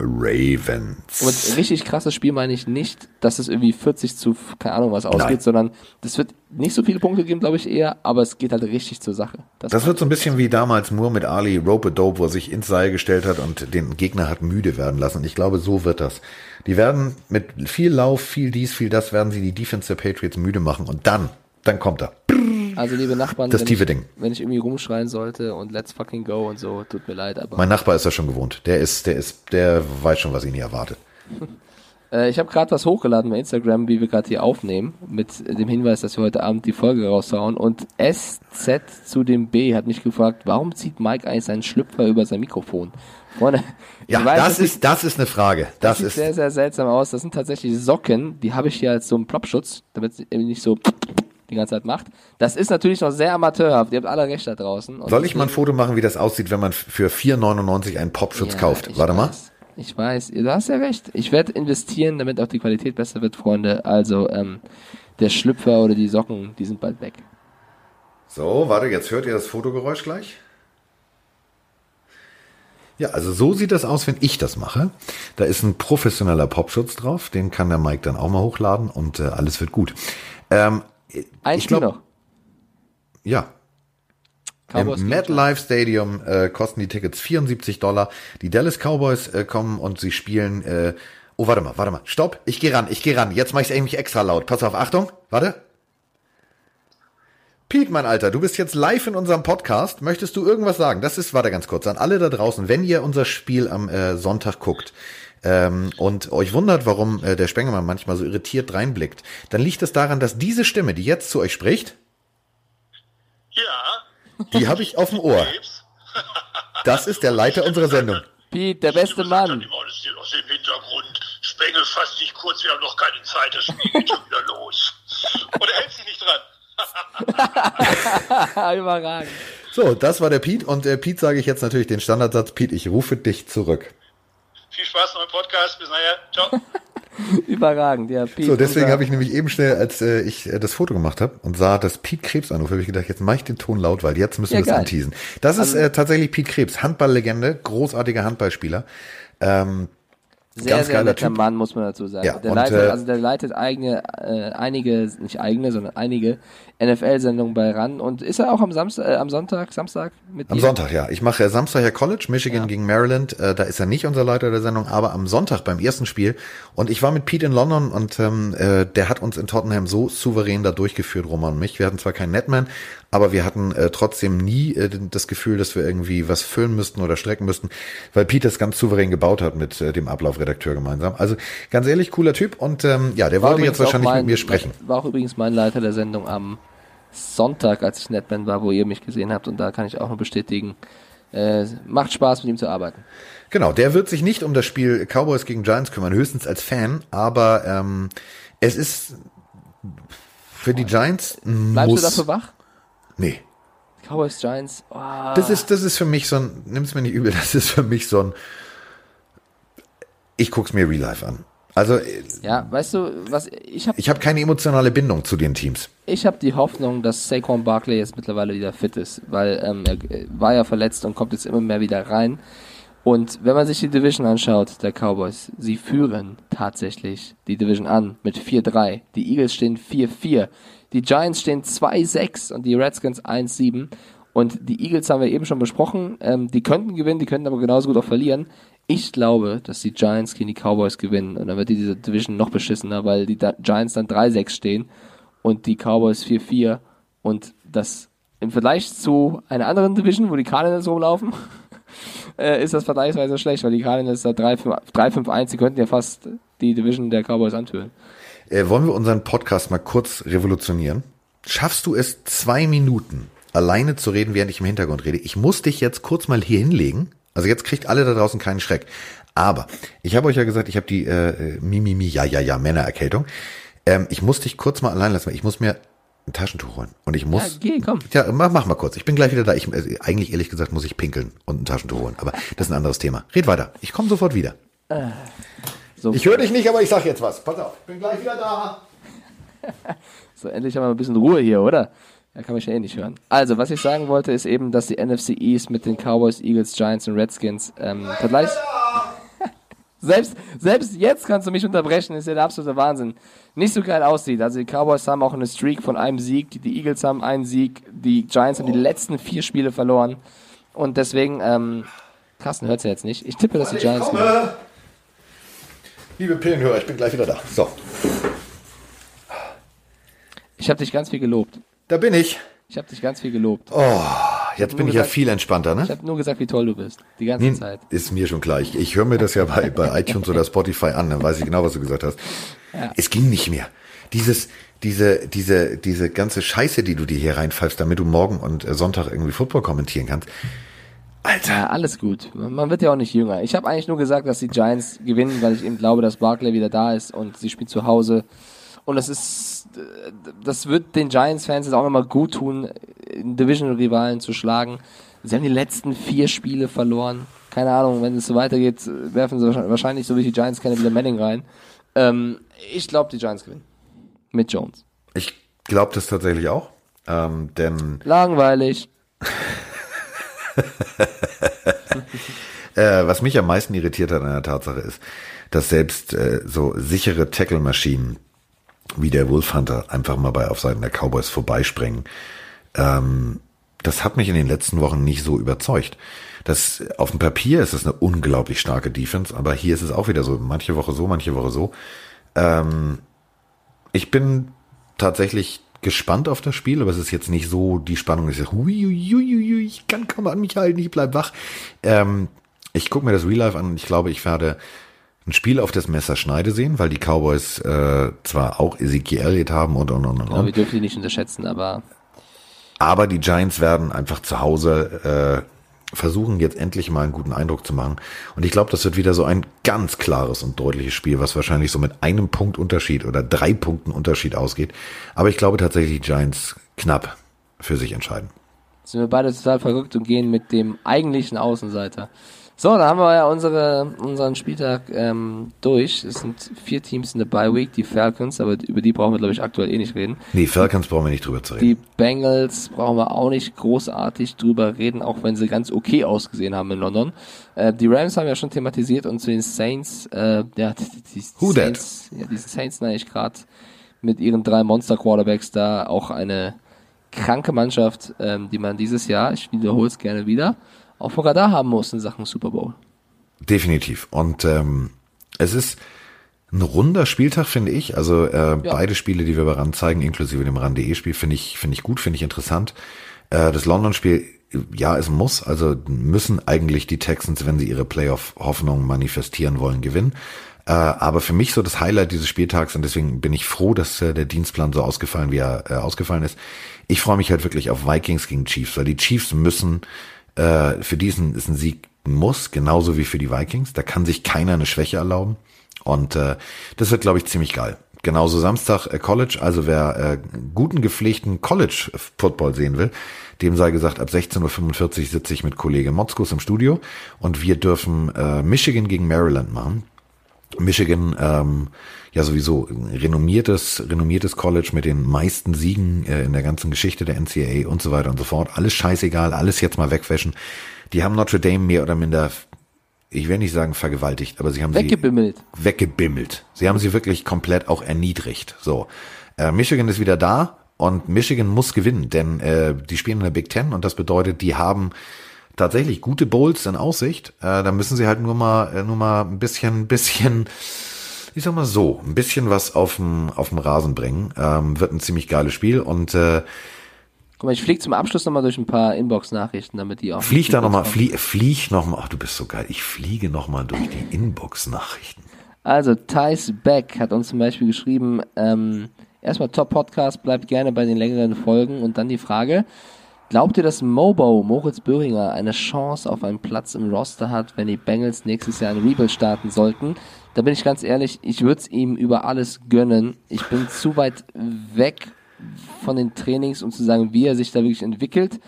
Ravens.
Und richtig krasses Spiel meine ich nicht, dass es irgendwie 40 zu, keine Ahnung was ausgeht,
Nein.
sondern das wird nicht so viele Punkte geben, glaube ich eher, aber es geht halt richtig zur Sache.
Das wird so ein bisschen wie damals Moore mit Ali Rope a Dope, wo er sich ins Seil gestellt hat und den Gegner hat müde werden lassen. Und ich glaube, so wird das. Die werden mit viel Lauf, viel dies, viel das, werden sie die Defense der Patriots müde machen. Und dann, dann kommt er.
Also liebe Nachbarn,
Das
wenn,
tiefe
ich,
Ding.
wenn ich irgendwie rumschreien sollte und let's fucking go und so, tut mir leid, aber
Mein Nachbar ist das schon gewohnt. Der ist, der ist, der weiß schon, was ihn hier erwartet.
Äh, ich habe gerade was hochgeladen bei Instagram, wie wir gerade hier aufnehmen, mit dem Hinweis, dass wir heute Abend die Folge raushauen. Und SZ zu dem B hat mich gefragt, warum zieht Mike eigentlich seinen Schlüpfer über sein Mikrofon? Freunde,
Ja,
weiß,
das ist, das ist eine Frage. Das
sieht
ist,
sehr, sehr seltsam aus. Das sind tatsächlich Socken, die habe ich hier als so einen Plopschutz, damit es eben nicht so die ganze Zeit macht. Das ist natürlich noch sehr amateurhaft. Ihr habt alle recht da draußen. Und
soll ich mal ein Foto machen, wie das aussieht, wenn man für 4,99 einen Popschutz
Ja,
kauft? Warte mal.
weiß. Ich weiß, du hast ja recht. Ich werde investieren, damit auch die Qualität besser wird, Freunde. Also, ähm, der Schlüpfer oder die Socken, die sind bald weg.
So, warte, jetzt hört ihr das Fotogeräusch gleich. Ja, also so sieht das aus, wenn ich das mache. Da ist ein professioneller Popschutz drauf, den kann der Mike dann auch mal hochladen und äh, alles wird gut. Ähm,
Ein
Ich
Spiel
glaub-
noch.
ja,
Cowboys
Im MetLife Stadium äh, kosten die Tickets 74 Dollar. Die Dallas Cowboys äh, kommen und sie spielen. Äh, oh, warte mal, warte mal. Stopp, ich gehe ran, ich gehe ran. Jetzt mache ich es eigentlich extra laut. Pass auf, Achtung, warte. Pete, mein Alter, du bist jetzt live in unserem Podcast. Möchtest du irgendwas sagen? Das ist, warte ganz kurz, an alle da draußen, wenn ihr unser Spiel am äh, Sonntag guckt ähm, und euch wundert, warum äh, der Spengemann manchmal so irritiert reinblickt, dann liegt es daran, dass diese Stimme, die jetzt zu euch spricht,
Ja,
die habe ich auf dem Ohr. Das ist der Leiter unserer Sendung.
Pete, der beste Mann.
aus dem Hintergrund. Spengel, fass dich kurz, wir haben noch keine Zeit, das Spiel geht schon wieder los. Und er hält sich nicht dran.
Überragend.
So, das war der Pete und äh, Pete sage ich jetzt natürlich den Standardsatz, Pete, ich rufe dich zurück.
Viel Spaß noch im Podcast, bis nachher. Ciao.
Überragend, ja. Pete,
So, deswegen habe ich nämlich eben schnell, als äh, ich äh, das Foto gemacht habe und sah, dass Pete Krebs anruft, habe ich gedacht, jetzt mache ich den Ton laut, weil jetzt müssen
Ja,
wir das
geil.
anteasen. Das ist äh, tatsächlich Pete Krebs, Handballlegende, großartiger Handballspieler. Ähm,
Sehr,
ganz
sehr
geiler
netter
Typ.
Mann, muss man dazu sagen.
Ja,
der
und,
leitet,
äh,
also der leitet eigene, äh, einige, nicht eigene, sondern einige NFL-Sendungen bei RAN. Und ist er auch am Samstag, äh, am Sonntag, Samstag mit
Am
dir?
Sonntag, ja. Ich mache Samstag ja College, Michigan gegen Maryland. Äh, da ist er nicht unser Leiter der Sendung, aber am Sonntag beim ersten Spiel. Und ich war mit Pete in London und ähm, äh, der hat uns in Tottenham so souverän da durchgeführt, Roman und mich. Wir hatten zwar keinen Netman, aber wir hatten äh, trotzdem nie äh, das Gefühl, dass wir irgendwie was füllen müssten oder strecken müssten, weil Pete das ganz souverän gebaut hat mit äh, dem Ablaufredakteur gemeinsam. Also ganz ehrlich, cooler Typ und ähm, ja, der
War
wollte jetzt wahrscheinlich
auch
mit
mein-
mir sprechen.
War auch übrigens mein Leiter der Sendung am Sonntag, als ich Netman war, wo ihr mich gesehen habt. Und da kann ich auch nur bestätigen, Äh, macht Spaß, mit ihm zu arbeiten.
Genau, der wird sich nicht um das Spiel Cowboys gegen Giants kümmern, höchstens als Fan, aber ähm, es ist für die Giants
Bleibst
muss,
du dafür wach?
Nee.
Cowboys, Giants. Oh,
Das ist, das ist für mich so ein, nimm's mir nicht übel, das ist für mich so ein, ich guck's mir Real Life an. Also
ja, weißt du, was ich habe
ich habe keine emotionale Bindung zu den Teams.
ich habe die Hoffnung, dass Saquon Barkley jetzt mittlerweile wieder fit ist, weil ähm, er äh, war ja verletzt und kommt jetzt immer mehr wieder rein. Und wenn man sich die Division anschaut, der Cowboys, sie führen tatsächlich die Division an mit 4-3. Die Eagles stehen 4-4. Die Giants stehen 2-6 und die Redskins 1-7. Und die Eagles haben wir eben schon besprochen. Ähm, die könnten gewinnen, die könnten aber genauso gut auch verlieren. Ich glaube, dass die Giants gegen die Cowboys gewinnen. Und dann wird diese Division noch beschissener, weil die Giants dann 3-6 stehen und die Cowboys 4-4. Und das im Vergleich zu einer anderen Division, wo die Cardinals rumlaufen, äh, ist das vergleichsweise schlecht, weil die Cardinals da 3-5 3-5-1, die könnten ja fast die Division der Cowboys anführen.
Äh, wollen wir unseren Podcast mal kurz revolutionieren? Schaffst du es zwei Minuten alleine zu reden, während ich im Hintergrund rede? Ich muss dich jetzt kurz mal hier hinlegen. Also jetzt kriegt alle da draußen keinen Schreck. Aber ich habe euch ja gesagt, ich habe die äh, Mimimi, ja, ja, ja, Männererkältung. Ähm, ich muss dich kurz mal allein lassen. weil Ich muss mir ein Taschentuch holen. Und ich muss.
Ja, geh, komm.
Ja, mach, mach mal kurz. Ich bin gleich wieder da. Ich, äh, eigentlich ehrlich gesagt muss ich pinkeln und ein Taschentuch holen. Aber das ist ein anderes Thema. Red weiter. Ich komme sofort wieder.
So,
Ich höre dich nicht, aber ich sag jetzt was. Pass auf. Ich bin gleich wieder da.
so, endlich haben wir ein bisschen Ruhe hier, oder? Da kann mich ja eh nicht hören. Also, was ich sagen wollte, ist eben, dass die NFC East mit den Cowboys, Eagles, Giants und Redskins ähm, vergleich... Selbst, selbst jetzt kannst du mich unterbrechen, ist ja der absolute Wahnsinn. Nicht so geil aussieht. Also die Cowboys haben auch eine Streak von einem Sieg, die, die Eagles haben einen Sieg, die Giants haben die letzten vier Spiele verloren. Und deswegen, ähm, Carsten hört's ja jetzt nicht. Ich tippe, dass die Giants gewinnen.
Liebe Pillenhörer, ich bin gleich wieder da. So,
Ich habe dich ganz viel gelobt.
da bin ich.
Ich habe dich ganz viel gelobt.
Jetzt bin ich ja
gesagt-
viel entspannter,
Ich
ne?
habe nur gesagt, wie toll du bist. Die ganze
Nee,
Zeit.
Ist mir schon klar. Ich, ich höre mir das ja bei, bei iTunes oder Spotify an, dann weiß ich genau, was du gesagt hast. Es ging nicht mehr. Dieses, diese, diese, diese ganze Scheiße, die du dir hier reinpfeifst, damit du morgen und äh, Sonntag irgendwie Football kommentieren kannst. Alter.
Ja, alles gut. Man man wird ja auch nicht jünger. Ich habe eigentlich nur gesagt, dass die Giants gewinnen, weil ich eben glaube, dass Barkley wieder da ist und sie spielt zu Hause. Und das ist, das wird den Giants-Fans jetzt auch nochmal gut tun, Division-Rivalen zu schlagen. Sie haben die letzten vier Spiele verloren. Keine Ahnung, wenn es so weitergeht, werfen sie wahrscheinlich- so wie ich die Giants kenne, wieder Manning rein. Ähm, ich glaube, die Giants gewinnen. Mit Jones.
Ich glaube das tatsächlich auch. Ähm, denn
Langweilig.
Äh, was mich am meisten irritiert hat an der Tatsache ist, dass selbst äh, so sichere Tackle-Maschinen wie der Wolfhunter einfach mal bei auf Seiten der Cowboys vorbeispringen. Ähm, das hat mich in den letzten Wochen nicht so überzeugt. Das auf dem Papier ist es eine unglaublich starke Defense, aber hier ist es auch wieder so, manche Woche so, manche Woche so. Ähm, ich bin tatsächlich gespannt auf das Spiel, aber es ist jetzt nicht so die Spannung, ist hui, hui, ich kann kaum an mich halten, ich bleib wach. Ähm, ich gucke mir das Real Life an und ich glaube, ich werde ein Spiel auf das Messer Schneide sehen, weil die Cowboys äh, zwar auch Ezekiel Elliott haben und und und und,
Ja, wir dürfen die nicht unterschätzen, aber
aber die Giants werden einfach zu Hause äh, versuchen, jetzt endlich mal einen guten Eindruck zu machen. Und ich glaube, das wird wieder so ein ganz klares und deutliches Spiel, was wahrscheinlich so mit einem Punkt Unterschied oder drei Punkten Unterschied ausgeht. Aber ich glaube tatsächlich, die Giants knapp für sich entscheiden.
sind wir beide total verrückt und gehen mit dem eigentlichen Außenseiter. So, da haben wir ja unsere, unseren Spieltag ähm, durch. Es sind vier Teams in der Bye Week, die Falcons, aber über die brauchen wir, glaube ich, aktuell eh nicht reden.
Nee, Falcons brauchen wir nicht drüber zu reden.
Die Bengals brauchen wir auch nicht großartig drüber reden, auch wenn sie ganz okay ausgesehen haben in London. Äh, die Rams haben wir ja schon thematisiert und zu den Saints, äh, ja, die, die, die
Who that?
Saints, ja, die Saints neige ich gerade mit ihren drei Monster-Quarterbacks da auch eine kranke Mannschaft, ähm, die man dieses Jahr, ich wiederhole es gerne wieder, auf dem Radar haben muss in Sachen Super Bowl.
Definitiv. Und ähm, es ist ein runder Spieltag, finde ich. Also äh, beide Spiele, die wir bei RAN zeigen, inklusive dem RAN.de-Spiel, finde ich, finde ich gut, finde ich interessant. Äh, das London-Spiel, ja, es muss. Also müssen eigentlich die Texans, wenn sie ihre Playoff-Hoffnung manifestieren wollen, gewinnen. Äh, aber für mich so das Highlight dieses Spieltags und deswegen bin ich froh, dass äh, der Dienstplan so ausgefallen, wie er äh, ausgefallen ist. Ich freue mich halt wirklich auf Vikings gegen Chiefs, weil die Chiefs müssen Äh, für diesen ist ein Sieg Muss, genauso wie für die Vikings. Da kann sich keiner eine Schwäche erlauben. Und äh, das wird, glaube ich, ziemlich geil. Genauso Samstag äh, College, also wer äh, guten gepflegten College Football sehen will, dem sei gesagt, ab 16.45 Uhr sitze ich mit Kollege Motzkus im Studio und wir dürfen äh, Michigan gegen Maryland machen. Michigan, ähm, ja sowieso renommiertes, renommiertes College mit den meisten Siegen äh, in der ganzen Geschichte der NCAA und so weiter und so fort. Alles scheißegal, alles jetzt mal wegwäschen. Die haben Notre Dame mehr oder minder, ich will nicht sagen vergewaltigt, aber sie haben
Weggebimmelt.
sie weggebimmelt. Sie haben sie wirklich komplett auch erniedrigt. So, äh, Michigan ist wieder da und Michigan muss gewinnen, denn äh, die spielen in der Big Ten und das bedeutet, die haben tatsächlich gute Bowls in Aussicht. Äh, da müssen sie halt nur mal, äh, nur mal ein bisschen, bisschen, ich sag mal so, ein bisschen was auf dem auf dem Rasen bringen. Ähm, wird ein ziemlich geiles Spiel und äh,
Guck mal, ich fliege zum Abschluss nochmal durch ein paar Inbox-Nachrichten, damit die auch.
flieg da nochmal, flie, flieg nochmal, ach du bist so geil, ich fliege nochmal durch die Inbox-Nachrichten.
Also, Thais Beck hat uns zum Beispiel geschrieben, ähm, erstmal Top-Podcast, bleibt gerne bei den längeren Folgen und dann die Frage, glaubt ihr, dass Mobo, Moritz Böhringer, eine Chance auf einen Platz im Roster hat, wenn die Bengals nächstes Jahr ein Rebuild starten sollten? Da bin ich ganz ehrlich, ich würde es ihm über alles gönnen. Ich bin zu weit weg von den Trainings, um zu sagen, wie er sich da wirklich entwickelt.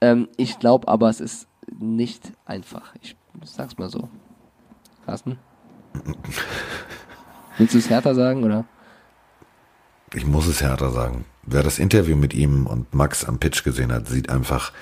Ähm, ich glaube aber, es ist nicht einfach. Ich sag's mal so. Carsten? Willst du es härter sagen, oder?
ich muss es härter sagen. Wer das Interview mit ihm und Max am Pitch gesehen hat, sieht einfach,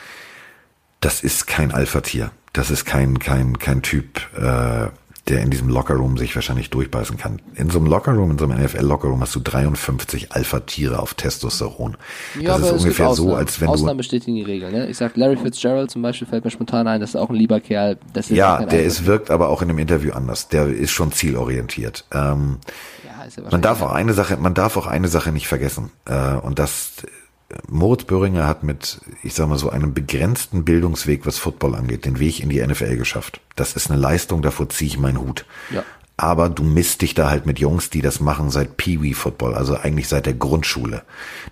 das ist kein Alpha-Tier. Das ist kein, kein, kein Typ, äh, der in diesem Lockerroom sich wahrscheinlich durchbeißen kann. In so einem Lockerroom, in so einem NFL-Lockerroom hast du 53 Alpha-Tiere auf Testosteron.
Ja,
das ist ungefähr so,
Ausnahmen.
als wenn
Ausnahmen
du,
bestätigen die Regel. Ne? Ich sag, Larry Fitzgerald zum Beispiel fällt mir spontan ein, das ist auch ein lieber Kerl.
Ja, der ist, wirkt aber auch in dem Interview anders. Der ist schon zielorientiert. Ähm,
Ja, ja
Man darf auch eine Sache, man darf auch eine Sache nicht vergessen. Äh, und das, Moritz Böhringer hat mit, ich sag mal so, einem begrenzten Bildungsweg, was Football angeht, den Weg in die NFL geschafft. Das ist eine Leistung, davor ziehe ich meinen Hut.
Ja.
Aber du misst dich da halt mit Jungs, die das machen seit Pee-Wee-Football, also eigentlich seit der Grundschule,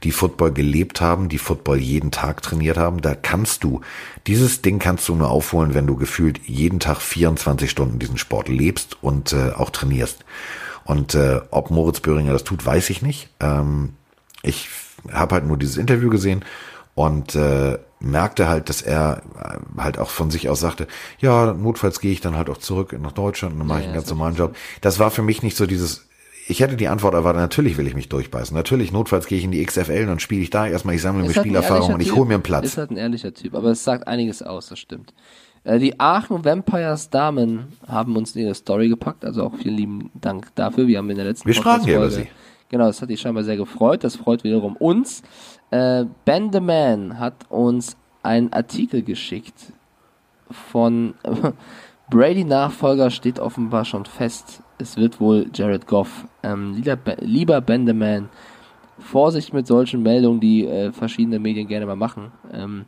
die Football gelebt haben, die Football jeden Tag trainiert haben. Da kannst du, dieses Ding kannst du nur aufholen, wenn du gefühlt jeden Tag 24 Stunden diesen Sport lebst und äh, auch trainierst. Und äh, ob Moritz Böhringer das tut, weiß ich nicht. Ähm, ich habe halt nur dieses Interview gesehen und äh, merkte halt, dass er äh, halt auch von sich aus sagte, ja, notfalls gehe ich dann halt auch zurück nach Deutschland und dann mache ich
Ja,
einen
ja,
ganz normalen Job. Das war für mich nicht so dieses, ich hätte die Antwort erwartet, natürlich will ich mich durchbeißen. Natürlich, notfalls gehe ich in die XFL und dann spiele ich da erstmal, ich sammle mir
halt
Spielerfahrung und ich hole mir einen Platz.
Ist halt ein ehrlicher Typ, aber es sagt einiges aus, das stimmt. Äh, Die Aachen Vampires Damen haben uns in ihre Story gepackt, also auch vielen lieben Dank dafür. Wir haben in der letzten
Wir sprachen ja über sie.
Genau, das hat dich scheinbar sehr gefreut. Das freut wiederum uns. Äh, ben the Man hat uns einen Artikel geschickt von Brady-Nachfolger steht offenbar schon fest. Es wird wohl Jared Goff. Ähm, lieber, Be- lieber Ben the Man, Vorsicht mit solchen Meldungen, die äh, verschiedene Medien gerne mal machen. Ähm,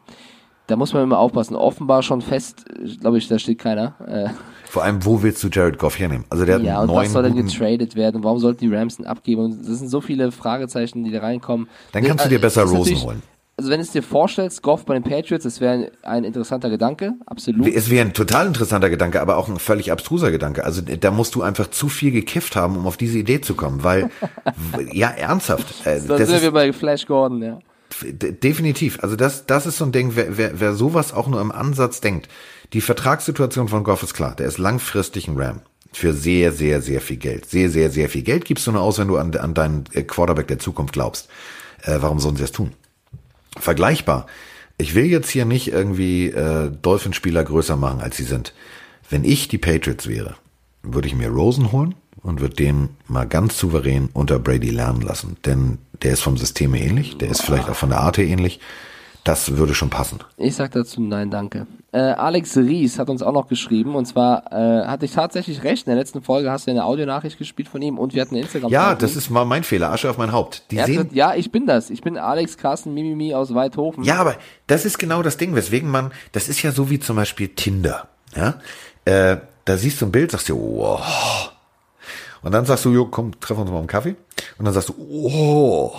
da muss man immer aufpassen. Offenbar schon fest, glaube ich, da steht keiner. Äh,
Vor allem, wo willst du Jared Goff hernehmen? Also der hat
ja,
einen
und was soll denn getradet werden? Warum sollten die Rams ihn abgeben? Und das sind so viele Fragezeichen, die da reinkommen.
Dann kannst du dir
Äh,
besser
ist
Rosen holen.
Also wenn du es dir vorstellst, Goff bei den Patriots, das wäre ein, ein interessanter Gedanke, absolut.
Es wäre ein total interessanter Gedanke, aber auch ein völlig abstruser Gedanke. Also da musst du einfach zu viel gekifft haben, um auf diese Idee zu kommen, weil, ja, ernsthaft. Äh,
da
das
sind
ist,
wir bei Flash Gordon, ja.
Definitiv. Also das, das ist so ein Ding, wer, wer, wer sowas auch nur im Ansatz denkt. Die Vertragssituation von Goff ist klar. Der ist langfristig ein Ram. Für sehr, sehr, sehr viel Geld. Sehr, sehr, sehr viel Geld gibst du nur aus, wenn du an, an deinen äh, Quarterback der Zukunft glaubst. Äh, warum sollen sie das tun? Vergleichbar. Ich will jetzt hier nicht irgendwie äh, Dolphinspieler größer machen, als sie sind. Wenn ich die Patriots wäre, würde ich mir Rosen holen und würde den mal ganz souverän unter Brady lernen lassen. Denn der ist vom System ähnlich, der ist vielleicht auch von der Art her ähnlich. Das würde schon passen.
Ich sag dazu nein, danke. Äh, Alex Ries hat uns auch noch geschrieben und zwar äh, hatte ich tatsächlich recht. In der letzten Folge hast du eine Audionachricht gespielt von ihm und wir hatten eine instagram
Ja, das ist mal mein Fehler. Asche auf mein Haupt. Die
er
sehen,
gesagt, ja, ich bin das. Ich bin Alex Carsten Mimimi aus Weidhofen.
Ja, aber das ist genau das Ding, weswegen man, das ist ja so wie zum Beispiel Tinder. Ja, äh, da siehst du ein Bild, sagst du, oh. Und dann sagst du, jo, komm, treffen wir uns mal um Kaffee. Und dann sagst du, oh.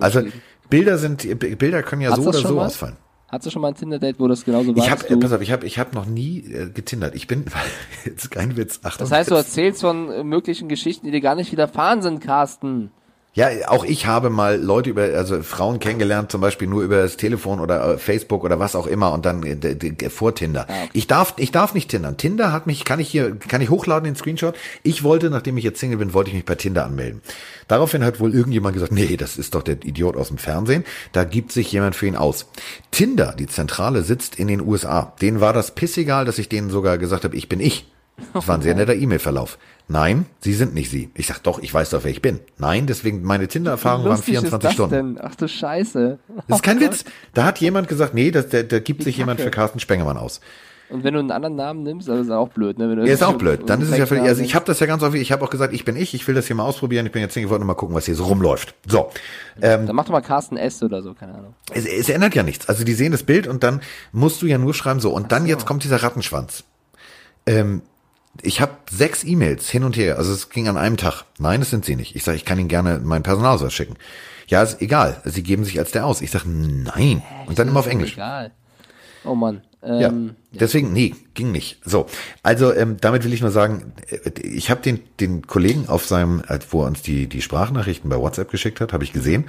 Also. Bilder sind, Bilder können ja
Hat's
so oder so
mal?
ausfallen.
Hattest du schon mal ein Tinder-Date, wo das genauso war?
Ich
du-
pass auf, ich habe, ich habe noch nie äh, getindert. Ich bin, jetzt kein Witz. Achtung,
das heißt, du erzählst von möglichen Geschichten, die dir gar nicht widerfahren sind, Carsten.
Ja, auch ich habe mal Leute über, also Frauen kennengelernt, zum Beispiel nur über das Telefon oder äh, Facebook oder was auch immer und dann äh, vor Tinder.
okay.
Ich darf, ich darf nicht tindern. Tinder hat mich, kann ich hier, kann ich hochladen den Screenshot. Ich wollte, nachdem ich jetzt Single bin, wollte ich mich bei Tinder anmelden. Daraufhin hat wohl irgendjemand gesagt, nee, das ist doch der Idiot aus dem Fernsehen. Da gibt sich jemand für ihn aus. Tinder, die Zentrale, sitzt in den USA. Denen war das pissegal, dass ich denen sogar gesagt habe, ich bin ich. Das war ein sehr netter E-Mail-Verlauf. Nein, Sie sind nicht Sie. Ich sag doch, ich weiß doch, wer ich bin. Nein, deswegen meine Tinder-Erfahrung waren
Lustig ist
24
das
Stunden.
denn? Ach du Scheiße.
Das ist kein Witz. Da hat jemand gesagt, nee, das, da, da gibt sich jemand
Kacke.
für Carsten Spengemann aus.
Und wenn du einen anderen Namen nimmst, das ist auch blöd, ne? Wenn
Er ist auch blöd. Dann ist es ja völlig, also ich
habe
das ja ganz häufig, ich habe auch gesagt, ich bin ich, ich will das hier mal ausprobieren, ich bin jetzt wollte nur mal gucken, was hier so rumläuft. So. Ähm,
Dann mach doch mal Carsten S. oder so, keine Ahnung.
es, es ändert ja nichts. Also die sehen das Bild und dann musst du ja nur schreiben so. Und dann jetzt kommt dieser Rattenschwanz. Ähm, ich habe sechs E-Mails hin und her. Also es ging an einem Tag. Nein, das sind sie nicht. Ich sage, ich kann Ihnen gerne meinen Personalausweis schicken. Ja, ist egal. Sie geben sich als der aus. Ich sage, nein. Und dann immer auf Englisch.
Egal. Oh Mann.
Ja,
Ähm,
deswegen, nee, ging nicht. So, also ähm, damit will ich nur sagen, äh, ich habe den, den Kollegen auf seinem, äh, wo er uns die, die Sprachnachrichten bei WhatsApp geschickt hat, habe ich gesehen.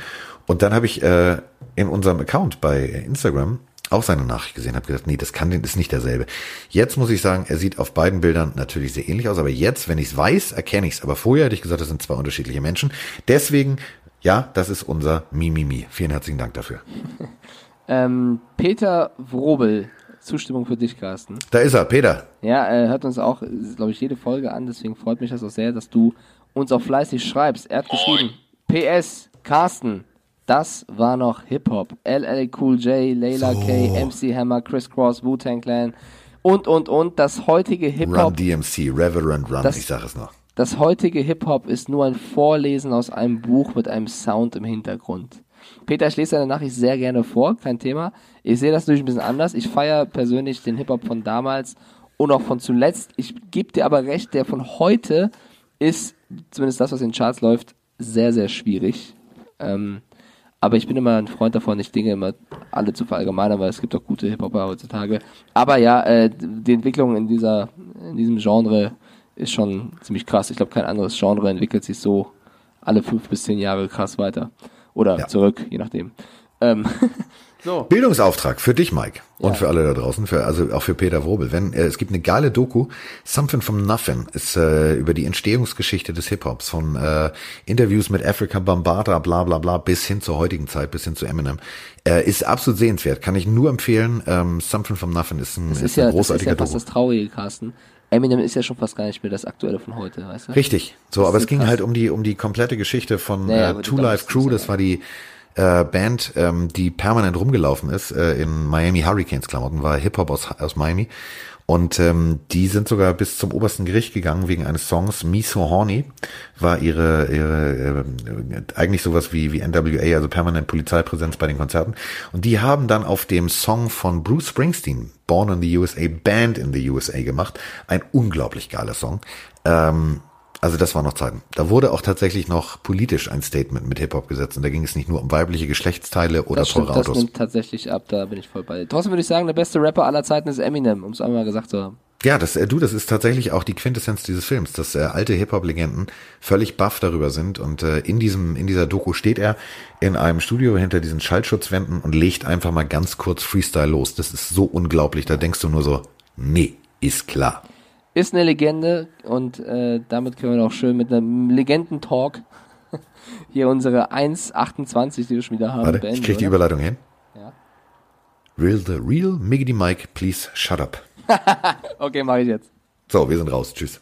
Und dann habe ich äh, in unserem Account bei Instagram auch seine Nachricht gesehen, habe gesagt, nee, das kann den, ist nicht derselbe. Jetzt muss ich sagen, er sieht auf beiden Bildern natürlich sehr ähnlich aus, aber jetzt, wenn ich es weiß, erkenne ich es. Aber vorher hätte ich gesagt, das sind zwei unterschiedliche Menschen. Deswegen, ja, das ist unser Mimimi. Vielen herzlichen Dank dafür.
ähm, Peter Wrobel. Zustimmung für dich, Carsten.
Da ist er, Peter.
Ja, er hört uns auch, glaube ich, jede Folge an, deswegen freut mich das auch sehr, dass du uns auch fleißig schreibst. Er hat geschrieben, PS, Carsten, das war noch Hip-Hop. LL Cool J, Layla K, MC Hammer, Chris Cross, Wu-Tang Clan und, und, und. Das heutige
Run
Hip-Hop,
DMC, Reverend Run,
Das-
ich sage es noch.
das heutige Hip-Hop ist nur ein Vorlesen aus einem Buch mit einem Sound im Hintergrund. Peter, ich lese deine Nachricht sehr gerne vor, kein Thema. Ich sehe das natürlich ein bisschen anders. Ich feiere persönlich den Hip-Hop von damals und auch von zuletzt. Ich gebe dir aber recht, der von heute ist, zumindest das, was in den Charts läuft, sehr, sehr schwierig. Ähm, aber ich bin immer ein Freund davon, nicht Dinge immer alle zu verallgemeinern, weil es gibt auch gute Hip-Hopper heutzutage. Aber ja, äh, die Entwicklung in dieser, in diesem Genre ist schon ziemlich krass. Ich glaube, kein anderes Genre entwickelt sich so alle fünf bis zehn Jahre krass weiter. Oder
Ja.
zurück, je nachdem. Ähm,
Bildungsauftrag für dich, Mike. Und
Ja.
für alle da draußen, für, also auch für Peter Wrobel. Wenn, äh, es gibt eine geile Doku, Something from Nothing, ist äh, über die Entstehungsgeschichte des Hip-Hops, von äh, Interviews mit Africa Bambaataa, bla bla bla, bis hin zur heutigen Zeit, bis hin zu Eminem. Äh, ist absolut sehenswert, kann ich nur empfehlen. Ähm, Something from Nothing ist ein,
das
ist
ist ja,
ein
das ist
großartiger
ja fast
Doku.
das Traurige, Carsten. Eminem ist ja schon fast gar nicht mehr das Aktuelle von heute, weißt du?
Richtig. So,
Das
aber es ging
krass.
halt um die um die komplette Geschichte von
Ja, ja,
äh, Two Life Crew. Das war die äh, Band, ähm, die permanent rumgelaufen ist äh, in Miami Hurricanes Klamotten, war Hip Hop aus aus Miami. Und ähm, die sind sogar bis zum obersten Gericht gegangen wegen eines Songs. Me So Horny war ihre, ihre äh, eigentlich sowas wie, wie NWA, also permanent Polizeipräsenz bei den Konzerten. Und die haben dann auf dem Song von Bruce Springsteen, Born in the USA, Band in the USA gemacht. Ein unglaublich geiler Song. Ähm, also das war noch Zeiten. Da wurde auch tatsächlich noch politisch ein Statement mit Hip-Hop gesetzt und da ging es nicht nur um weibliche Geschlechtsteile oder
das stimmt,
teure
das
Autos.
nimmt tatsächlich ab, da bin ich voll bei dir. Trotzdem würde ich sagen, der beste Rapper aller Zeiten ist Eminem, um es einmal gesagt zu haben.
Ja, das, äh, du, das ist tatsächlich auch die Quintessenz dieses Films, dass äh, alte Hip-Hop-Legenden völlig baff darüber sind und äh, in diesem, in dieser Doku steht er in einem Studio hinter diesen Schallschutzwänden und legt einfach mal ganz kurz Freestyle los. Das ist so unglaublich, da denkst du nur so, nee, ist klar.
Ist eine Legende und äh, damit können wir auch schön mit einem Legendentalk hier unsere 1,28, die wir schon wieder haben,
Warte,
beenden,
ich krieg die? Überleitung hin.
Ja.
Real the real Miggity Mike, please shut up.
Okay, mache ich jetzt.
So, wir sind raus. Tschüss.